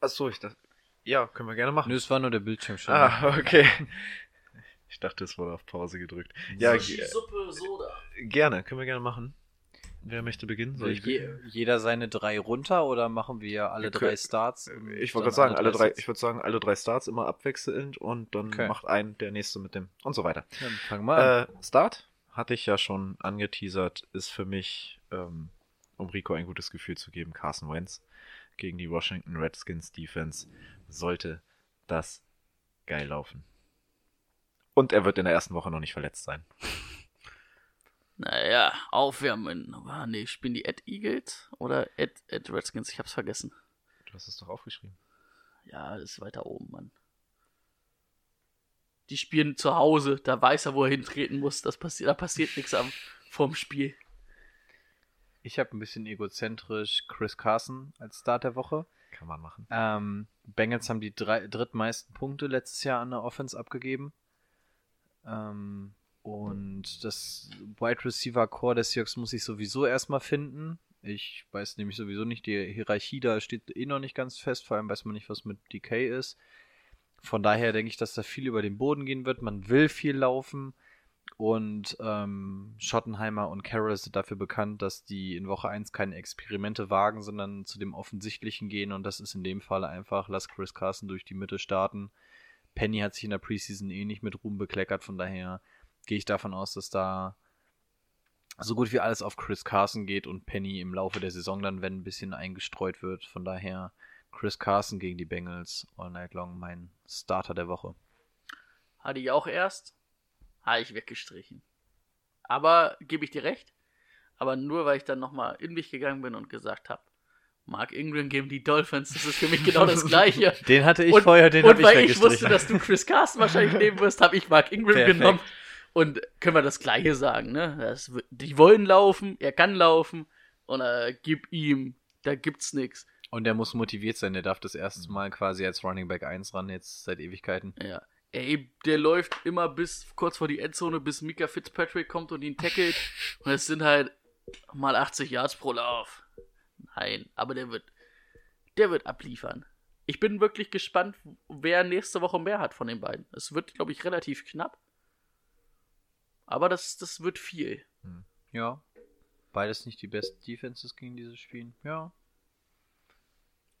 Achso, ich dachte. Ja, können wir gerne machen. Nö, es war nur der Bildschirm schon. Ah, okay. [laughs] Ich dachte, es wurde auf Pause gedrückt. Ja, Sushi, Suppe, Soda. gerne, können wir gerne machen. Wer möchte beginnen? Soll ich Je, beginnen? jeder seine drei runter oder machen wir alle Wir drei können- Starts? Ich wollte gerade sagen, alle drei, ich würde sagen, alle drei Starts immer abwechselnd und dann Okay. macht ein der nächste mit dem und so weiter. Dann fangen wir an. Äh, Start hatte ich ja schon angeteasert, ist für mich, ähm, um Rico ein gutes Gefühl zu geben, Carson Wentz gegen die Washington Redskins Defense sollte das geil laufen. Und er wird in der ersten Woche noch nicht verletzt sein. Naja, aufwärmen. Ah, nee, spielen die Ed Eagles oder Ed, Ed Redskins? Ich hab's vergessen. Du hast es doch aufgeschrieben. Ja, das ist weiter oben, Mann. Die spielen zu Hause, da weiß er, wo er hintreten muss. Das passiert, da passiert nichts am vorm Spiel. Ich habe ein bisschen egozentrisch Chris Carson als Start der Woche. Kann man machen. Ähm, Bengals haben die drei, drittmeisten Punkte letztes Jahr an der Offense abgegeben. Ähm, und das Wide Receiver Core der Seahawks muss ich sowieso erstmal finden. Ich weiß nämlich sowieso nicht, die Hierarchie da steht eh noch nicht ganz fest. Vor allem weiß man nicht, was mit DK ist. Von daher denke ich, dass da viel über den Boden gehen wird. Man will viel laufen. Und ähm, Schottenheimer und Carroll sind dafür bekannt, dass die in Woche 1 keine Experimente wagen, sondern zu dem Offensichtlichen gehen. Und das ist in dem Fall einfach, lass Chris Carson durch die Mitte starten. Penny hat sich in der Preseason eh nicht mit Ruhm bekleckert, von daher gehe ich davon aus, dass da so gut wie alles auf Chris Carson geht und Penny im Laufe der Saison dann, wenn ein bisschen eingestreut wird. Von daher Chris Carson gegen die Bengals all night long mein Starter der Woche. Hatte ich auch erst, habe ich weggestrichen. Aber gebe ich dir recht, aber nur weil ich dann nochmal in mich gegangen bin und gesagt habe, Mark Ingram gegen die Dolphins, das ist für mich genau das Gleiche. [laughs] Den hatte ich und, vorher, den Und habe ich weil ich wusste, dass du Chris Carson wahrscheinlich nehmen wirst, habe ich Mark Ingram Perfekt. genommen. Und können wir das Gleiche sagen, ne? Das, die wollen laufen, er kann laufen und äh, gib ihm, da gibt's nix. Und der muss motiviert sein, der darf das erste Mal quasi als Running Back 1 ran, jetzt seit Ewigkeiten. Ja. Ey, der läuft immer bis kurz vor die Endzone, bis Mika Fitzpatrick kommt und ihn tackelt. Und es sind halt mal 80 Yards pro Lauf. Nein, aber der wird, der wird abliefern. Ich bin wirklich gespannt, wer nächste Woche mehr hat von den beiden. Es wird, glaube ich, relativ knapp. Aber das, das wird viel. Ja. Beides nicht die besten Defenses gegen dieses Spiel. Ja.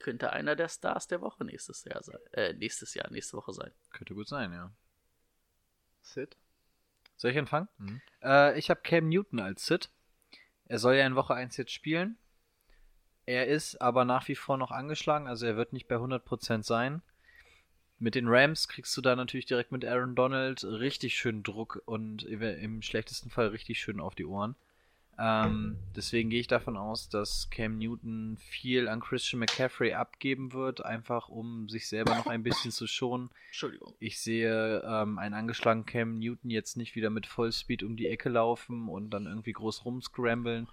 Könnte einer der Stars der Woche nächstes Jahr sein. Äh, nächstes Jahr, nächste Woche sein. Könnte gut sein, ja. Sid? Soll ich anfangen? Mhm. Äh, ich habe Cam Newton als Sit. Er soll ja in Woche 1 jetzt spielen. Er ist aber nach wie vor noch angeschlagen, also er wird nicht bei 100% sein. Mit den Rams kriegst du da natürlich direkt mit Aaron Donald richtig schön Druck und im schlechtesten Fall richtig schön auf die Ohren. Ähm, deswegen gehe ich davon aus, dass Cam Newton viel an Christian McCaffrey abgeben wird, einfach um sich selber noch ein bisschen zu schonen. [laughs] Entschuldigung. Ich sehe ähm, einen angeschlagenen Cam Newton jetzt nicht wieder mit Vollspeed um die Ecke laufen und dann irgendwie groß rumscramblen.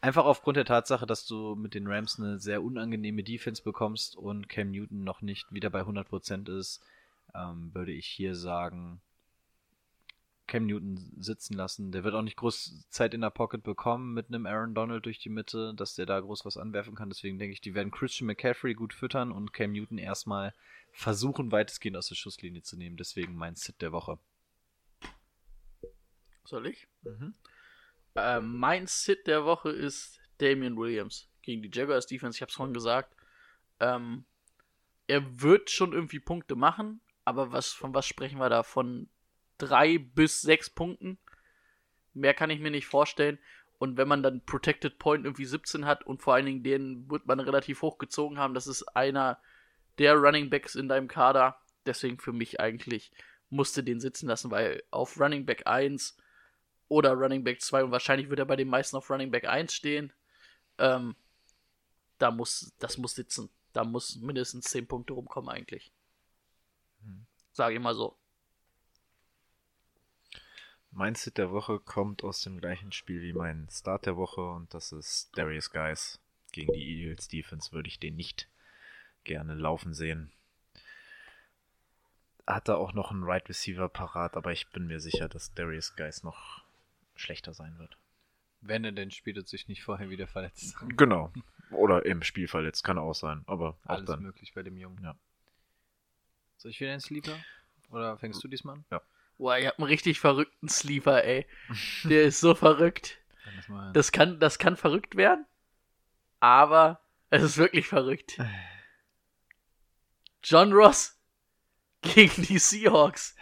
Einfach aufgrund der Tatsache, dass du mit den Rams eine sehr unangenehme Defense bekommst und Cam Newton noch nicht wieder bei 100% ist, ähm, würde ich hier sagen, Cam Newton sitzen lassen. Der wird auch nicht groß Zeit in der Pocket bekommen mit einem Aaron Donald durch die Mitte, dass der da groß was anwerfen kann. Deswegen denke ich, die werden Christian McCaffrey gut füttern und Cam Newton erstmal versuchen, weitestgehend aus der Schusslinie zu nehmen. Deswegen mein Sit der Woche. Soll ich? Mhm. Äh, mein Sit der Woche ist Damian Williams gegen die Jaguars Defense. Ich habe es vorhin gesagt. Ähm, er wird schon irgendwie Punkte machen, aber was von was sprechen wir da? Von drei bis sechs Punkten? Mehr kann ich mir nicht vorstellen. Und wenn man dann Protected Point irgendwie 17 hat und vor allen Dingen den wird man relativ hoch gezogen haben, das ist einer der Running Backs in deinem Kader. Deswegen für mich eigentlich musste den sitzen lassen, weil auf Running Back 1 oder Running Back 2 und wahrscheinlich wird er bei den meisten auf Running Back 1 stehen. Ähm, da muss, das muss sitzen. Da muss mindestens 10 Punkte rumkommen eigentlich. Sage ich mal so. Mein Sit der Woche kommt aus dem gleichen Spiel wie mein Start der Woche und das ist Darius Guys. Gegen die Eagles Defense würde ich den nicht gerne laufen sehen. Hat er auch noch einen Right Receiver parat, aber ich bin mir sicher, dass Darius Guys noch schlechter sein wird. Wenn er denn spielt und sich nicht vorher wieder verletzt. Genau. Oder im Spiel verletzt, kann auch sein, aber auch Alles dann. möglich bei dem Jungen. Ja. Soll ich wieder einen Sleeper? Oder fängst du diesmal an? Boah, ihr habt einen richtig verrückten Sleeper, ey. Der ist so verrückt. Das kann, das kann verrückt werden, aber es ist wirklich verrückt. John Ross [laughs] gegen die Seahawks.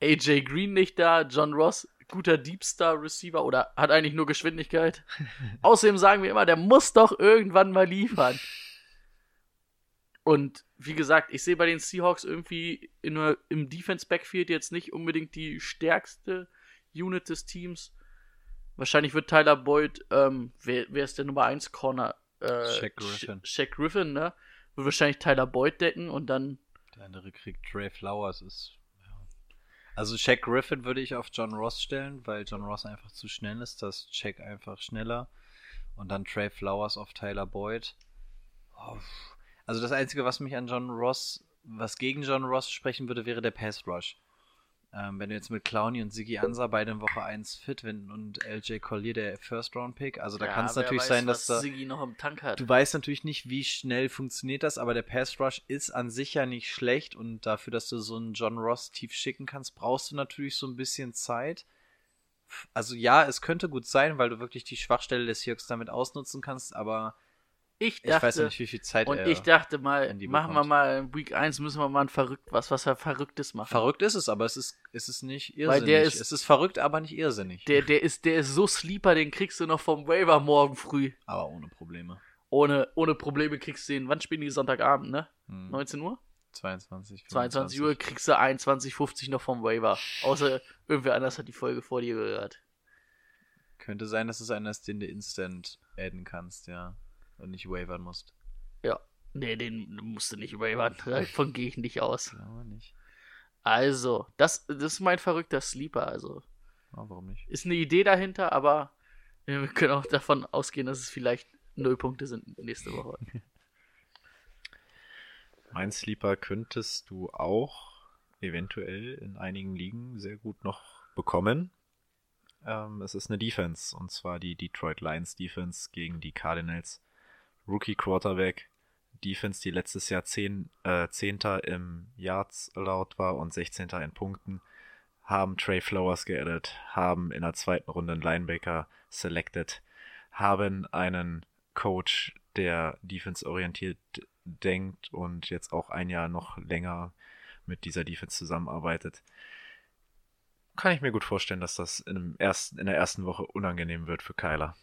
AJ Green nicht da, John Ross, guter Deep Star Receiver oder hat eigentlich nur Geschwindigkeit. [laughs] Außerdem sagen wir immer, der muss doch irgendwann mal liefern. Und wie gesagt, ich sehe bei den Seahawks irgendwie in, im Defense Backfield jetzt nicht unbedingt die stärkste Unit des Teams. Wahrscheinlich wird Tyler Boyd, ähm, wer, wer ist der Nummer 1 Corner? Äh, Shaq Griffin. Sh- Shaq Griffin, ne? Wird wahrscheinlich Tyler Boyd decken und dann, Der andere kriegt Trey Flowers. Ist, ja. Also Shaq Griffin würde ich auf John Ross stellen, weil John Ross einfach zu schnell ist. Das ist Shaq einfach schneller. Und dann Trey Flowers auf Tyler Boyd. Oh. Also das Einzige, was mich an John Ross, was gegen John Ross sprechen würde, wäre der Pass Rush. Ähm, wenn du jetzt mit Clowny und Siggy Ansa beide in Woche 1 fit wenn, und LJ Collier der First Round Pick, also da ja, kann es natürlich weiß, sein, dass da Siggy noch im Tank hat. Du weißt natürlich nicht, wie schnell funktioniert das, aber der Pass Rush ist an sich ja nicht schlecht und dafür, dass du so einen John Ross tief schicken kannst, brauchst du natürlich so ein bisschen Zeit. Also ja, es könnte gut sein, weil du wirklich die Schwachstelle des Seahawks damit ausnutzen kannst, aber Ich Ich dachte, weiß nicht, wie viel Zeit und er ich dachte mal, machen wir mal in Week 1 müssen wir mal ein verrückt was, was wir Verrücktes machen. Verrückt ist es, aber es ist, es ist nicht irrsinnig. Weil der ist- es ist verrückt, aber nicht irrsinnig. Der, der ist, der ist so sleeper, den kriegst du noch vom Waiver morgen früh. aber ohne Probleme. Ohne, ohne Probleme kriegst du den, wann spielen die Sonntagabend, ne? Hm. 19 Uhr? 22. 22 Uhr kriegst du 21,50 noch vom Waiver. Außer irgendwer anders hat die Folge vor dir gehört. Könnte sein, dass es einer ist, den du instant adden kannst, ja. Und nicht wavern musst. Ja. Nee, den musst du nicht wavern. [laughs] Davon gehe ich nicht aus. Aber nicht. Also, das, das ist mein verrückter Sleeper. Also, Ah, warum nicht? ist eine Idee dahinter, aber wir können auch davon ausgehen, dass es vielleicht null Punkte sind nächste Woche. [laughs] Mein Sleeper könntest du auch eventuell in einigen Ligen sehr gut noch bekommen. Ähm, es ist eine Defense, und zwar die Detroit Lions Defense gegen die Cardinals. Rookie Quarterback. Defense, die letztes Jahr 10, äh, 10. im Yards allowed war und 16. in Punkten, haben Trey Flowers geaddet, haben in der zweiten Runde einen Linebacker selected, haben einen Coach, der defense-orientiert denkt und jetzt auch ein Jahr noch länger mit dieser Defense zusammenarbeitet. Kann ich mir gut vorstellen, dass das in, ersten, in der ersten Woche unangenehm wird für Kyler.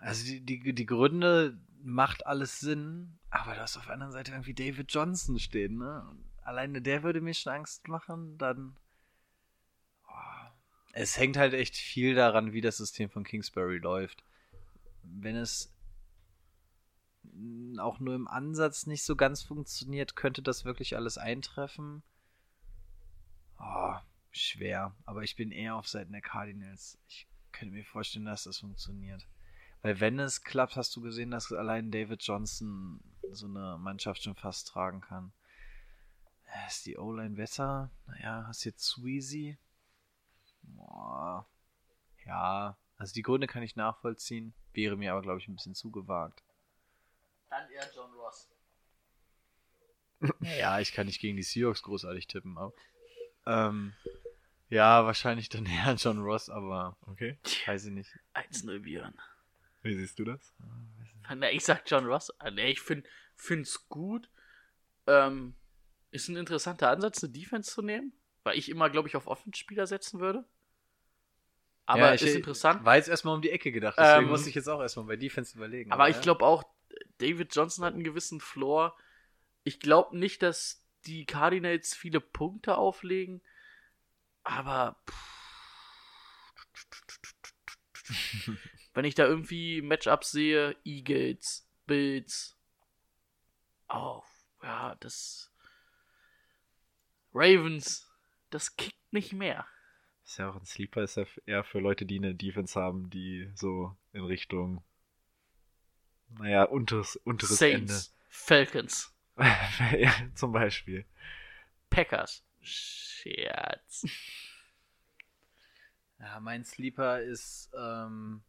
Also die, die, die Gründe macht alles Sinn, aber du hast auf der anderen Seite irgendwie David Johnson stehen, ne? Und alleine der würde mir schon Angst machen, dann. Oh. Es hängt halt echt viel daran, wie das System von Kingsbury läuft. Wenn es auch nur im Ansatz nicht so ganz funktioniert, könnte das wirklich alles eintreffen. Oh, schwer. Aber ich bin eher auf Seiten der Cardinals. Ich könnte mir vorstellen, dass das funktioniert. Weil wenn es klappt, hast du gesehen, dass allein David Johnson so eine Mannschaft schon fast tragen kann. Äh, Ist die O-Line besser? Naja, hast jetzt Sweezy. Boah. Ja, also die Gründe kann ich nachvollziehen. Wäre mir aber, glaube ich, ein bisschen zu gewagt. Dann eher John Ross. [laughs] Ja, ich kann nicht gegen die Seahawks großartig tippen, aber. Ähm, ja, wahrscheinlich dann [laughs] eher John Ross, aber Okay. weiß ich nicht. 1-0 Björn. Wie siehst du das? Na, ich sag John Ross. Ah, ich find, find's gut. Ähm, ist ein interessanter Ansatz, eine Defense zu nehmen, weil ich immer, glaube ich, auf Offenspieler setzen würde. Aber ja, ich, ist interessant. War jetzt erstmal um die Ecke gedacht, deswegen Ähm, musste ich jetzt auch erstmal bei Defense überlegen. Aber ich ja. glaube auch, David Johnson hat einen gewissen Floor. Ich glaube nicht, dass die Cardinals viele Punkte auflegen, aber [laughs] wenn ich da irgendwie Matchups sehe, Eagles, Bills, oh, ja, das Ravens, das kickt nicht mehr. Ist ja auch ein Sleeper, ist ja eher für Leute, die eine Defense haben, die so in Richtung, naja, unteres, unteres Saints, Falcons, Ende. [laughs] ja, zum Beispiel. Packers. Scherz. [laughs] Ja, mein Sleeper ist ähm,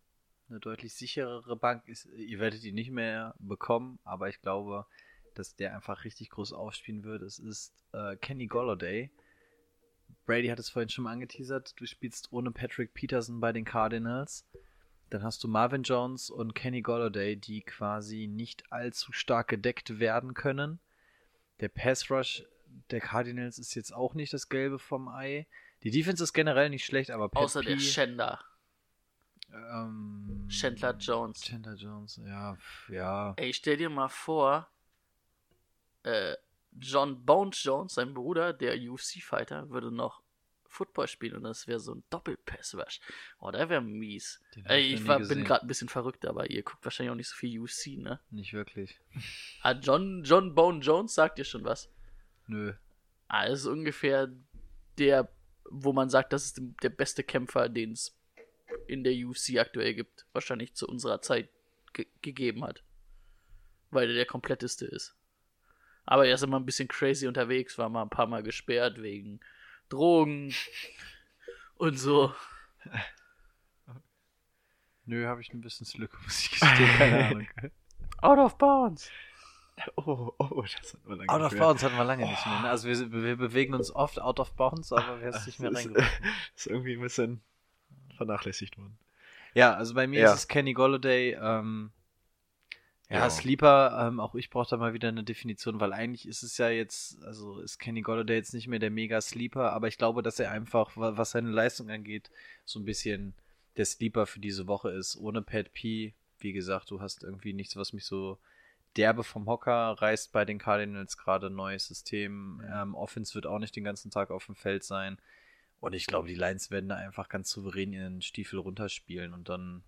eine deutlich sicherere Bank. Ist, ihr werdet ihn nicht mehr bekommen, aber ich glaube, dass der einfach richtig groß aufspielen wird. Es ist äh, Kenny Golladay. Brady hat es vorhin schon mal angeteasert. Du spielst ohne Patrick Peterson bei den Cardinals. Dann hast du Marvin Jones und Kenny Golladay, die quasi nicht allzu stark gedeckt werden können. Der Pass Rush der Cardinals ist jetzt auch nicht das Gelbe vom Ei. Die Defense ist generell nicht schlecht, aber Pat Außer der P- Schänder. Ähm, Chandler Jones. Chandler Jones, ja, ja. Ey, stell dir mal vor, äh, John Bones Jones, sein Bruder, der UFC-Fighter, würde noch Football spielen und das wäre so ein Doppelpass-Rush. Oh, der wäre mies. Ey, ich war, bin gerade ein bisschen verrückt, aber ihr guckt wahrscheinlich auch nicht so viel UFC, ne? Nicht wirklich. Ah, John, John Bone Jones sagt dir schon was. Nö. Ah, das ist ungefähr der, wo man sagt, das ist der beste Kämpfer, den es in der UFC aktuell gibt. Wahrscheinlich zu unserer Zeit ge gegeben hat. Weil er der kompletteste ist. Aber er ist immer ein bisschen crazy unterwegs, war mal ein paar Mal gesperrt wegen Drogen [laughs] und so. Nö, habe ich ein bisschen Slücke, muss ich gestehen. Keine [laughs] Ahnung. Out of bounds. Oh, oh, das hat man lange Out of bounds hatten wir lange nicht mehr. Ne? Also wir, wir bewegen uns oft out of bounds, aber wir haben es nicht mehr reingebracht. [laughs] ist irgendwie ein bisschen vernachlässigt worden. Ja, also bei mir Ja. ist es Kenny Golladay. Ähm, ja, Ja. Sleeper, ähm, auch ich brauche da mal wieder eine Definition, weil eigentlich ist es ja jetzt, also ist Kenny Golladay jetzt nicht mehr der Mega-Sleeper, aber ich glaube, dass er einfach, wa- was seine Leistung angeht, so ein bisschen der Sleeper für diese Woche ist. Ohne Pat P, wie gesagt, du hast irgendwie nichts, was mich so derbe vom Hocker reißt bei den Cardinals, gerade neues System. Ähm, Offense wird auch nicht den ganzen Tag auf dem Feld sein. Und ich glaube, die Lions werden da einfach ganz souverän ihren Stiefel runterspielen und dann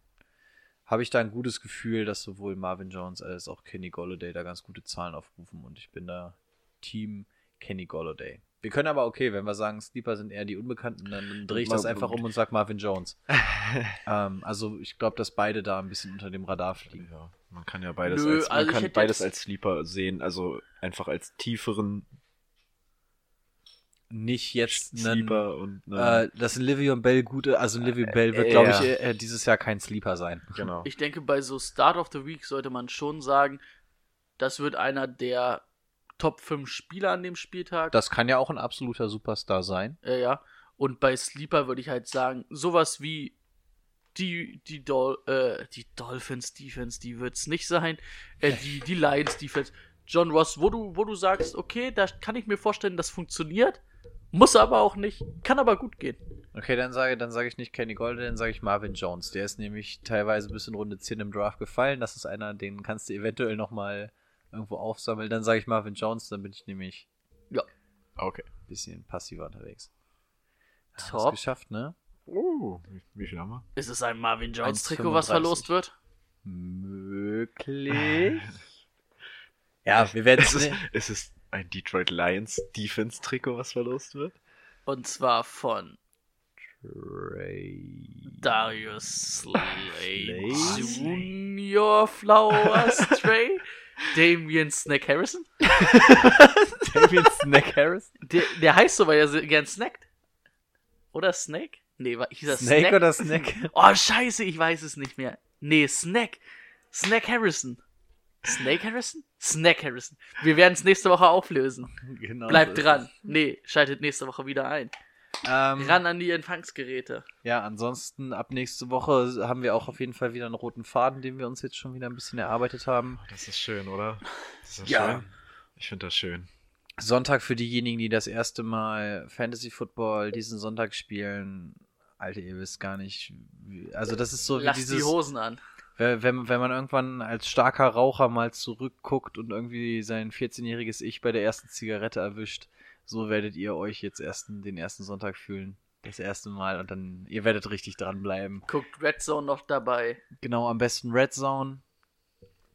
habe ich da ein gutes Gefühl, dass sowohl Marvin Jones als auch Kenny Golladay da ganz gute Zahlen aufrufen und ich bin da Team Kenny Golladay. Wir können aber okay, wenn wir sagen, Sleeper sind eher die Unbekannten, dann, drehe ich das einfach um und sag Marvin Jones. [laughs] ähm, also ich glaube, dass beide da ein bisschen unter dem Radar fliegen. Ja, man kann ja beides, Nö, als, man also kann beides als Sleeper sehen, also einfach als tieferen Nicht jetzt einen, Sleeper und einen, äh, dass ein Livion Bell gute, also ein Livion Bell wird, äh, glaube ja. ich, äh, dieses Jahr kein Sleeper sein. [laughs] genau. Ich denke, bei so Start of the Week sollte man schon sagen, das wird einer der Top 5 Spieler an dem Spieltag. Das kann ja auch ein absoluter Superstar sein. Äh, ja. Und bei Sleeper würde ich halt sagen, sowas wie die, die, Dol äh, die Dolphins Defense, die wird's nicht sein. Äh, die, die Lions Defense. John Ross, wo du, wo du sagst, okay, da kann ich mir vorstellen, das funktioniert. Muss aber auch nicht. Kann aber gut gehen. Okay, dann sage, dann sage ich nicht Kenny Golden, dann sage ich Marvin Jones. Der ist nämlich teilweise bis in Runde 10 im Draft gefallen. Das ist einer, den kannst du eventuell nochmal irgendwo aufsammeln. Dann sage ich Marvin Jones, dann bin ich nämlich Okay. ein bisschen passiver unterwegs. Ja, Top. Hast geschafft, ne? Uh, wie, wie viel haben wir? Ist es ein Marvin Jones 1,35. Trikot, was verlost wird? [laughs] Möglich. ja, wir werden Es es ist, es ist ein Detroit Lions Defense Trikot, was verlost wird. Und zwar von Darius Slay Junior Flowers [laughs] Stray, Damian Snack Harrison. [laughs] David Snack Harris. Der, der heißt so, weil er gern snackt. Oder Snake? Nee, war, hieß er Snake Snack? oder Snack? [laughs] Oh, scheiße, ich weiß es nicht mehr. Nee, Snack. Snack Harrison. Snake Harrison? Snack Harrison. Wir werden es nächste Woche auflösen. genau Bleibt so dran. Nee, schaltet nächste Woche wieder ein. Ähm, Ran an die Empfangsgeräte. Ja, ansonsten ab nächste Woche haben wir auch auf jeden Fall wieder einen roten Faden, den wir uns jetzt schon wieder ein bisschen erarbeitet haben. Das ist schön, oder? Das ist Ja. schön. Ich finde das schön. Sonntag für diejenigen, die das erste Mal Fantasy Football diesen Sonntag spielen. Alter, ihr wisst gar nicht. Wie, also das ist so wie Lass dieses, die Hosen an. Wenn, wenn wenn man irgendwann als starker Raucher mal zurückguckt und irgendwie sein 14-jähriges Ich bei der ersten Zigarette erwischt, so werdet ihr euch jetzt ersten, den ersten Sonntag fühlen. Das erste Mal und dann, ihr werdet richtig dranbleiben. Guckt Red Zone noch dabei. Genau, am besten Red Zone.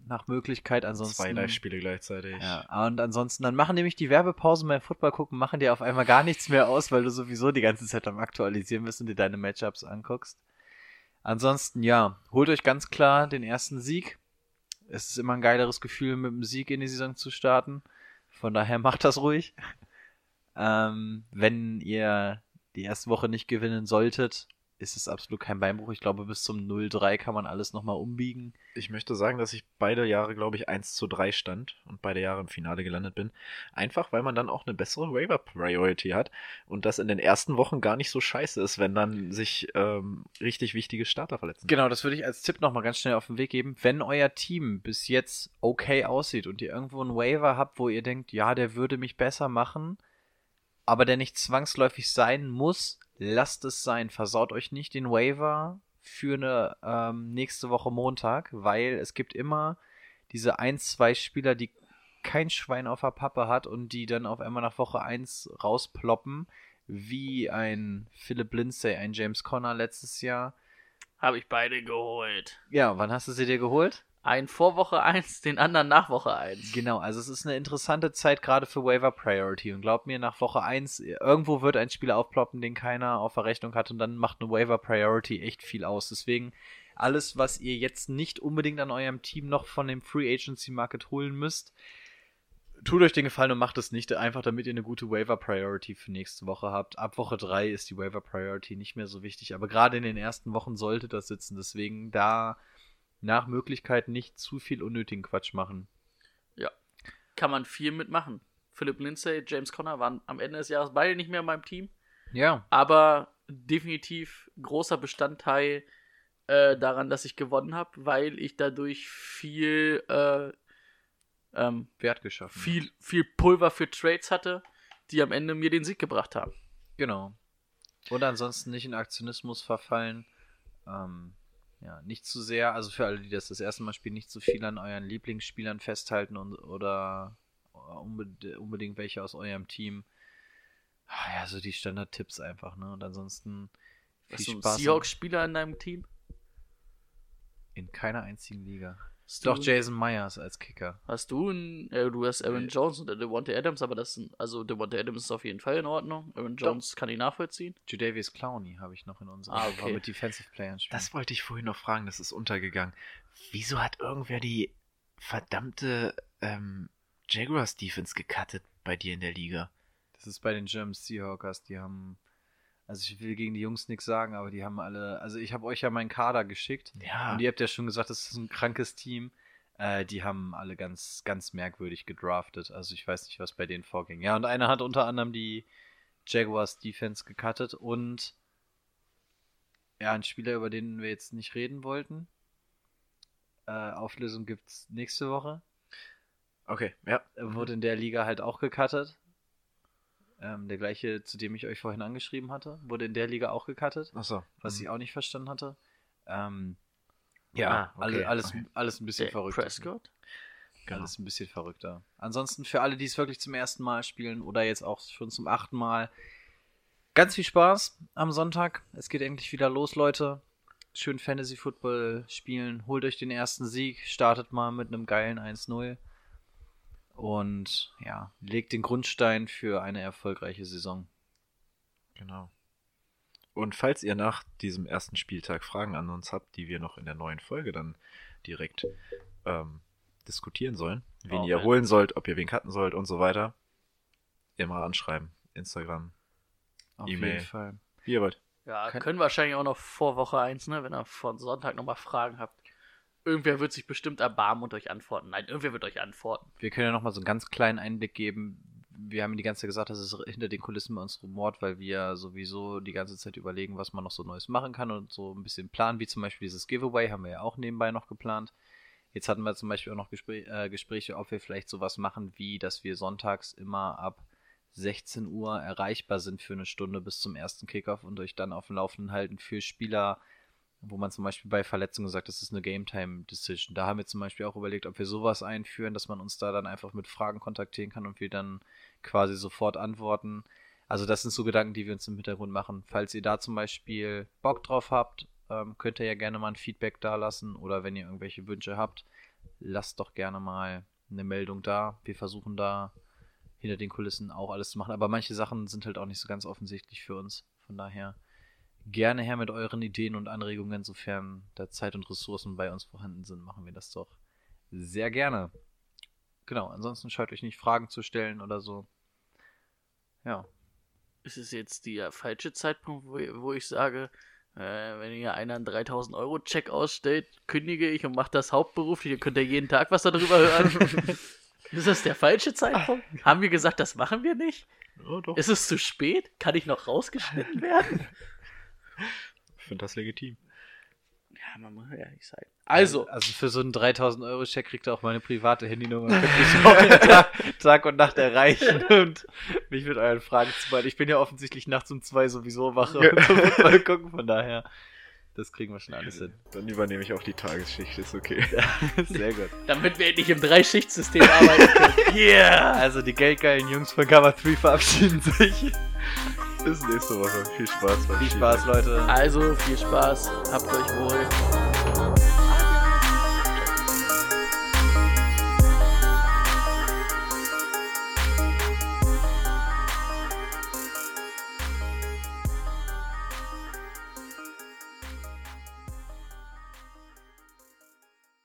Nach Möglichkeit, ansonsten. Zwei Live-Spiele gleichzeitig. Ja, und ansonsten, dann machen nämlich die Werbepausen beim Football gucken, machen dir auf einmal gar nichts mehr aus, weil du sowieso die ganze Zeit am Aktualisieren bist und dir deine Matchups anguckst. Ansonsten, ja, holt euch ganz klar den ersten Sieg. Es ist immer ein geileres Gefühl, mit einem Sieg in die Saison zu starten. Von daher [laughs] macht das ruhig. Ähm, wenn ihr die erste Woche nicht gewinnen solltet, ist es absolut kein Beinbruch. Ich glaube, bis zum 0-3 kann man alles nochmal umbiegen. Ich möchte sagen, dass ich beide Jahre, glaube ich, 1 zu 3 stand und beide Jahre im Finale gelandet bin. Einfach, weil man dann auch eine bessere Waiver-Priority hat und das in den ersten Wochen gar nicht so scheiße ist, wenn dann sich ähm, richtig wichtige Starter verletzen. Genau, das würde ich als Tipp nochmal ganz schnell auf den Weg geben. Wenn euer Team bis jetzt okay aussieht und ihr irgendwo einen Waiver habt, wo ihr denkt, ja, der würde mich besser machen, aber der nicht zwangsläufig sein muss, lasst es sein. Versaut euch nicht den Waiver für eine ähm, nächste Woche Montag, weil es gibt immer diese ein, zwei Spieler, die kein Schwein auf der Pappe hat und die dann auf einmal nach Woche 1 rausploppen, wie ein Philip Lindsay, ein James Conner letztes Jahr. Habe ich beide geholt. Ja, wann hast du sie dir geholt? Einen vor Woche 1, den anderen nach Woche 1. Genau, also es ist eine interessante Zeit gerade für Waiver Priority und glaub mir, nach Woche 1, irgendwo wird ein Spieler aufploppen, den keiner auf der Rechnung hat und dann macht eine Waiver Priority echt viel aus. Deswegen alles, was ihr jetzt nicht unbedingt an eurem Team noch von dem Free Agency Market holen müsst, tut euch den Gefallen und macht es nicht, einfach damit ihr eine gute Waiver Priority für nächste Woche habt. Ab Woche 3 ist die Waiver Priority nicht mehr so wichtig, aber gerade in den ersten Wochen sollte das sitzen. Deswegen da nach Möglichkeit nicht zu viel unnötigen Quatsch machen. Kann man viel mitmachen. Philip Lindsay, James Conner waren am Ende des Jahres beide nicht mehr in meinem Team. Ja, Aber definitiv großer Bestandteil äh, daran, dass ich gewonnen habe, weil ich dadurch viel, äh, ähm, Wert geschaffen. viel, viel Pulver für Trades hatte, die am Ende mir den Sieg gebracht haben. Genau. Und ansonsten nicht in Aktionismus verfallen. Ähm, ja, nicht zu sehr, also für alle, die das das erste Mal spielen, nicht zu viel an euren Lieblingsspielern festhalten und, oder unbedingt, unbedingt welche aus eurem Team. Ah, Ja, so die Standard-Tipps einfach, ne? Und ansonsten viel Hast Spaß Seahawks-Spieler in deinem Team? in keiner einzigen Liga. Hast Doch Jason Myers als Kicker. Hast du einen, äh, du hast Aaron Nee. Jones und der Devontae Adams, aber das sind, also Devontae Adams ist auf jeden Fall in Ordnung. Aaron Jones kann ich nachvollziehen. Judavius Clowney habe ich noch in unserem Ah, okay. mit Defensive Playern spielen. Das wollte ich vorhin noch fragen, das ist untergegangen. Wieso hat irgendwer die verdammte ähm, Jaguars Defense gecuttet bei dir in der Liga? Das ist bei den German Seahawkers, die haben, also ich will gegen die Jungs nichts sagen, aber die haben alle, also ich habe euch ja meinen Kader geschickt Ja. und ihr habt ja schon gesagt, das ist ein krankes Team. Äh, die haben alle ganz, ganz merkwürdig gedraftet. Also ich weiß nicht, was bei denen vorging. Ja, und einer hat unter anderem die Jaguars Defense gecuttet und ja, ein Spieler, über den wir jetzt nicht reden wollten. Äh, Auflösung gibt's nächste Woche. Okay, ja. Wurde in der Liga halt auch gecuttet. Ähm, der gleiche, zu dem ich euch vorhin angeschrieben hatte, wurde in der Liga auch gecuttet, Achso. was ich auch nicht verstanden hatte. Ähm, Ah, ja, okay, alle, alles, okay. alles ein bisschen Der verrückter. Prescott? Genau. Alles ein bisschen verrückter. Ansonsten für alle, die es wirklich zum ersten Mal spielen oder jetzt auch schon zum achten Mal, ganz viel Spaß am Sonntag. Es geht endlich wieder los, Leute. Schön Fantasy Football spielen. Holt euch den ersten Sieg. Startet mal mit einem geilen 1-0. Und ja, legt den Grundstein für eine erfolgreiche Saison. Genau. Und falls ihr nach diesem ersten Spieltag Fragen an uns habt, die wir noch in der neuen Folge dann direkt ähm, diskutieren sollen, wen Oh, ihr man. holen sollt, ob ihr wen cutten sollt und so weiter, immer anschreiben. Instagram, Auf E-Mail. jeden Fall. wie ihr wollt. Ja, Kann- können wahrscheinlich auch noch vor Woche 1, ne, wenn ihr von Sonntag nochmal Fragen habt. Irgendwer wird sich bestimmt erbarmen und euch antworten. Nein, irgendwer wird euch antworten. Wir können ja nochmal so einen ganz kleinen Einblick geben. Wir haben die ganze Zeit gesagt, das ist hinter den Kulissen bei uns rumort, weil wir sowieso die ganze Zeit überlegen, was man noch so Neues machen kann und so ein bisschen planen, wie zum Beispiel dieses Giveaway haben wir ja auch nebenbei noch geplant. Jetzt hatten wir zum Beispiel auch noch Gespräch, äh, Gespräche, ob wir vielleicht sowas machen, wie dass wir sonntags immer ab 16 Uhr erreichbar sind für eine Stunde bis zum ersten Kickoff und euch dann auf dem Laufenden halten für Spieler, wo man zum Beispiel bei Verletzungen sagt, das ist eine Game-Time-Decision. Da haben wir zum Beispiel auch überlegt, ob wir sowas einführen, dass man uns da dann einfach mit Fragen kontaktieren kann und wir dann quasi sofort antworten. Also das sind so Gedanken, die wir uns im Hintergrund machen. Falls ihr da zum Beispiel Bock drauf habt, ähm, könnt ihr ja gerne mal ein Feedback da lassen oder wenn ihr irgendwelche Wünsche habt, lasst doch gerne mal eine Meldung da. Wir versuchen da hinter den Kulissen auch alles zu machen, aber manche Sachen sind halt auch nicht so ganz offensichtlich für uns. Von daher gerne her mit euren Ideen und Anregungen, sofern da Zeit und Ressourcen bei uns vorhanden sind, machen wir das doch sehr gerne. Genau, ansonsten scheut euch nicht Fragen zu stellen oder so. Ja, Ist es jetzt der falsche Zeitpunkt, wo, wo ich sage, äh, wenn hier einer einen 3000 Euro Check ausstellt, kündige ich und mache das hauptberuflich, dann könnt ihr jeden Tag was darüber hören. [laughs] Ist das der falsche Zeitpunkt? Haben wir gesagt, das machen wir nicht? Ja. Ist es zu spät? Kann ich noch rausgeschnitten werden? [laughs] Ich finde das legitim. Ja, man muss ehrlich sein. Also, Also für so einen 3000 Euro Check kriegt ihr auch meine private Handynummer. Könnt mich auch Tag, [laughs] Tag und Nacht erreichen und mich mit euren Fragen zu beantworten. Ich bin ja offensichtlich nachts um zwei sowieso wach und Fußball [laughs] gucken, von daher, das kriegen wir schon alles hin. Dann übernehme ich auch die Tagesschicht, ist okay. [laughs] Sehr gut. damit wir endlich im Dreischichtsystem arbeiten können. Yeah! Also die geldgeilen Jungs von Cover 3 verabschieden sich. Bis nächste Woche. Viel Spaß Viel. Spaß, Leute. Also, viel Spaß, habt euch wohl.